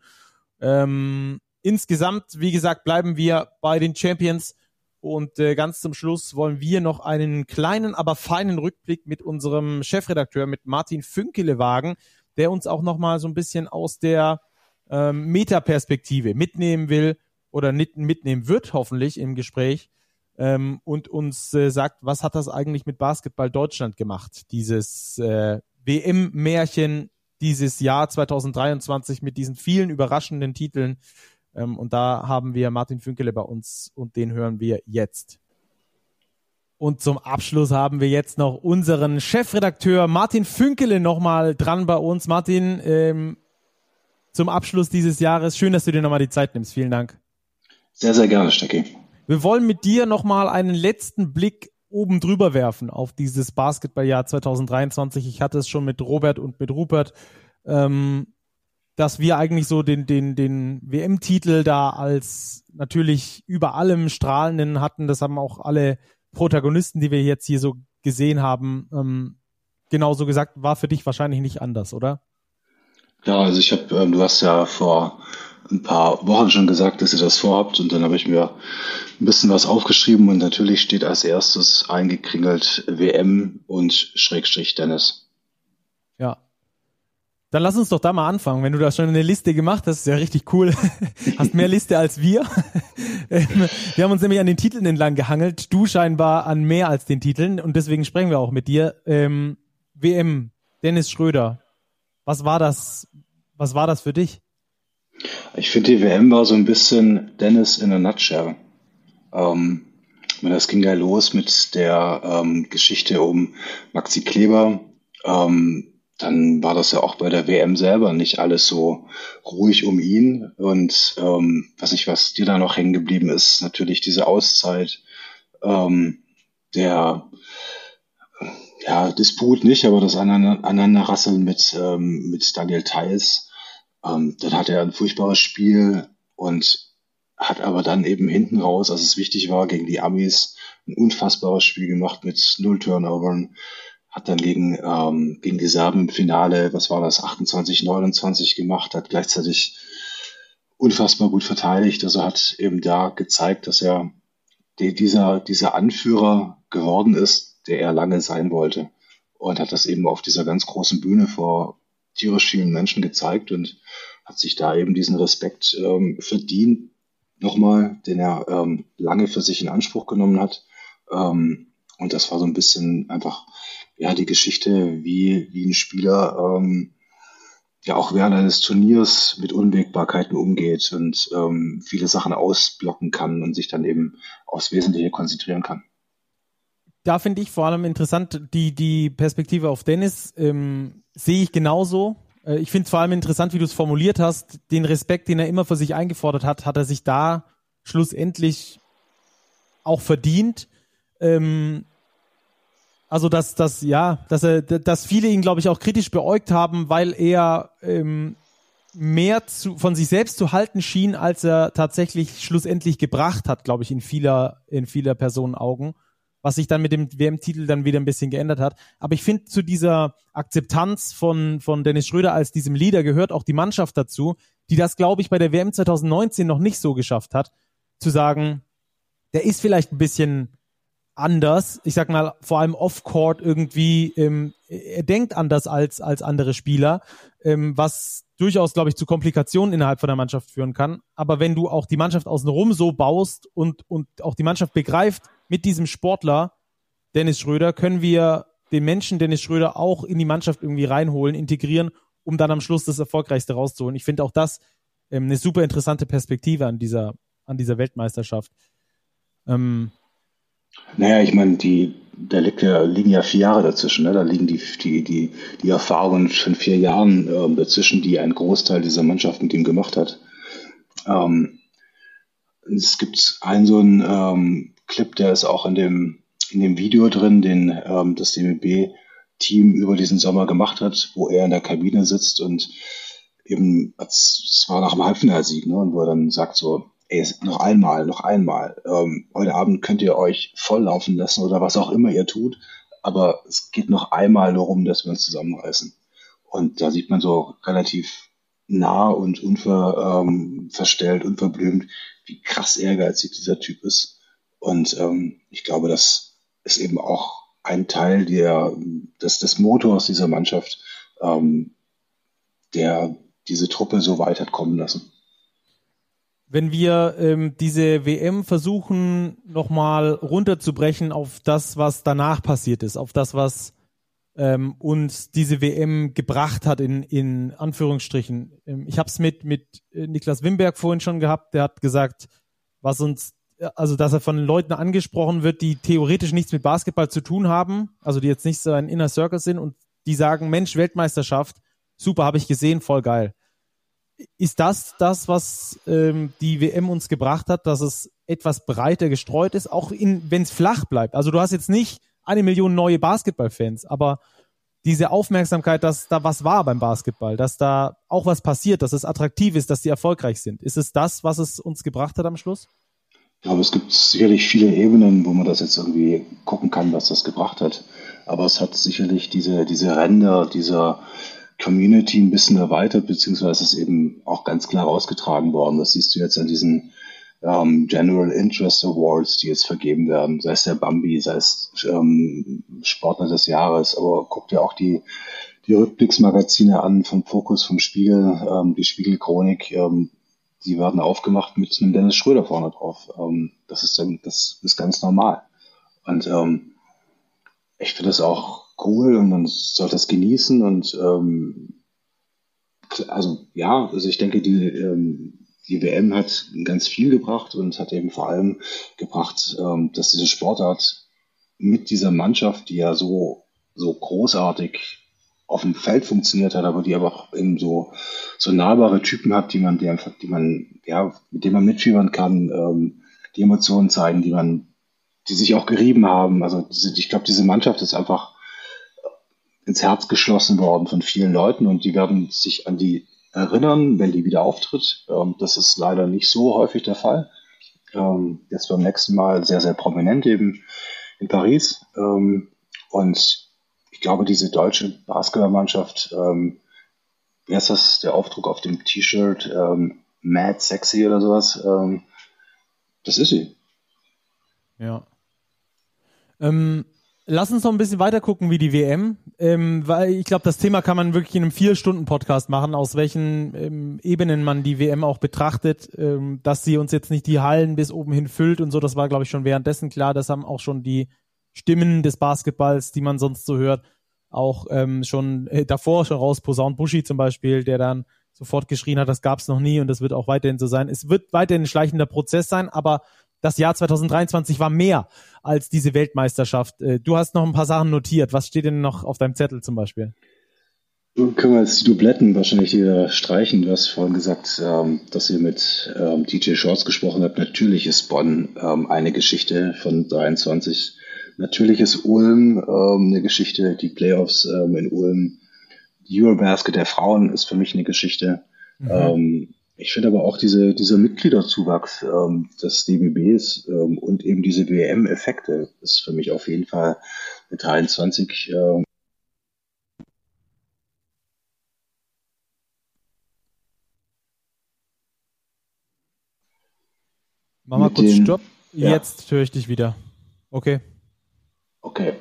Speaker 2: Ähm, insgesamt, wie gesagt, bleiben wir bei den Champions und äh, ganz zum Schluss wollen wir noch einen kleinen, aber feinen Rückblick mit unserem Chefredakteur, mit Martin Fünkele wagen, der uns auch nochmal so ein bisschen aus der ähm, Metaperspektive mitnehmen will oder mitnehmen wird, hoffentlich im Gespräch. Ähm, und uns äh, sagt, was hat das eigentlich mit Basketball Deutschland gemacht? Dieses äh, WM-Märchen, dieses Jahr 2023 mit diesen vielen überraschenden Titeln. Ähm, und da haben wir Martin Fünkele bei uns und den hören wir jetzt. Und zum Abschluss haben wir jetzt noch unseren Chefredakteur Martin Fünkele nochmal dran bei uns. Martin, ähm, zum Abschluss dieses Jahres, schön, dass du dir nochmal die Zeit nimmst. Vielen Dank.
Speaker 8: Sehr, sehr gerne, Stecki.
Speaker 2: Wir wollen mit dir nochmal einen letzten Blick oben drüber werfen auf dieses Basketballjahr 2023. Ich hatte es schon mit Robert und mit Rupert. Ähm, dass wir eigentlich so den, den, den WM-Titel da als natürlich über allem strahlenden hatten. Das haben auch alle Protagonisten, die wir jetzt hier so gesehen haben, ähm, genauso gesagt, war für dich wahrscheinlich nicht anders, oder?
Speaker 8: Ja, also ich habe, ähm, du hast ja vor ein paar Wochen schon gesagt, dass ihr das vorhabt und dann habe ich mir ein bisschen was aufgeschrieben und natürlich steht als erstes eingekringelt WM und Schrägstrich Dennis.
Speaker 2: Ja, dann lass uns doch da mal anfangen. Wenn du da schon eine Liste gemacht hast, ist ja richtig cool. [laughs] hast mehr Liste als wir. [laughs] Wir haben uns nämlich an den Titeln entlang gehangelt. Du scheinbar an mehr als den Titeln und deswegen sprechen wir auch mit dir. Ähm, WM, Dennis Schröder. Was war das? Was war das für dich?
Speaker 8: Ich finde, die WM war so ein bisschen Dennis in a nutshell. Ähm, das ging ja los mit der ähm, Geschichte um Maxi Kleber. Ähm, dann war das ja auch bei der WM selber nicht alles so ruhig um ihn. Und ähm, was nicht, was dir da noch hängen geblieben ist, natürlich diese Auszeit, ähm, der ja, Disput nicht, aber das Aneinanderrasseln mit, ähm, mit Daniel Theiss. Ähm, dann hat er ein furchtbares Spiel und hat aber dann eben hinten raus, als es wichtig war, gegen die Amis ein unfassbares Spiel gemacht mit null Turnovern hat dann gegen, ähm, gegen die Serben im Finale, was war das, 28, 29 gemacht, hat gleichzeitig unfassbar gut verteidigt. Also hat eben da gezeigt, dass er die, dieser, dieser Anführer geworden ist, der er lange sein wollte. Und hat das eben auf dieser ganz großen Bühne vor tierisch vielen Menschen gezeigt und hat sich da eben diesen Respekt ähm, verdient, nochmal, den er ähm, lange für sich in Anspruch genommen hat. Ähm, und das war so ein bisschen einfach ja, die Geschichte, wie, wie ein Spieler ähm, ja auch während eines Turniers mit Unwägbarkeiten umgeht und ähm, viele Sachen ausblocken kann und sich dann eben aufs Wesentliche konzentrieren kann.
Speaker 2: Da finde ich vor allem interessant, die, die Perspektive auf Dennis ähm, sehe ich genauso. Äh, ich finde es vor allem interessant, wie du es formuliert hast. Den Respekt, den er immer für sich eingefordert hat, hat er sich da schlussendlich auch verdient. Ähm, also dass dass ja, dass er, dass viele ihn, glaube ich, auch kritisch beäugt haben, weil er ähm, mehr zu, von sich selbst zu halten schien, als er tatsächlich schlussendlich gebracht hat, glaube ich, in vieler in vieler Personen Augen, was sich dann mit dem WM-Titel dann wieder ein bisschen geändert hat. Aber ich finde, zu dieser Akzeptanz von von Dennis Schröder als diesem Leader gehört auch die Mannschaft dazu, die das, glaube ich, bei der WM 2019 noch nicht so geschafft hat, zu sagen, der ist vielleicht ein bisschen anders. Ich sag mal, vor allem off-court irgendwie, ähm, er denkt anders als, als andere Spieler, ähm, was durchaus, glaube ich, zu Komplikationen innerhalb von der Mannschaft führen kann. Aber wenn du auch die Mannschaft außenrum so baust und, und auch die Mannschaft begreift, mit diesem Sportler, Dennis Schröder, können wir den Menschen Dennis Schröder auch in die Mannschaft irgendwie reinholen, integrieren, um dann am Schluss das Erfolgreichste rauszuholen. Ich finde auch das ähm, eine super interessante Perspektive an dieser, an dieser Weltmeisterschaft. Ähm,
Speaker 8: naja, ich meine, die, da liegt ja, liegen ja vier Jahre dazwischen. Ne? Da liegen die, die, die, die Erfahrungen von vier Jahren äh, dazwischen, die ein Großteil dieser Mannschaft mit ihm gemacht hat. Ähm, es gibt einen so einen ähm, Clip, der ist auch in dem, in dem Video drin, den ähm, das DBB-Team über diesen Sommer gemacht hat, wo er in der Kabine sitzt und eben, es war nach dem Halbfinalsieg, ne, und wo er dann sagt so, ey, noch einmal, noch einmal. Ähm, heute Abend könnt ihr euch volllaufen lassen oder was auch immer ihr tut, aber es geht noch einmal darum, dass wir uns zusammenreißen. Und da sieht man so relativ nah und unverstellt, ähm, unverblümt, wie krass ehrgeizig dieser Typ ist. Und ähm, ich glaube, das ist eben auch ein Teil der, des, des Motors dieser Mannschaft, ähm, der diese Truppe so weit hat kommen lassen
Speaker 2: wenn wir ähm, diese WM versuchen, nochmal runterzubrechen auf das, was danach passiert ist, auf das, was ähm, uns diese WM gebracht hat, in, in Anführungsstrichen. Ähm, ich habe es mit, mit äh, Niklas Wimberg vorhin schon gehabt, der hat gesagt, was uns, also dass er von Leuten angesprochen wird, die theoretisch nichts mit Basketball zu tun haben, also die jetzt nicht so ein Inner Circle sind und die sagen, Mensch, Weltmeisterschaft, super, habe ich gesehen, voll geil ist das das, was ähm, die WM uns gebracht hat, dass es etwas breiter gestreut ist, auch wenn es flach bleibt. Also du hast jetzt nicht eine Million neue Basketballfans, aber diese Aufmerksamkeit, dass da was war beim Basketball, dass da auch was passiert, dass es attraktiv ist, dass die erfolgreich sind. Ist es das, was es uns gebracht hat am Schluss?
Speaker 8: Ich glaube, es gibt sicherlich viele Ebenen, wo man das jetzt irgendwie gucken kann, was das gebracht hat. Aber es hat sicherlich diese, diese Ränder dieser Community ein bisschen erweitert, beziehungsweise ist eben auch ganz klar ausgetragen worden. Das siehst du jetzt an diesen ähm, General Interest Awards, die jetzt vergeben werden, sei es der Bambi, sei es ähm, Sportler des Jahres, aber guck dir auch die, die Rückblicksmagazine an vom Fokus, vom Spiegel, ähm, die Spiegelchronik, ähm, die werden aufgemacht mit einem Dennis Schröder vorne drauf. Ähm, das ist das ist ganz normal. Und ähm, ich finde das auch cool und man soll das genießen und ähm, also ja, also ich denke, die, ähm, die WM hat ganz viel gebracht und hat eben vor allem gebracht, ähm, dass diese Sportart mit dieser Mannschaft, die ja so, so großartig auf dem Feld funktioniert hat, aber die aber auch eben so, so nahbare Typen hat, die man, die einfach, die man, ja, mit denen man mitfiebern kann, ähm, die Emotionen zeigen, die man, die sich auch gerieben haben. Also diese, ich glaube, diese Mannschaft ist einfach ins Herz geschlossen worden von vielen Leuten und die werden sich an die erinnern, wenn die wieder auftritt. Ähm, das ist leider nicht so häufig der Fall. Ähm, jetzt beim nächsten Mal sehr, sehr prominent eben in Paris. Ähm, und ich glaube, diese deutsche Basketballmannschaft, ähm, wie heißt das, der Aufdruck auf dem T-Shirt, Mad Sexy oder sowas, das ist sie.
Speaker 2: Ja. Ähm, Lass uns noch ein bisschen weiter gucken wie die WM, ähm, weil ich glaube, das Thema kann man wirklich in einem Vier-Stunden-Podcast machen, aus welchen ähm, Ebenen man die WM auch betrachtet, ähm, dass sie uns jetzt nicht die Hallen bis oben hin füllt und so, das war, glaube ich, schon währenddessen klar. Das haben auch schon die Stimmen des Basketballs, die man sonst so hört, auch ähm, schon äh, davor schon rausposaunt. Bushi zum Beispiel, der dann sofort geschrien hat, das gab es noch nie und das wird auch weiterhin so sein. Es wird weiterhin ein schleichender Prozess sein, aber das Jahr 2023 war mehr als diese Weltmeisterschaft. Äh, du hast noch ein paar Sachen notiert. Was steht denn noch auf deinem Zettel zum Beispiel?
Speaker 8: Können wir jetzt die Dubletten wahrscheinlich wieder streichen. Du hast vorhin gesagt, ähm, dass ihr mit ähm, DJ Shorts gesprochen habt. Natürlich ist Bonn ähm, eine Geschichte von 23. Natürlich ist Ulm eine Geschichte, die Playoffs in Ulm. Die Eurobasket der Frauen ist für mich eine Geschichte. Mhm. Ich finde aber auch diese, dieser Mitgliederzuwachs ähm, des DBBs ähm, und eben diese WM-Effekte ist für mich auf jeden Fall mit 23 ähm,
Speaker 2: Mach mal kurz den, Stopp. Ja. Jetzt höre ich dich wieder. Okay.
Speaker 8: Okay.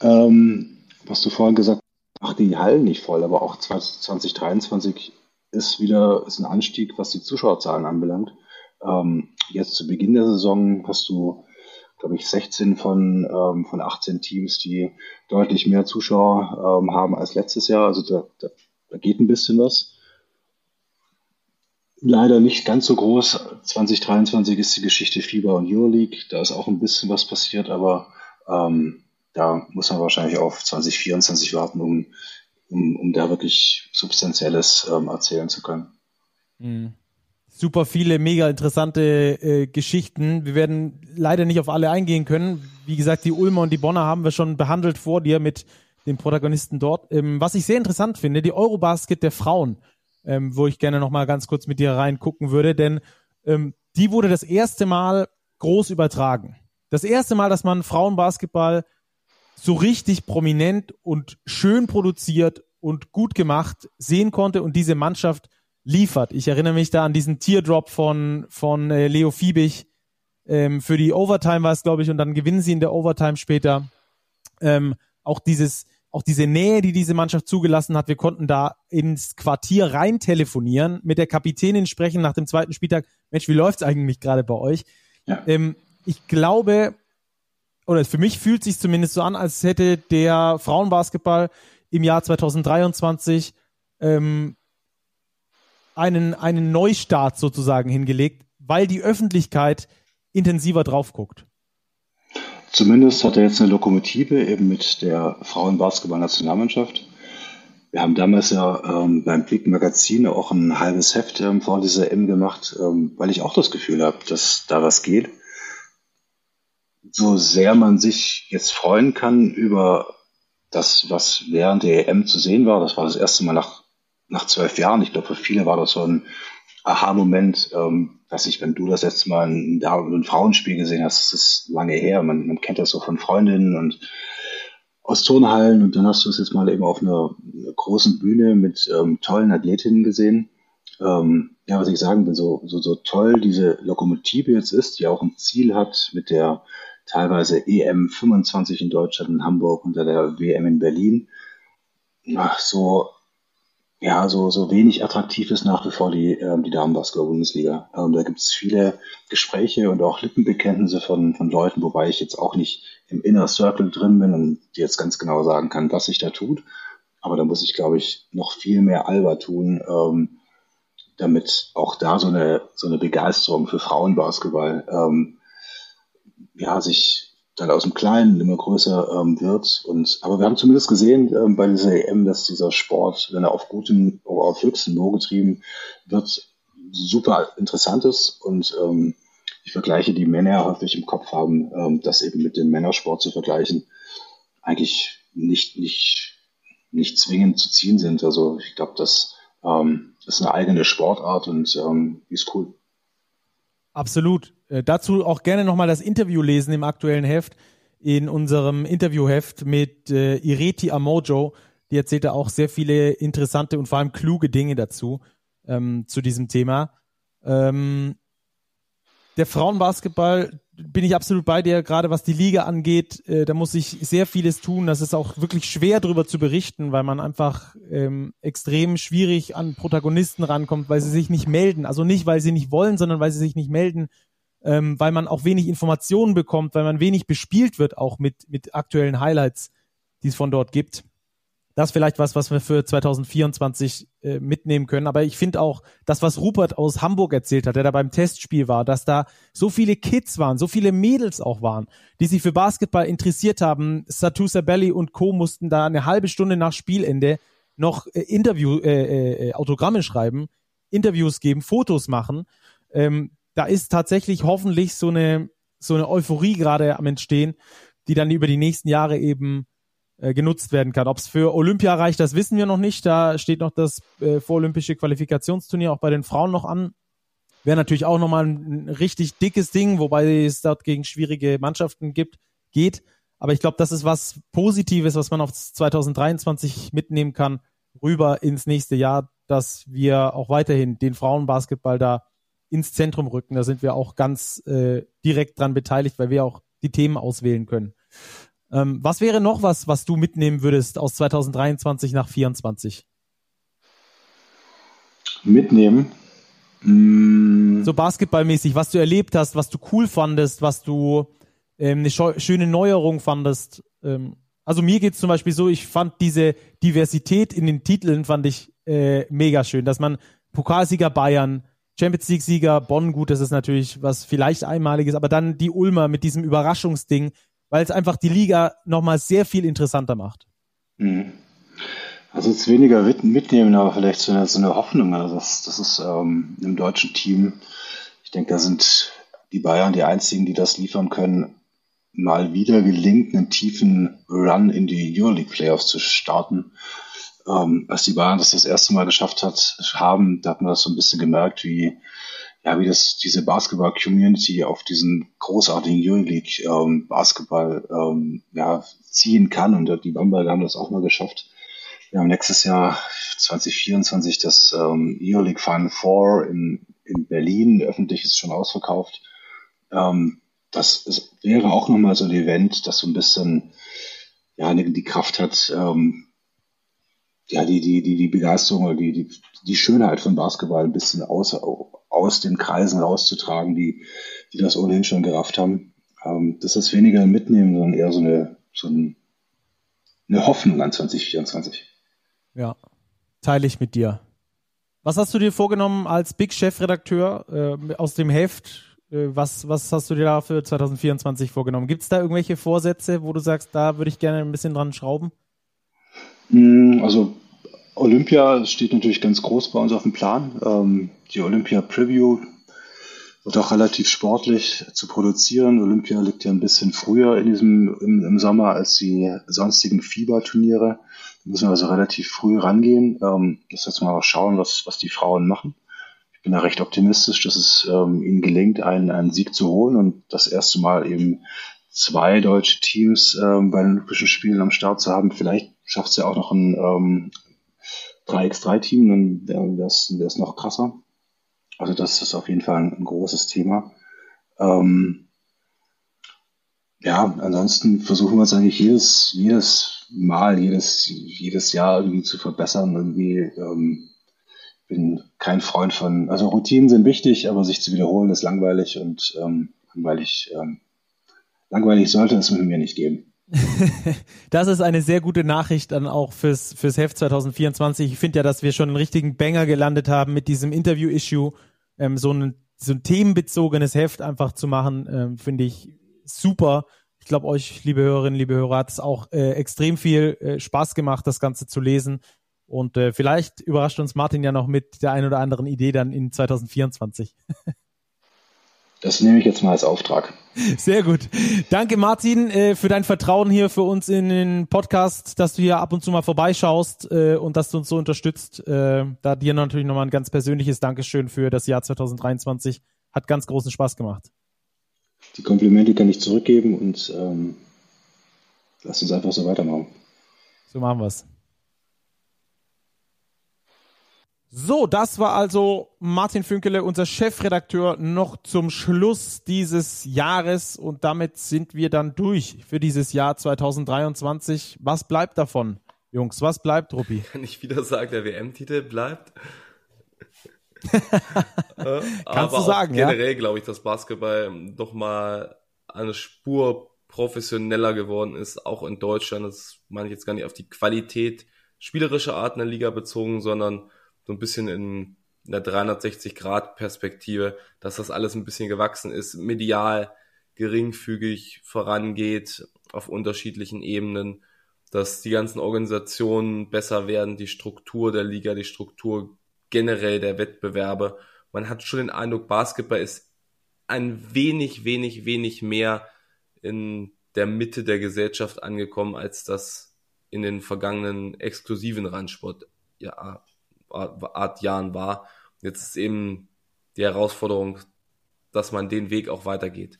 Speaker 8: Ähm, was du vorhin gesagt hast, macht die Hallen nicht voll, aber auch 2023 ist wieder ist ein Anstieg, was die Zuschauerzahlen anbelangt. Ähm, jetzt zu Beginn der Saison hast du, glaube ich, 16 von, ähm, von 18 Teams, die deutlich mehr Zuschauer ähm, haben als letztes Jahr. Also da, da, da geht ein bisschen was. Leider nicht ganz so groß. 2023 ist die Geschichte Fieber und Euroleague. Da ist auch ein bisschen was passiert, aber ähm, da muss man wahrscheinlich auf 2024 warten, um, um, um da wirklich Substanzielles ähm, erzählen zu können.
Speaker 2: Mhm. Super viele mega interessante äh, Geschichten. Wir werden leider nicht auf alle eingehen können. Wie gesagt, die Ulmer und die Bonner haben wir schon behandelt vor dir mit den Protagonisten dort. Ähm, was ich sehr interessant finde, die Eurobasket der Frauen, ähm, wo ich gerne noch mal ganz kurz mit dir reingucken würde, denn ähm, die wurde das erste Mal groß übertragen. Das erste Mal, dass man Frauenbasketball so richtig prominent und schön produziert und gut gemacht sehen konnte und diese Mannschaft liefert. Ich erinnere mich da an diesen Teardrop von, von äh, Leo Fiebig. Ähm, für die Overtime war es, glaube ich, und dann gewinnen sie in der Overtime später. Ähm, auch dieses, auch diese Nähe, die diese Mannschaft zugelassen hat. Wir konnten da ins Quartier rein telefonieren, mit der Kapitänin sprechen nach dem zweiten Spieltag. Mensch, wie läuft's eigentlich gerade bei euch? Ja. Ähm, ich glaube, oder für mich fühlt sich zumindest so an, als hätte der Frauenbasketball im Jahr 2023 ähm, einen, einen Neustart sozusagen hingelegt, weil die Öffentlichkeit intensiver drauf guckt.
Speaker 8: Zumindest hat er jetzt eine Lokomotive eben mit der Frauenbasketball-Nationalmannschaft. Wir haben damals ja ähm, beim Blick Magazin auch ein halbes Heft ähm, vor dieser M gemacht, ähm, weil ich auch das Gefühl habe, dass da was geht so sehr man sich jetzt freuen kann über das, was während der EM zu sehen war, das war das erste Mal nach, nach zwölf Jahren. Ich glaube, für viele war das so ein Aha-Moment. Ähm, weiß ich, wenn du das letzte Mal ein, ein Frauenspiel gesehen hast, das ist lange her. Man, man kennt das so von Freundinnen und aus Turnhallen und dann hast du es jetzt mal eben auf einer, einer großen Bühne mit ähm, tollen Athletinnen gesehen. Ähm, ja, was ich sagen will, so, so, so toll diese Lokomotive jetzt ist, die auch ein Ziel hat mit der teilweise EM 25 in Deutschland, in Hamburg unter der WM in Berlin. Ach, so, ja, so, so wenig attraktiv ist nach wie vor die, ähm, die Damenbasketball-Bundesliga. Ähm, da gibt es viele Gespräche und auch Lippenbekenntnisse von, von Leuten, wobei ich jetzt auch nicht im Inner Circle drin bin und jetzt ganz genau sagen kann, was sich da tut. Aber da muss ich, glaube ich, noch viel mehr Alba tun, ähm, damit auch da so eine, so eine Begeisterung für Frauenbasketball ähm, ja, sich dann aus dem Kleinen immer größer ähm, wird. Und, aber wir haben zumindest gesehen ähm, bei dieser EM, dass dieser Sport, wenn er auf gutem oder auf höchstem Niveau getrieben wird, super interessant ist. Und ähm, ich vergleiche, die Männer häufig im Kopf haben, ähm, das eben mit dem Männersport zu vergleichen, eigentlich nicht, nicht, nicht zwingend zu ziehen sind. Also ich glaube, das ähm, ist eine eigene Sportart und ähm, ist cool.
Speaker 2: Absolut. Äh, dazu auch gerne nochmal das Interview lesen im aktuellen Heft, in unserem Interviewheft mit äh, Ireti Amojo. Die erzählte auch sehr viele interessante und vor allem kluge Dinge dazu, ähm, zu diesem Thema. Ähm, der Frauenbasketball bin ich absolut bei dir, gerade was die Liga angeht. Äh, da muss ich sehr vieles tun. Das ist auch wirklich schwer darüber zu berichten, weil man einfach ähm, extrem schwierig an Protagonisten rankommt, weil sie sich nicht melden. Also nicht, weil sie nicht wollen, sondern weil sie sich nicht melden, ähm, weil man auch wenig Informationen bekommt, weil man wenig bespielt wird, auch mit, mit aktuellen Highlights, die es von dort gibt das ist vielleicht was, was wir für 2024 äh, mitnehmen können. Aber ich finde auch, das, was Rupert aus Hamburg erzählt hat, der da beim Testspiel war, dass da so viele Kids waren, so viele Mädels auch waren, die sich für Basketball interessiert haben. Satu Sabelli und Co. mussten da eine halbe Stunde nach Spielende noch äh, Interview, äh, äh, Autogramme schreiben, Interviews geben, Fotos machen. Ähm, da ist tatsächlich hoffentlich so eine, so eine Euphorie gerade am Entstehen, die dann über die nächsten Jahre eben äh, genutzt werden kann. Ob es für Olympia reicht, das wissen wir noch nicht. Da steht noch das äh, vorolympische Qualifikationsturnier auch bei den Frauen noch an. Wäre natürlich auch nochmal ein, richtig dickes Ding, wobei es dort gegen schwierige Mannschaften gibt, geht. Aber ich glaube, das ist was Positives, was man auf 2023 mitnehmen kann, rüber ins nächste Jahr, dass wir auch weiterhin den Frauenbasketball da ins Zentrum rücken. Da sind wir auch ganz äh, direkt dran beteiligt, weil wir auch die Themen auswählen können. Ähm, was wäre noch was, was du mitnehmen würdest aus 2023 nach 2024?
Speaker 8: Mitnehmen?
Speaker 2: Mm. So basketballmäßig, was du erlebt hast, was du cool fandest, was du ähm, eine schöne Neuerung fandest. Ähm, also mir geht's zum Beispiel so, ich fand diese Diversität in den Titeln fand ich äh, mega schön, dass man Pokalsieger Bayern, Champions League Sieger Bonn, gut, das ist natürlich was vielleicht einmaliges, aber dann die Ulmer mit diesem Überraschungsding, weil es einfach die Liga nochmal sehr viel interessanter macht.
Speaker 8: Mhm. Also jetzt weniger mitnehmen, aber vielleicht so eine, so eine Hoffnung. Also das, das ist ähm, im deutschen Team, ich denke, da sind die Bayern die einzigen, die das liefern können, mal wieder gelingt, einen tiefen Run in die Euroleague Playoffs zu starten. Ähm, als die Bayern das das erste Mal geschafft hat, haben, da hat man das so ein bisschen gemerkt, wie ja, wie das diese Basketball-Community auf diesen großartigen Euroleague ähm, Basketball ähm, ja, ziehen kann. Und die Bamberger haben das auch mal geschafft. Wir haben nächstes Jahr 2024 das ähm, Euroleague Final Four in, in Berlin. Öffentlich ist schon ausverkauft. Ähm, das ist, wäre auch nochmal so ein Event, das so ein bisschen ja, die Kraft hat, ähm, ja, die, die, die, die Begeisterung oder die, die, die Schönheit von Basketball ein bisschen aus, aus den Kreisen rauszutragen, die, die das ohnehin schon gerafft haben. Ähm, das ist weniger ein Mitnehmen, sondern eher so eine, so ein, eine Hoffnung an 2024.
Speaker 2: Ja, teile ich mit dir. Was hast du dir vorgenommen als Big Chefredakteur äh, aus dem Heft? Äh, was, was hast du dir da für 2024 vorgenommen? Gibt es da irgendwelche Vorsätze, wo du sagst, da würde ich gerne ein bisschen dran schrauben?
Speaker 8: Hm, also Olympia steht natürlich ganz groß bei uns auf dem Plan. Ähm, die Olympia Preview wird auch relativ sportlich zu produzieren. Olympia liegt ja ein bisschen früher in diesem, im, im Sommer als die sonstigen Fieberturniere. Da müssen wir also relativ früh rangehen. Ähm, das jetzt mal schauen, was, was die Frauen machen. Ich bin da recht optimistisch, dass es ähm, ihnen gelingt, einen, einen Sieg zu holen und das erste Mal eben zwei deutsche Teams ähm, bei den Olympischen Spielen am Start zu haben. Vielleicht schafft es ja auch noch ein ähm, 3x3-Team, dann wäre es noch krasser. Also das ist auf jeden Fall ein, ein großes Thema. Ähm, ja, ansonsten versuchen wir es eigentlich jedes, jedes Mal, jedes, jedes Jahr irgendwie zu verbessern. Irgendwie ähm, bin kein Freund von, also Routinen sind wichtig, aber sich zu wiederholen ist langweilig und ähm, langweilig, ähm, langweilig sollte es mit mir nicht geben. [laughs]
Speaker 2: das ist eine sehr gute Nachricht dann auch fürs, fürs Heft 2024. Ich finde ja, dass wir schon einen richtigen Banger gelandet haben mit diesem Interview-Issue. Ähm, so, ein, so ein themenbezogenes Heft einfach zu machen, ähm, finde ich super. Ich glaube, euch, liebe Hörerinnen, liebe Hörer, hat es auch äh, extrem viel äh, Spaß gemacht, das Ganze zu lesen. Und äh, vielleicht überrascht uns Martin ja noch mit der ein oder anderen Idee dann in 2024. [laughs]
Speaker 8: Das nehme ich jetzt mal als Auftrag.
Speaker 2: Sehr gut. Danke, Martin, äh, für dein Vertrauen hier für uns in den Podcast, dass du hier ab und zu mal vorbeischaust äh, und dass du uns so unterstützt. Äh, da dir natürlich nochmal ein ganz persönliches Dankeschön für das Jahr 2023. Hat ganz großen Spaß gemacht.
Speaker 8: Die Komplimente kann ich zurückgeben und ähm, lass uns einfach so weitermachen.
Speaker 2: So machen wir's. So, das war also Martin Fünkele, unser Chefredakteur, noch zum Schluss dieses Jahres und damit sind wir dann durch für dieses Jahr 2023. Was bleibt davon, Jungs? Was bleibt, Ruppi? [laughs]
Speaker 4: Kann ich wieder sagen, der WM-Titel bleibt? [laughs]
Speaker 2: äh, Kannst du sagen,
Speaker 4: ja? Generell glaube ich, dass Basketball doch mal eine Spur professioneller geworden ist, auch in Deutschland. Das meine ich jetzt gar nicht auf die Qualität spielerischer Art in der Liga bezogen, sondern so ein bisschen in der 360-Grad-Perspektive, dass das alles ein bisschen gewachsen ist, medial geringfügig vorangeht auf unterschiedlichen Ebenen, dass die ganzen Organisationen besser werden, die Struktur der Liga, die Struktur generell der Wettbewerbe. Man hat schon den Eindruck, Basketball ist ein wenig, wenig, wenig mehr in der Mitte der Gesellschaft angekommen, als das in den vergangenen exklusiven Randsport ja, Art Jahren war. Jetzt ist eben die Herausforderung, dass man den Weg auch weitergeht.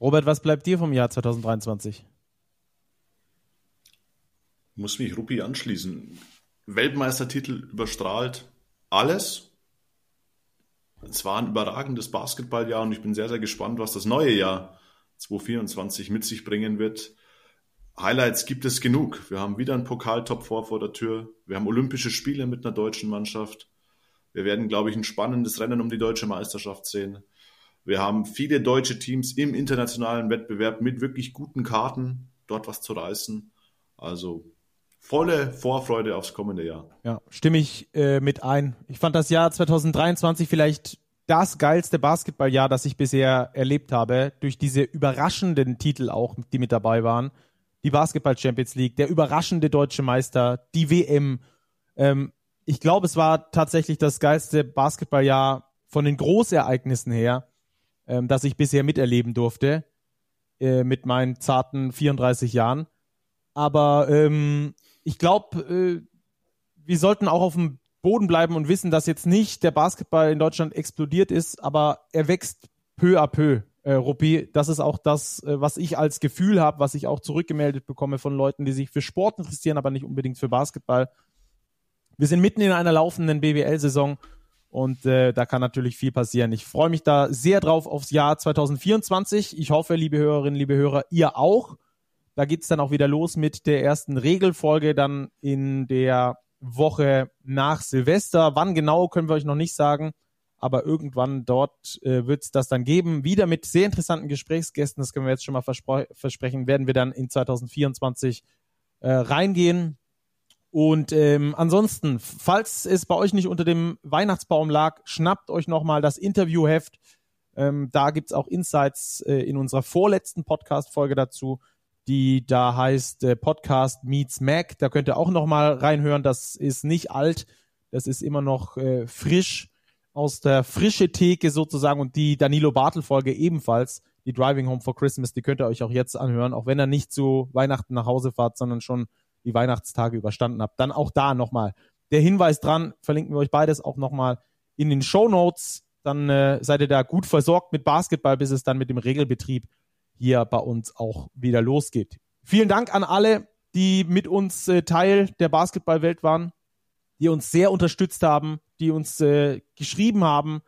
Speaker 2: Robert, was bleibt dir vom Jahr 2023?
Speaker 3: Muss mich Ruppi anschließen. Weltmeistertitel überstrahlt alles. es war ein überragendes Basketballjahr und ich bin sehr, sehr gespannt, was das neue Jahr 2024 mit sich bringen wird. Highlights gibt es genug. Wir haben wieder einen Pokal-Top vor vor der Tür. Wir haben Olympische Spiele mit einer deutschen Mannschaft. Wir werden, glaube ich, ein spannendes Rennen um die deutsche Meisterschaft sehen. Wir haben viele deutsche Teams im internationalen Wettbewerb mit wirklich guten Karten, dort was zu reißen. Also volle Vorfreude aufs kommende Jahr.
Speaker 2: Ja, stimme ich äh, mit ein. Ich fand das Jahr 2023 vielleicht das geilste Basketballjahr, das ich bisher erlebt habe, durch diese überraschenden Titel auch, die mit dabei waren. Die Basketball Champions League, der überraschende deutsche Meister, die WM. Ähm, ich glaube, es war tatsächlich das geilste Basketballjahr von den Großereignissen her, ähm, das ich bisher miterleben durfte, äh, mit meinen zarten 34 Jahren. Aber ähm, ich glaube, äh, wir sollten auch auf dem Boden bleiben und wissen, dass jetzt nicht der Basketball in Deutschland explodiert ist, aber er wächst peu à peu. Äh, Ruppi, das ist auch das, äh, was ich als Gefühl habe, was ich auch zurückgemeldet bekomme von Leuten, die sich für Sport interessieren, aber nicht unbedingt für Basketball. Wir sind mitten in einer laufenden BWL-Saison und äh, da kann natürlich viel passieren. Ich freue mich da sehr drauf aufs Jahr 2024. Ich hoffe, liebe Hörerinnen, liebe Hörer, ihr auch. Da geht's dann auch wieder los mit der ersten Regelfolge dann in der Woche nach Silvester. Wann genau, können wir euch noch nicht sagen. Aber irgendwann dort äh, wird es das dann geben. Wieder mit sehr interessanten Gesprächsgästen, das können wir jetzt schon mal versprechen, werden wir dann in 2024 äh, reingehen. Und ähm, ansonsten, falls es bei euch nicht unter dem Weihnachtsbaum lag, schnappt euch nochmal das Interviewheft. Ähm, da gibt's auch Insights äh, in unserer vorletzten Podcast-Folge dazu die da heißt äh, Podcast Meets Mac. Da könnt ihr auch noch mal reinhören. Das ist nicht alt, das ist immer noch äh, frisch aus der frische Theke sozusagen und die Danilo Bartel Folge ebenfalls, die Driving Home for Christmas, die könnt ihr euch auch jetzt anhören, auch wenn ihr nicht zu Weihnachten nach Hause fahrt, sondern schon die Weihnachtstage überstanden habt. Dann auch da nochmal der Hinweis dran, verlinken wir euch beides auch nochmal in den Show Notes. Dann äh, seid ihr da gut versorgt mit Basketball, bis es dann mit dem Regelbetrieb hier bei uns auch wieder losgeht. Vielen Dank an alle, die mit uns äh, Teil der Basketballwelt waren, die uns sehr unterstützt haben, die uns äh, geschrieben haben,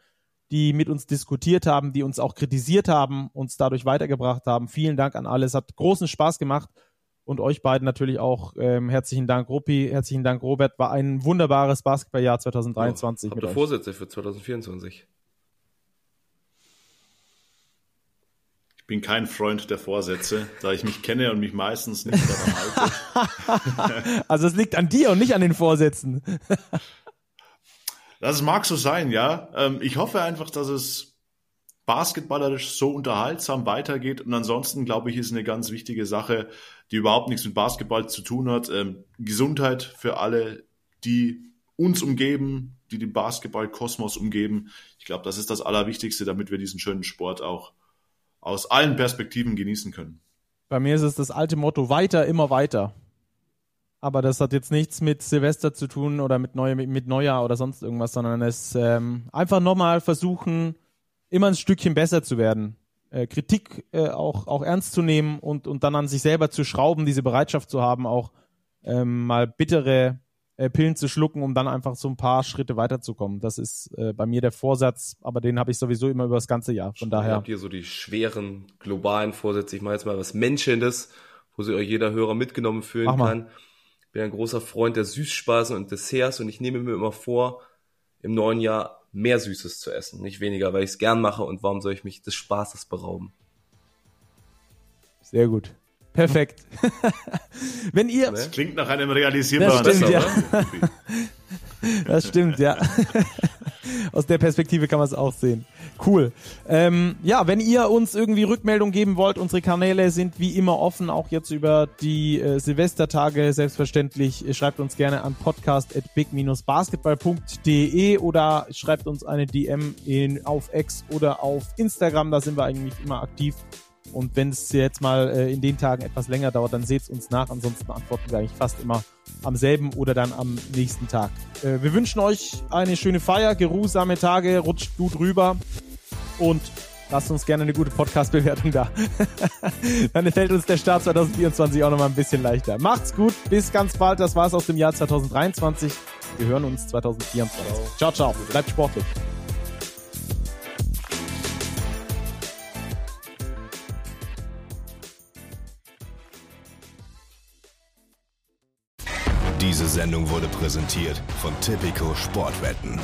Speaker 2: die mit uns diskutiert haben, die uns auch kritisiert haben, uns dadurch weitergebracht haben. Vielen Dank an alle. Es hat großen Spaß gemacht. Und euch beiden natürlich auch ähm, herzlichen Dank, Ruppi, herzlichen Dank, Robert. War ein wunderbares Basketballjahr 2023.
Speaker 4: Ja, habt ihr Vorsätze für 2024?
Speaker 3: Bin kein Freund der Vorsätze, da ich mich kenne und mich meistens nicht daran
Speaker 2: halte. [laughs] also es liegt an dir und nicht an den Vorsätzen.
Speaker 3: das mag so sein, ja. Ähm, ich hoffe einfach, dass es basketballerisch so unterhaltsam weitergeht und ansonsten glaube ich, ist eine ganz wichtige Sache, die überhaupt nichts mit Basketball zu tun hat. Ähm, Gesundheit für alle, die uns umgeben, die den Basketballkosmos umgeben. Ich glaube, das ist das Allerwichtigste, damit wir diesen schönen Sport auch aus allen Perspektiven genießen können.
Speaker 2: Bei mir ist es das alte Motto, weiter, immer weiter. Aber das hat jetzt nichts mit Silvester zu tun oder mit, Neu mit Neujahr oder sonst irgendwas, sondern es ähm, einfach nochmal versuchen, immer ein Stückchen besser zu werden. Äh, Kritik äh, auch, auch ernst zu nehmen und, und dann an sich selber zu schrauben, diese Bereitschaft zu haben, auch ähm, mal bittere äh, Pillen zu schlucken, um dann einfach so ein paar Schritte weiterzukommen. Das ist äh, bei mir der Vorsatz, aber den habe ich sowieso immer über das ganze Jahr. Von daher.
Speaker 4: Habt ihr so die schweren globalen Vorsätze? Ich mache jetzt mal was Menschendes, wo sich euch jeder Hörer mitgenommen fühlen kann. Ich bin ein großer Freund der Süßspeisen und Desserts und ich nehme mir immer vor, im neuen Jahr mehr Süßes zu essen, nicht weniger, weil ich es gern mache und warum soll ich mich des Spaßes berauben?
Speaker 2: Sehr gut. Perfekt. [laughs] Wenn ihr.
Speaker 3: Das klingt nach einem realisierbaren
Speaker 2: Das stimmt, ja. [laughs] das stimmt, ja. [laughs] Aus der Perspektive kann man es auch sehen. Cool. Ähm, ja, wenn ihr uns irgendwie Rückmeldung geben wollt, unsere Kanäle sind wie immer offen, auch jetzt über die äh, Silvestertage selbstverständlich. Schreibt uns gerne an podcast.big-basketball.de oder schreibt uns eine DM in, auf X oder auf Instagram, da sind wir eigentlich immer aktiv. Und wenn es jetzt mal äh, in den Tagen etwas länger dauert, dann seht es uns nach. Ansonsten antworten wir eigentlich fast immer am selben oder dann am nächsten Tag. Äh, wir wünschen euch eine schöne Feier, geruhsame Tage, rutscht gut rüber und lasst uns gerne eine gute Podcast-Bewertung da. [laughs] dann fällt uns der Start 2024 auch nochmal ein bisschen leichter. Macht's gut, bis ganz bald. Das war's aus dem Jahr 2023. Wir hören uns 2024. Ciao, ciao. Bleibt sportlich.
Speaker 9: Diese Sendung wurde präsentiert von Tipico Sportwetten.